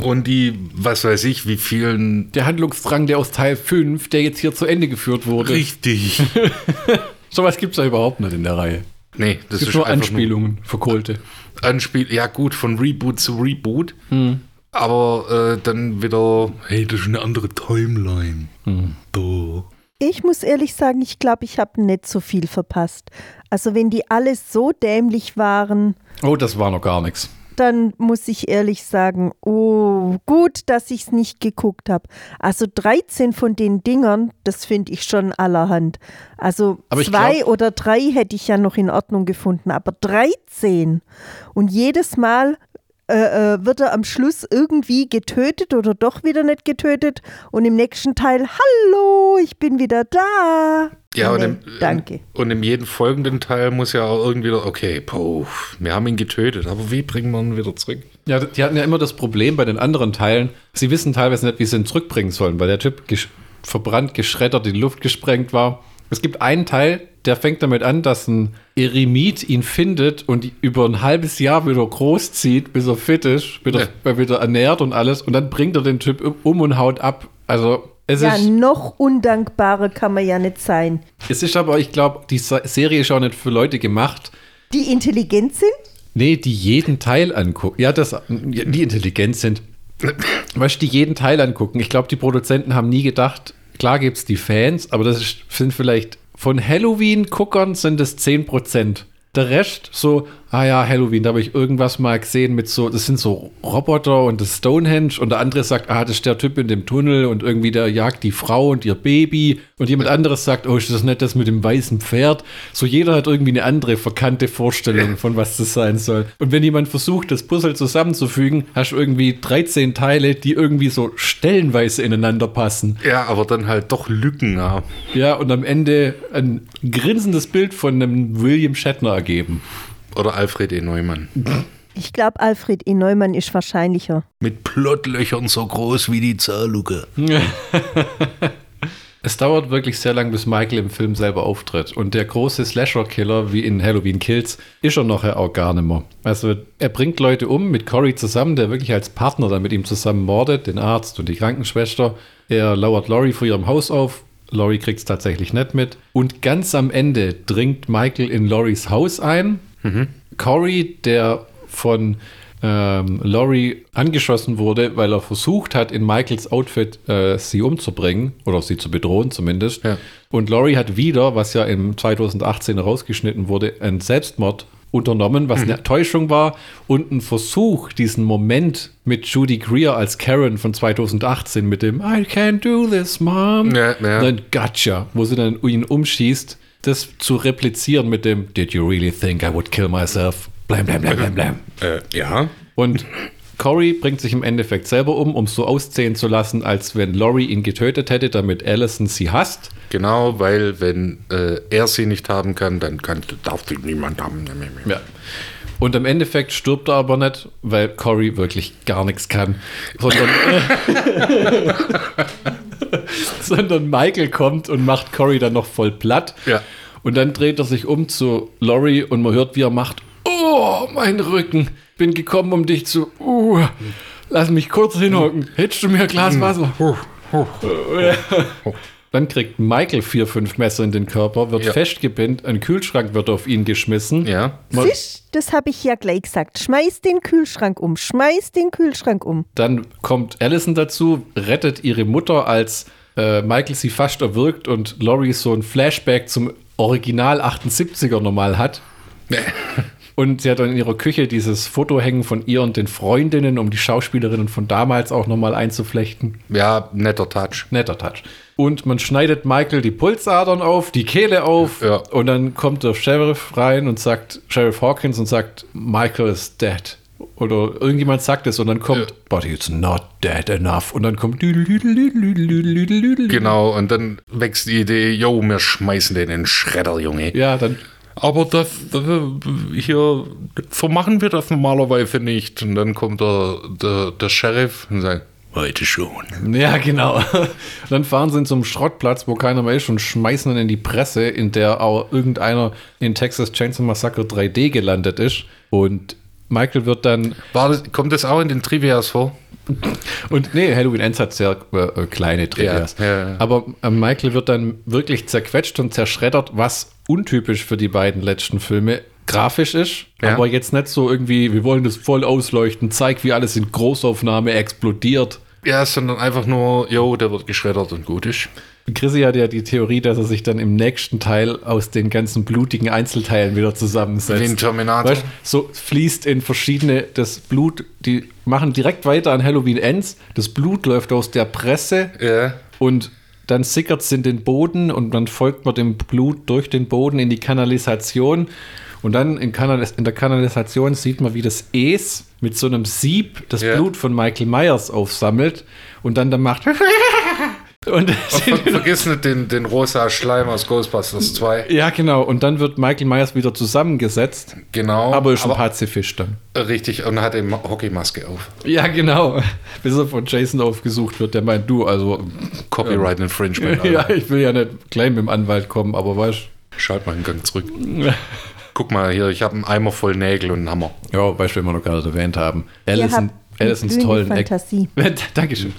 und die, was weiß ich, wie vielen. Der Handlungsdrang, der aus Teil 5, der jetzt hier zu Ende geführt wurde. Richtig. Sowas gibt es ja überhaupt nicht in der Reihe. Nee, das ist nur Anspielungen, verkohlte. Nur Anspiel, ja gut, von Reboot zu Reboot. Aber äh, dann wieder, hey, das ist eine andere Timeline. Da. Ich muss ehrlich sagen, ich glaube, ich habe nicht so viel verpasst. Also wenn die alle so dämlich waren, Oh, das war noch gar nichts. dann muss ich ehrlich sagen, oh, gut, dass ich es nicht geguckt habe. Also 13 von den Dingern, das finde ich schon allerhand. Also zwei glaub- oder drei hätte ich ja noch in Ordnung gefunden, aber 13. Und jedes Mal äh, äh, wird er am Schluss irgendwie getötet oder doch wieder nicht getötet. Und im nächsten Teil, hallo, ich bin wieder da. Ja, und Nee, im, danke. Und im jeden folgenden Teil muss ja auch irgendwie, okay, puh, wir haben ihn getötet, aber wie bringen wir ihn wieder zurück? Ja, die hatten ja immer das Problem bei den anderen Teilen, sie wissen teilweise nicht, wie sie ihn zurückbringen sollen, weil der Typ gesch verbrannt, geschreddert, in die Luft gesprengt war. Es gibt einen Teil, der fängt damit an, dass ein Eremit ihn findet und über ein halbes Jahr wieder großzieht, bis er fit ist, wieder, Ja. wieder ernährt und alles. Und dann bringt er den Typ um und haut ab. Also es Ja, ist noch undankbarer kann man ja nicht sein. Es ist aber, ich glaube, die Serie ist auch nicht für Leute gemacht, Die intelligent sind? nee, die jeden Teil angucken. Ja, das, die intelligent sind. Weißt du, die jeden Teil angucken. Ich glaube, die Produzenten haben nie gedacht, klar gibt es die Fans, aber das ist, sind vielleicht von Halloween-Guckern sind es 10%. Der Rest so, ah ja, Halloween, da habe ich irgendwas mal gesehen mit so, das sind so Roboter und das Stonehenge und der andere sagt, ah, das ist der Typ in dem Tunnel und irgendwie der jagt die Frau und ihr Baby und jemand anderes sagt, oh, ist das nicht das mit dem weißen Pferd? So jeder hat irgendwie eine andere verkannte Vorstellung von was das sein soll. Und wenn jemand versucht, das Puzzle zusammenzufügen, hast du irgendwie 13 Teile, die irgendwie so stellenweise ineinander passen. Ja, aber dann halt doch Lücken haben. Ja, und am Ende ein grinsendes Bild von einem William Shatner ergeben. Oder Alfred E. Neumann. Ich glaube, Alfred E. Neumann ist wahrscheinlicher. Mit Plottlöchern so groß wie die Zahnluke. Es dauert wirklich sehr lang, bis Michael im Film selber auftritt. Und der große Slasher-Killer, wie in Halloween Kills, ist er nachher auch gar nicht mehr. Also er bringt Leute um mit Cory zusammen, der wirklich als Partner dann mit ihm zusammen mordet, den Arzt und die Krankenschwester. Er lauert Laurie vor ihrem Haus auf. Laurie kriegt es tatsächlich nicht mit. Und ganz am Ende dringt Michael in Lauries Haus ein. Cory, der von ähm, Laurie angeschossen wurde, weil er versucht hat, in Michaels Outfit äh, sie umzubringen oder sie zu bedrohen zumindest. Ja. Und Laurie hat wieder, was ja im 2018 rausgeschnitten wurde, einen Selbstmord unternommen, was eine Täuschung war und ein Versuch, diesen Moment mit Judy Greer als Karen von 2018 mit dem I can't do this, Mom. Ja, ja. Dann Gotcha, wo sie dann ihn umschießt, das zu replizieren mit dem Did you really think I would kill myself? Blam, blam, blam, blam, blam. Äh, ja. Und Cory bringt sich im Endeffekt selber um, um es so aussehen zu lassen, als wenn Laurie ihn getötet hätte, damit Allison sie hasst. Genau, weil wenn äh, er sie nicht haben kann, dann kann, darf sie niemand haben. Ja. Und im Endeffekt stirbt er aber nicht, weil Cory wirklich gar nichts kann, sondern sondern Michael kommt und macht Cory dann noch voll platt. Ja. Und dann dreht er sich um zu Laurie und man hört, wie er macht, oh, mein Rücken, bin gekommen, um dich zu, uh, lass mich kurz hinhocken, hättest du mir ein Glas Wasser? Dann kriegt Michael vier, fünf Messer in den Körper, wird Ja. festgepinnt, ein Kühlschrank wird auf ihn geschmissen. Ja. Fisch, das habe ich ja gleich gesagt. Schmeiß den Kühlschrank um, schmeiß den Kühlschrank um. Dann kommt Allison dazu, rettet ihre Mutter, als äh, Michael sie fast erwürgt und Laurie so ein Flashback zum Original 78er normal hat. Und sie hat dann in ihrer Küche dieses Foto hängen von ihr und den Freundinnen, um die Schauspielerinnen von damals auch nochmal einzuflechten. Ja, netter Touch. Netter Touch. Und man schneidet Michael die Pulsadern auf, die Kehle auf. Ja. Und dann kommt der Sheriff rein und sagt, Sheriff Hawkins und sagt, Michael is dead. Oder irgendjemand sagt es und dann kommt, but it's not dead enough. Und dann kommt, Genau, und dann wächst die Idee, yo, wir schmeißen den in den Schredder, Junge. ja, dann, Aber das, das hier, so machen wir das normalerweise nicht. Und dann kommt der, der, der Sheriff und sagt, Heute schon. ja, genau. dann fahren sie zum Schrottplatz, wo keiner mehr ist und schmeißen ihn in die Presse, in der auch irgendeiner in Texas Chainsaw Massacre 3D gelandet ist. Und Michael wird dann war das, kommt das auch in den Trivias vor? Und nee, Halloween Ends hat sehr äh, kleine Trivias. Ja, ja, ja. Aber äh, Michael wird dann wirklich zerquetscht und zerschreddert, was untypisch für die beiden letzten Filme grafisch ist, aber jetzt nicht so irgendwie, wir wollen das voll ausleuchten, zeig, wie alles in Großaufnahme explodiert. Ja, sondern einfach nur, yo, der wird geschreddert und gut ist. Chrissy hat ja die Theorie, dass er sich dann im nächsten Teil aus den ganzen blutigen Einzelteilen wieder zusammensetzt. Ein Terminator. Weißt, so fließt in verschiedene, das Blut, die machen direkt weiter an Halloween Ends, das Blut läuft aus der Presse Ja. und dann sickert es in den Boden und dann folgt man dem Blut durch den Boden in die Kanalisation. Und dann in, Kanalis in der Kanalisation sieht man, wie das Es mit so einem Sieb das Ja. Blut von Michael Myers aufsammelt und dann da macht. und Ver vergiss nicht den, den rosa Schleim aus Ghostbusters 2. ja, genau. Und dann wird Michael Myers wieder zusammengesetzt. Genau. Aber ist ein Pazifist dann. Richtig, und hat eben Hockeymaske auf. Ja, genau. Bis er von Jason aufgesucht wird, der meint, du, also, Copyright Infringement. Alter. ja, ich will ja nicht gleich mit dem Anwalt kommen, aber weißt Schalt mal einen Gang zurück. Guck mal hier, ich habe einen Eimer voll Nägel und einen Hammer. Ja, weißt du, wenn wir noch gerade erwähnt haben. Allison, Allisons tollen Ex Fantasie. Dankeschön.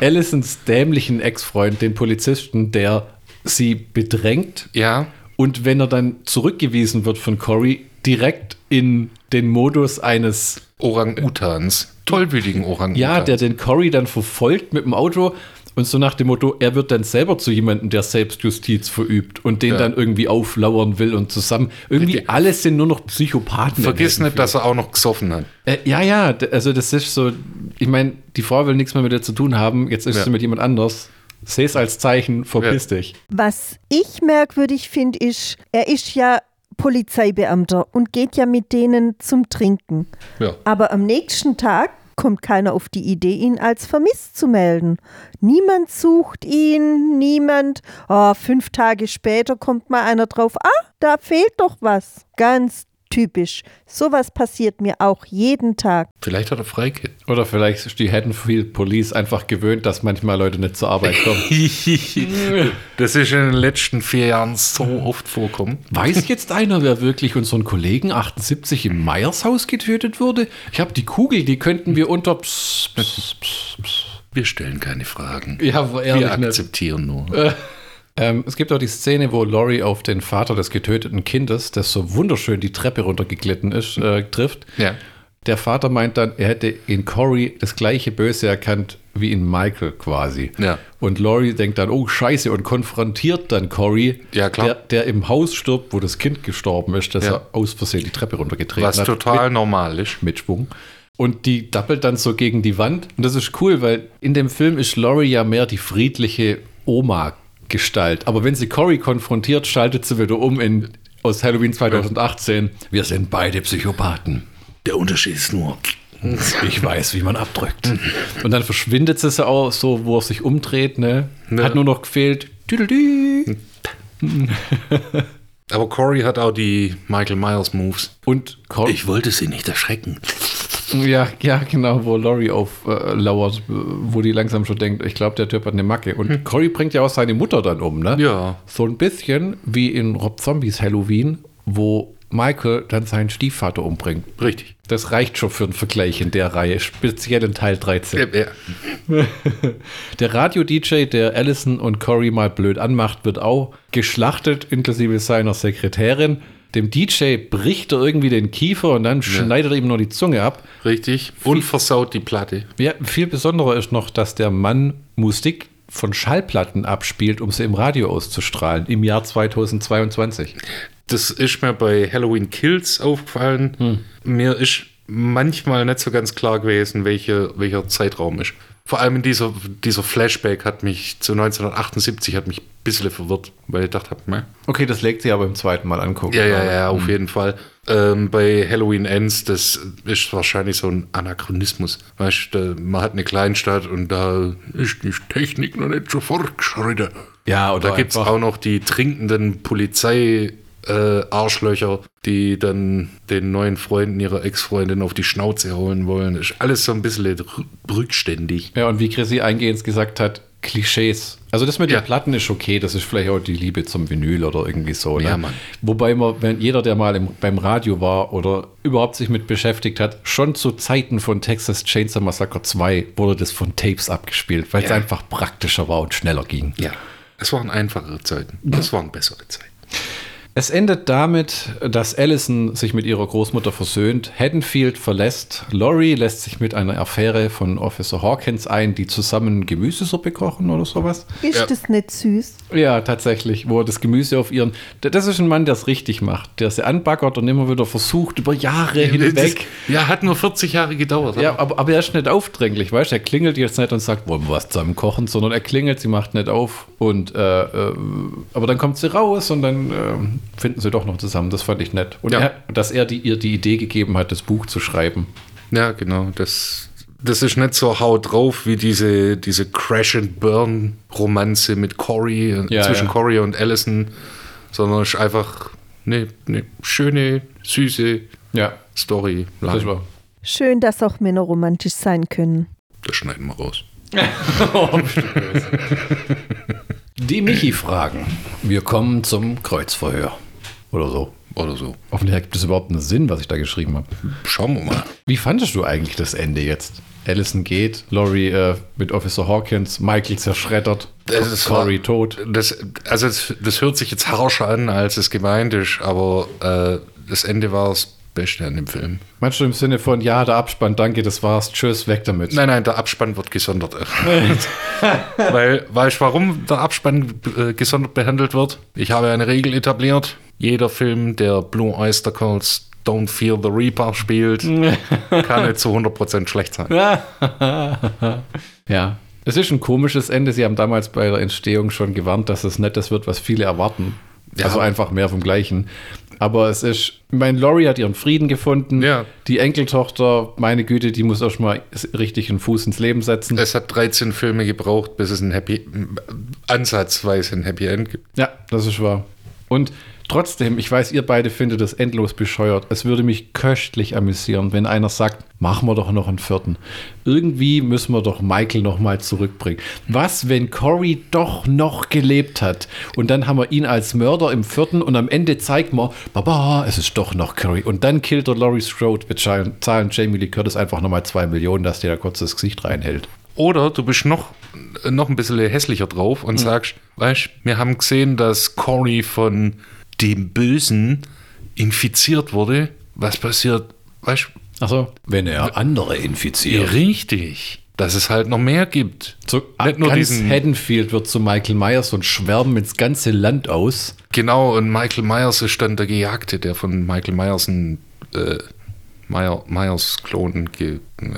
Allisons dämlichen Ex-Freund, den Polizisten, der sie bedrängt Ja, und wenn er dann zurückgewiesen wird von Cory, direkt in den Modus eines, Orang-Utans. Tollwütigen Orang-Utans. ja, der den Cory dann verfolgt mit dem Auto und so nach dem Motto, er wird dann selber zu jemandem, der Selbstjustiz verübt und den Ja. dann irgendwie auflauern will und zusammen. Irgendwie alles sind nur noch Psychopathen. Vergiss nicht, dass er auch noch gesoffen hat. Äh, ja, ja, also das ist so, ich meine, die Frau will nichts mehr mit dir zu tun haben, jetzt ist Ja. sie mit jemand anders. Seh es als Zeichen, verpiss dich. Was ich merkwürdig finde, ist, er ist ja Polizeibeamter und geht ja mit denen zum Trinken. Ja. Aber am nächsten Tag kommt keiner auf die Idee, ihn als vermisst zu melden. Niemand sucht ihn, niemand. Oh, fünf Tage später kommt mal einer drauf, ah, da fehlt doch was. Ganz typisch. Sowas passiert mir auch jeden Tag. Vielleicht hat er Freikit. Oder vielleicht ist die Haddonfield Police einfach gewöhnt, dass manchmal Leute nicht zur Arbeit kommen. das ist in den letzten vier Jahren so oft vorkommen. Weiß jetzt einer, wer wirklich unseren Kollegen 78 im Meyershaus getötet wurde? Ich habe die Kugel, die könnten wir unter. Pss, pss, pss, pss. Wir stellen keine Fragen. Ja, Wir ehrlich nicht. akzeptieren nur. Ähm, es gibt auch die Szene, wo Laurie auf den Vater des getöteten Kindes, das so wunderschön die Treppe runtergeglitten ist, äh, trifft. Ja. Der Vater meint dann, er hätte in Cory das gleiche Böse erkannt wie in Michael quasi. Ja. Und Laurie denkt dann, oh Scheiße, und konfrontiert dann Cory, Ja. Der, der im Haus stirbt, wo das Kind gestorben ist, dass Ja. er aus Versehen die Treppe runtergetreten Was hat. total normal ist. mit Schwung. Und die dappelt dann so gegen die Wand. Und das ist cool, weil in dem Film ist Laurie ja mehr die friedliche Oma-Gestalt. Aber wenn sie Cory konfrontiert, schaltet sie wieder um in aus Halloween 2018. Wir sind beide Psychopathen. Der Unterschied ist nur, Ich weiß, wie man abdrückt. Und dann verschwindet sie auch so, wo er sich umdreht. Ne? Hat nur noch gefehlt. Aber Corey hat auch die Michael Myers Moves. Und Cory. ich wollte sie nicht erschrecken. Ja, ja, genau, wo Laurie auflauert, wo die langsam schon denkt, ich glaube, der Typ hat eine Macke. Und Cory bringt ja auch seine Mutter dann um, ne? Ja. So ein bisschen wie in Rob Zombies Halloween, wo Michael dann seinen Stiefvater umbringt. Richtig. Das reicht schon für einen Vergleich in der Reihe, speziell in Teil 13. Ja, ja. Der Radio-DJ, der Allison und Cory mal blöd anmacht, wird auch geschlachtet, inklusive seiner Sekretärin. Dem DJ bricht er irgendwie den Kiefer und dann schneidet er ihm nur die Zunge ab. Richtig. Und versaut die Platte. Ja, viel besonderer ist noch, dass der Mann Musik von Schallplatten abspielt, um sie im Radio auszustrahlen, im Jahr 2022. Das ist mir bei Halloween Kills aufgefallen. Mir ist manchmal nicht so ganz klar gewesen, welche, welcher Zeitraum ist. Vor allem in dieser, dieser Flashback hat mich zu 1978 hat mich ein bisschen verwirrt, weil ich gedacht habe, meh. Okay, das legt sie aber beim zweiten Mal angucken. Ja, ja, ja, auf jeden Fall. Ähm, bei Halloween Ends, das ist wahrscheinlich so ein Anachronismus. Weißt du, man hat eine Kleinstadt und da ist die Technik noch nicht so fortgeschritten. Ja, oder Da gibt es auch noch die trinkenden Polizei. Äh, Arschlöcher, die dann den neuen Freunden ihrer Ex-Freundin auf die Schnauze holen wollen. Ist alles so ein bisschen rü- rückständig. Ja, und wie Chrissy eingehend gesagt hat, Klischees. Also das mit Ja. den Platten ist okay, das ist vielleicht auch die Liebe zum Vinyl oder irgendwie so. Ne? Ja, Mann. Wobei man, wenn jeder, der mal im, beim Radio war oder überhaupt sich mit beschäftigt hat, schon zu Zeiten von Texas Chainsaw Massacre 2 wurde das von Tapes abgespielt, weil es Ja. einfach praktischer war und schneller ging. Ja, es waren einfachere Zeiten. Das waren bessere Zeiten. Es endet damit, dass Allison sich mit ihrer Großmutter versöhnt, Haddonfield verlässt, Laurie lässt sich mit einer Affäre von Officer Hawkins ein, die zusammen Gemüsesuppe kochen oder sowas. Ist Ja. das nicht süß? Ja, tatsächlich, wo er das Gemüse auf ihren. Das ist ein Mann, der es richtig macht, der sie anbaggert und immer wieder versucht, über Jahre hinweg. Ja, hat nur 40 Jahre gedauert. Ja, aber, aber er ist nicht aufdringlich, weißt du? Er klingelt jetzt nicht und sagt, wollen wir was zusammen kochen, sondern er klingelt, sie macht nicht auf und äh, äh, aber dann kommt sie raus und dann äh, finden sie doch noch zusammen. Das fand ich nett. Und Ja. er, dass er die, ihr die Idee gegeben hat, das Buch zu schreiben. Ja, genau. Das, das ist nicht so haut drauf wie diese, diese Crash and Burn Romanze mit Cory, äh, Ja, zwischen ja. Cory und Allison, sondern es ist einfach eine, eine schöne, süße Ja, Story. das war. Schön, dass auch Männer romantisch sein können. Das schneiden wir raus. Die Michi-Fragen. Wir kommen zum Kreuzverhör. Oder so. Oder so. Hoffentlich gibt es überhaupt einen Sinn, was ich da geschrieben habe. Schauen wir mal. Wie fandest du eigentlich das Ende jetzt? Allison geht, Laurie äh, mit Officer Hawkins, Michael zerschreddert, Corey wahr. tot. Das, also das, das hört sich jetzt harscher an, als es gemeint ist, aber äh, das Ende war das Beste an dem Film. Meinst du im Sinne von, ja, der Abspann, danke, das war's, tschüss, weg damit? Nein, nein, der Abspann wird gesondert. Weil, weißt du, warum der Abspann äh, gesondert behandelt wird? Ich habe eine Regel etabliert. Jeder Film, der Blue Oyster Cults Don't Fear the Reaper spielt, kann nicht zu 100% schlecht sein. Ja. Es ist ein komisches Ende. Sie haben damals bei der Entstehung schon gewarnt, dass es nicht das wird, was viele erwarten. Ja. Also einfach mehr vom Gleichen. Aber es ist, ich meine, Laurie hat ihren Frieden gefunden. Ja. Die Enkeltochter, meine Güte, die muss erstmal richtig einen Fuß ins Leben setzen. Es hat 13 Filme gebraucht, bis es ein Happy, ansatzweise ein Happy End gibt. Ja, das ist wahr. Und trotzdem, ich weiß, ihr beide findet das endlos bescheuert. Es würde mich köstlich amüsieren, wenn einer sagt, machen wir doch noch einen vierten. Irgendwie müssen wir doch Michael noch mal zurückbringen. Was, wenn Cory doch noch gelebt hat? Und dann haben wir ihn als Mörder im vierten und am Ende zeigt man, Baba, es ist doch noch Cory. Und dann killt er Laurie Strode. Wir zahlen Jamie Lee Curtis einfach nochmal zwei Millionen, dass der da kurz das Gesicht reinhält. Oder du bist noch, noch ein bisschen hässlicher drauf und sagst, weißt wir haben gesehen, dass Cory von dem Bösen infiziert wurde. Was passiert? Weißt Achso, wenn er andere du? infiziert. Richtig. Dass es halt noch mehr gibt. So, Nicht nur ganz diesen- Haddonfield wird zu Michael Myers und schwärmen ins ganze Land aus. Genau, und Michael Myers ist dann der Gejagte, der von Michael Myers ein äh, Meyer, Myers-Klon ge äh,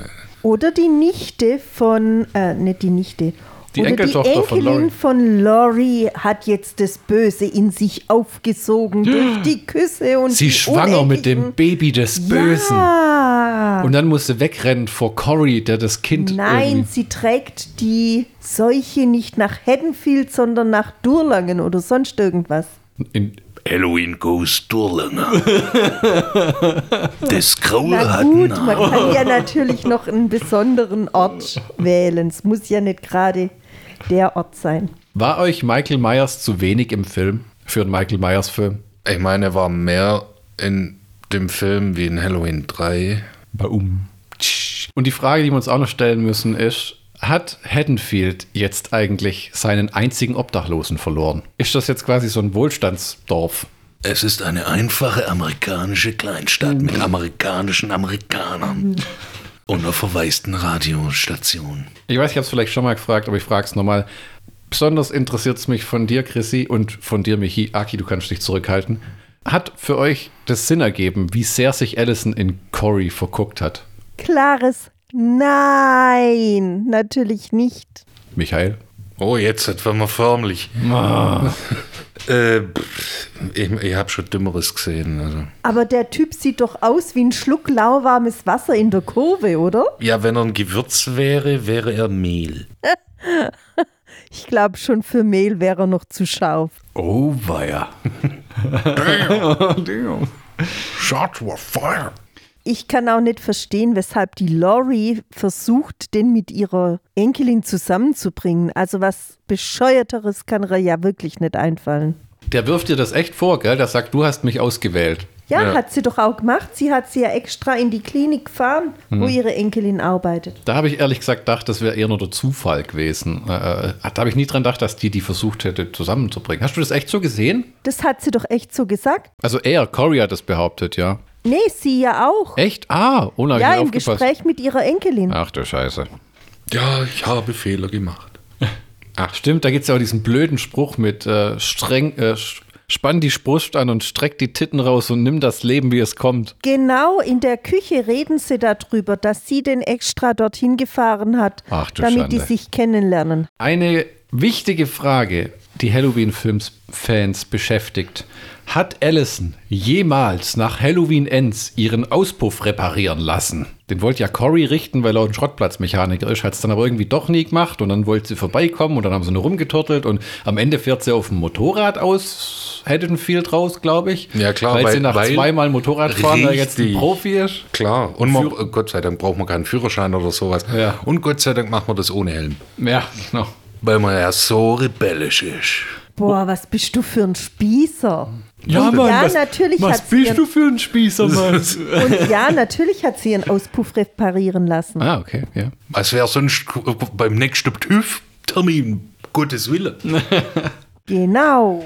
Oder die Nichte von, äh, nicht die Nichte. Die oder Enkeltochter die von Enkelin Laurie. von Laurie hat jetzt das Böse in sich aufgesogen durch die Küsse und Sie schwanger mit dem Baby des Bösen. Ja. Und dann musste wegrennen vor Cory, der das Kind. Nein, sie trägt die Seuche nicht nach Haddonfield, sondern nach Durlangen oder sonst irgendwas. In Halloween Goes Durlanger. Das Graue Na hat gut, man kann ja natürlich noch einen besonderen Ort wählen. Es muss ja nicht gerade der Ort sein. War euch Michael Myers zu wenig im Film? Für einen Michael Myers-Film? Ich meine, er war mehr in dem Film wie in Halloween 3. Baum. Und die Frage, die wir uns auch noch stellen müssen, ist: Hat Haddonfield jetzt eigentlich seinen einzigen Obdachlosen verloren? Ist das jetzt quasi so ein Wohlstandsdorf? Es ist eine einfache amerikanische Kleinstadt mit amerikanischen Amerikanern und einer verwaisten Radiostation. Ich weiß, ich habe es vielleicht schon mal gefragt, aber ich frage es nochmal. Besonders interessiert es mich von dir, Chrissy, und von dir, Michi. Aki, du kannst dich zurückhalten. Hat für euch das Sinn ergeben, wie sehr sich Allison in Cory verguckt hat? Klares Nein, natürlich nicht. Michael? Oh, jetzt werden wir förmlich. äh, pff, ich ich habe schon Dümmeres gesehen. Also. Aber der Typ sieht doch aus wie ein Schluck lauwarmes Wasser in der Kurve, oder? Ja, wenn er ein Gewürz wäre, wäre er Mehl. Ich glaube, schon für Mehl wäre er noch zu scharf. Oh, weia. Shots were fire. Ich kann auch nicht verstehen, weshalb die Laurie versucht, den mit ihrer Enkelin zusammenzubringen. Also was bescheuerteres kann ihr ja wirklich nicht einfallen. Der wirft dir das echt vor, gell? Der sagt, du hast mich ausgewählt. Ja, Ja. hat sie doch auch gemacht. Sie hat sie ja extra in die Klinik gefahren, wo ihre Enkelin arbeitet. Da habe ich ehrlich gesagt gedacht, das wäre eher nur der Zufall gewesen. Äh, äh, da habe ich nie dran gedacht, dass die die versucht hätte zusammenzubringen. Hast du das echt so gesehen? Das hat sie doch echt so gesagt. Also er, Cory hat das behauptet, ja. Nee, sie ja auch. Echt? Ah, ohne ja, im aufgepasst. Gespräch mit ihrer Enkelin. Ach du Scheiße. Ja, ich habe Fehler gemacht. Ach stimmt, da gibt es ja auch diesen blöden Spruch mit äh, streng, äh, spann die Brust an und streck die Titten raus und nimm das Leben, wie es kommt. Genau, in der Küche reden sie darüber, dass sie den extra dorthin gefahren hat, Ach du damit die Schande. sich kennenlernen. Eine wichtige Frage, die Halloween-Films-Fans beschäftigt. Hat Allison jemals nach Halloween Ends ihren Auspuff reparieren lassen? Den wollte ja Cory richten, weil er ein Schrottplatzmechaniker ist, hat es dann aber irgendwie doch nie gemacht und dann wollte sie vorbeikommen und dann haben sie nur rumgeturtelt und am Ende fährt sie auf dem Motorrad aus Haddonfield raus, glaube ich. Ja, klar, weil, sie weil- nach weil- zweimal Motorradfahren da jetzt ein. Profi ist. Klar. Und man, Gott sei Dank braucht man keinen Führerschein oder sowas. Ja. Und Gott sei Dank macht man das ohne Helm. Ja, genau. Weil man ja so rebellisch ist. Boah, was bist du für ein Spießer? Ja, Und ja, natürlich hat sie ihren, für ein Spießer, Mann? und ja, natürlich hat sie ihren Auspuff reparieren lassen. ah, okay, ja. Was wäre sonst beim nächsten TÜV-Termin? Gottes Wille. Genau.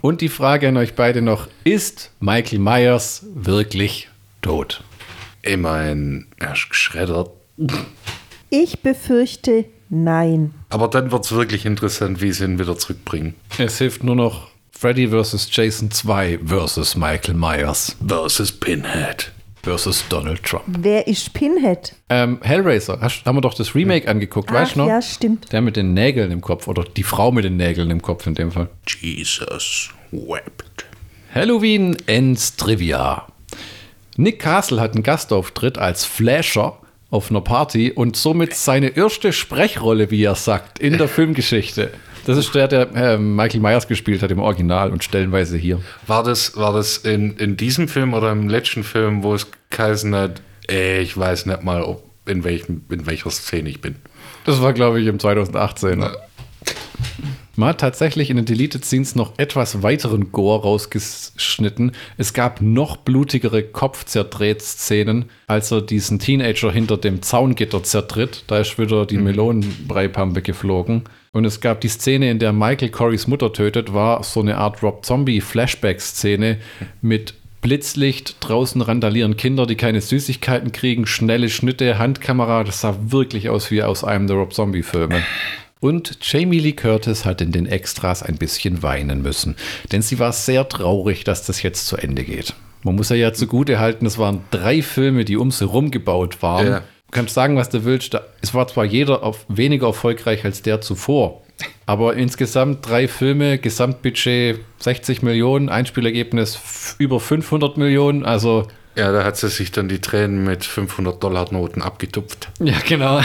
Und die Frage an euch beide noch: Ist Michael Myers wirklich tot? Ich meine, er ist geschreddert. Ich befürchte nein. Aber dann wird es wirklich interessant, wie sie ihn wieder zurückbringen. Es hilft nur noch Freddy vs. Jason 2 vs. Michael Myers Versus Pinhead. vs. Donald Trump. Wer ist Pinhead? Ähm, Hellraiser, hast, haben wir doch das Remake angeguckt, weißt du noch? ja, stimmt. Der mit den Nägeln im Kopf oder die Frau mit den Nägeln im Kopf in dem Fall. Jesus wept. Halloween Ends Trivia. Nick Castle hat einen Gastauftritt als Flasher auf einer Party und somit seine erste Sprechrolle, wie er sagt, in der Filmgeschichte. Das ist der, der äh, Michael Myers gespielt hat im Original und stellenweise hier. War das, war das in, in diesem Film oder im letzten Film, wo es geheißen hat, äh, ich weiß nicht mal, ob, in, welchem, in welcher Szene ich bin? Das war, glaube ich, im 2018. Man hat tatsächlich in den Deleted Scenes noch etwas weiteren Gore rausgeschnitten. Es gab noch blutigere Kopfzerdreht-Szenen, als er diesen Teenager hinter dem Zaungitter zertritt. Da ist wieder die Melonenbreipampe geflogen. Und es gab die Szene, in der Michael Corys Mutter tötet, war so eine Art Rob Zombie-Flashback-Szene mit Blitzlicht, draußen randalieren Kinder, die keine Süßigkeiten kriegen, schnelle Schnitte, Handkamera. Das sah wirklich aus wie aus einem der Rob Zombie-Filme. Und Jamie Lee Curtis hat in den Extras ein bisschen weinen müssen, denn sie war sehr traurig, dass das jetzt zu Ende geht. Man muss ja ja zugute halten, es waren drei Filme, die um sie rum gebaut waren. Ja. Du kannst sagen, was du willst. Es war zwar jeder auf weniger erfolgreich als der zuvor, aber insgesamt drei Filme, Gesamtbudget 60 Millionen, Einspielergebnis über 500 Millionen. Also Ja, da hat sie sich dann die Tränen mit 500 Dollar Noten abgetupft. ja, genau.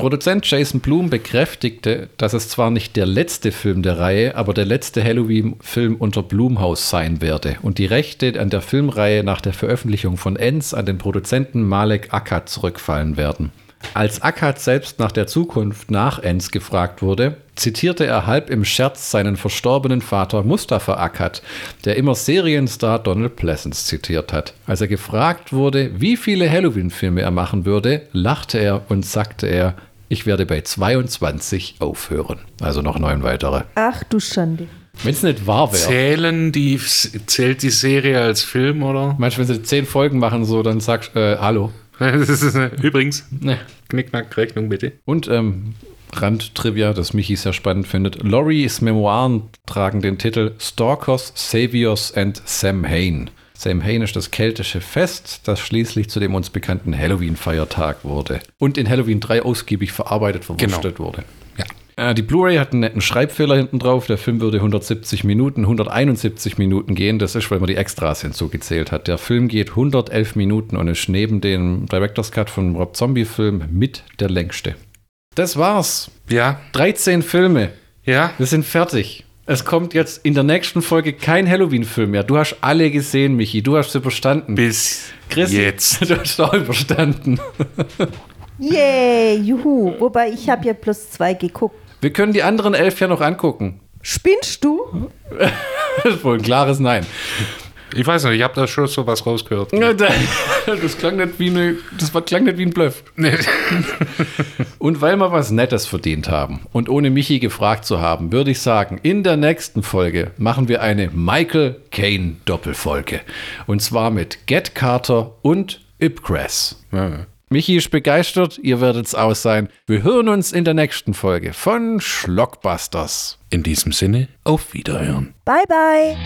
Produzent Jason Blum bekräftigte, dass es zwar nicht der letzte Film der Reihe, aber der letzte Halloween-Film unter Blumhaus sein werde und die Rechte an der Filmreihe nach der Veröffentlichung von Ends an den Produzenten Malek Akkad zurückfallen werden. Als Akkad selbst nach der Zukunft nach Ends gefragt wurde, zitierte er halb im Scherz seinen verstorbenen Vater Mustafa Akkad, der immer Serienstar Donald Pleasance zitiert hat. Als er gefragt wurde, wie viele Halloween-Filme er machen würde, lachte er und sagte er, ich werde bei 22 aufhören. Also noch neun weitere. Ach du Schande. Wenn es nicht wahr wäre. Zählen die, zählt die Serie als Film, oder? Manchmal, wenn sie zehn Folgen machen, so, dann sagst du, äh, hallo. Übrigens, Ne. Knickknack, Rechnung bitte. Und ähm, Randtrivia, das Michi sehr spannend findet. Lorries Memoiren tragen den Titel Stalkers, Saviors and Samhain. Samhain ist das keltische Fest, das schließlich zu dem uns bekannten Halloween-Feiertag wurde. Und in Halloween 3 ausgiebig verarbeitet, verwurstet wurde. Ja. Äh, Die Blu-ray hat einen netten Schreibfehler hinten drauf. Der Film würde 170 Minuten, 171 Minuten gehen. Das ist, weil man die Extras hinzugezählt hat. Der Film geht 111 Minuten und ist neben dem Director's Cut von Rob Zombie-Film mit der längste. Das war's. Ja, 13 Filme. ja. Wir sind fertig. Es kommt jetzt in der nächsten Folge kein Halloween-Film mehr. Du hast alle gesehen, Michi. Du hast sie überstanden. Bis Chris, jetzt. Du hast auch überstanden. Yay, juhu. Wobei ich habe ja plus zwei geguckt. Wir können die anderen elf ja noch angucken. Spinnst du? Das ist wohl ein klares Nein. Ich weiß nicht, ich habe da schon sowas rausgehört. Ja, da- Das klang nicht wie, eine, das war, klang nicht wie ein Bluff. Und weil wir was Nettes verdient haben und ohne Michi gefragt zu haben, würde ich sagen, in der nächsten Folge machen wir eine Michael Caine Doppelfolge. Und zwar mit Get Carter und Ipcress. Ja. Michi ist begeistert, ihr werdet es aus sein. Wir hören uns in der nächsten Folge von Schlockbusters. In diesem Sinne, auf Wiederhören. Bye, bye.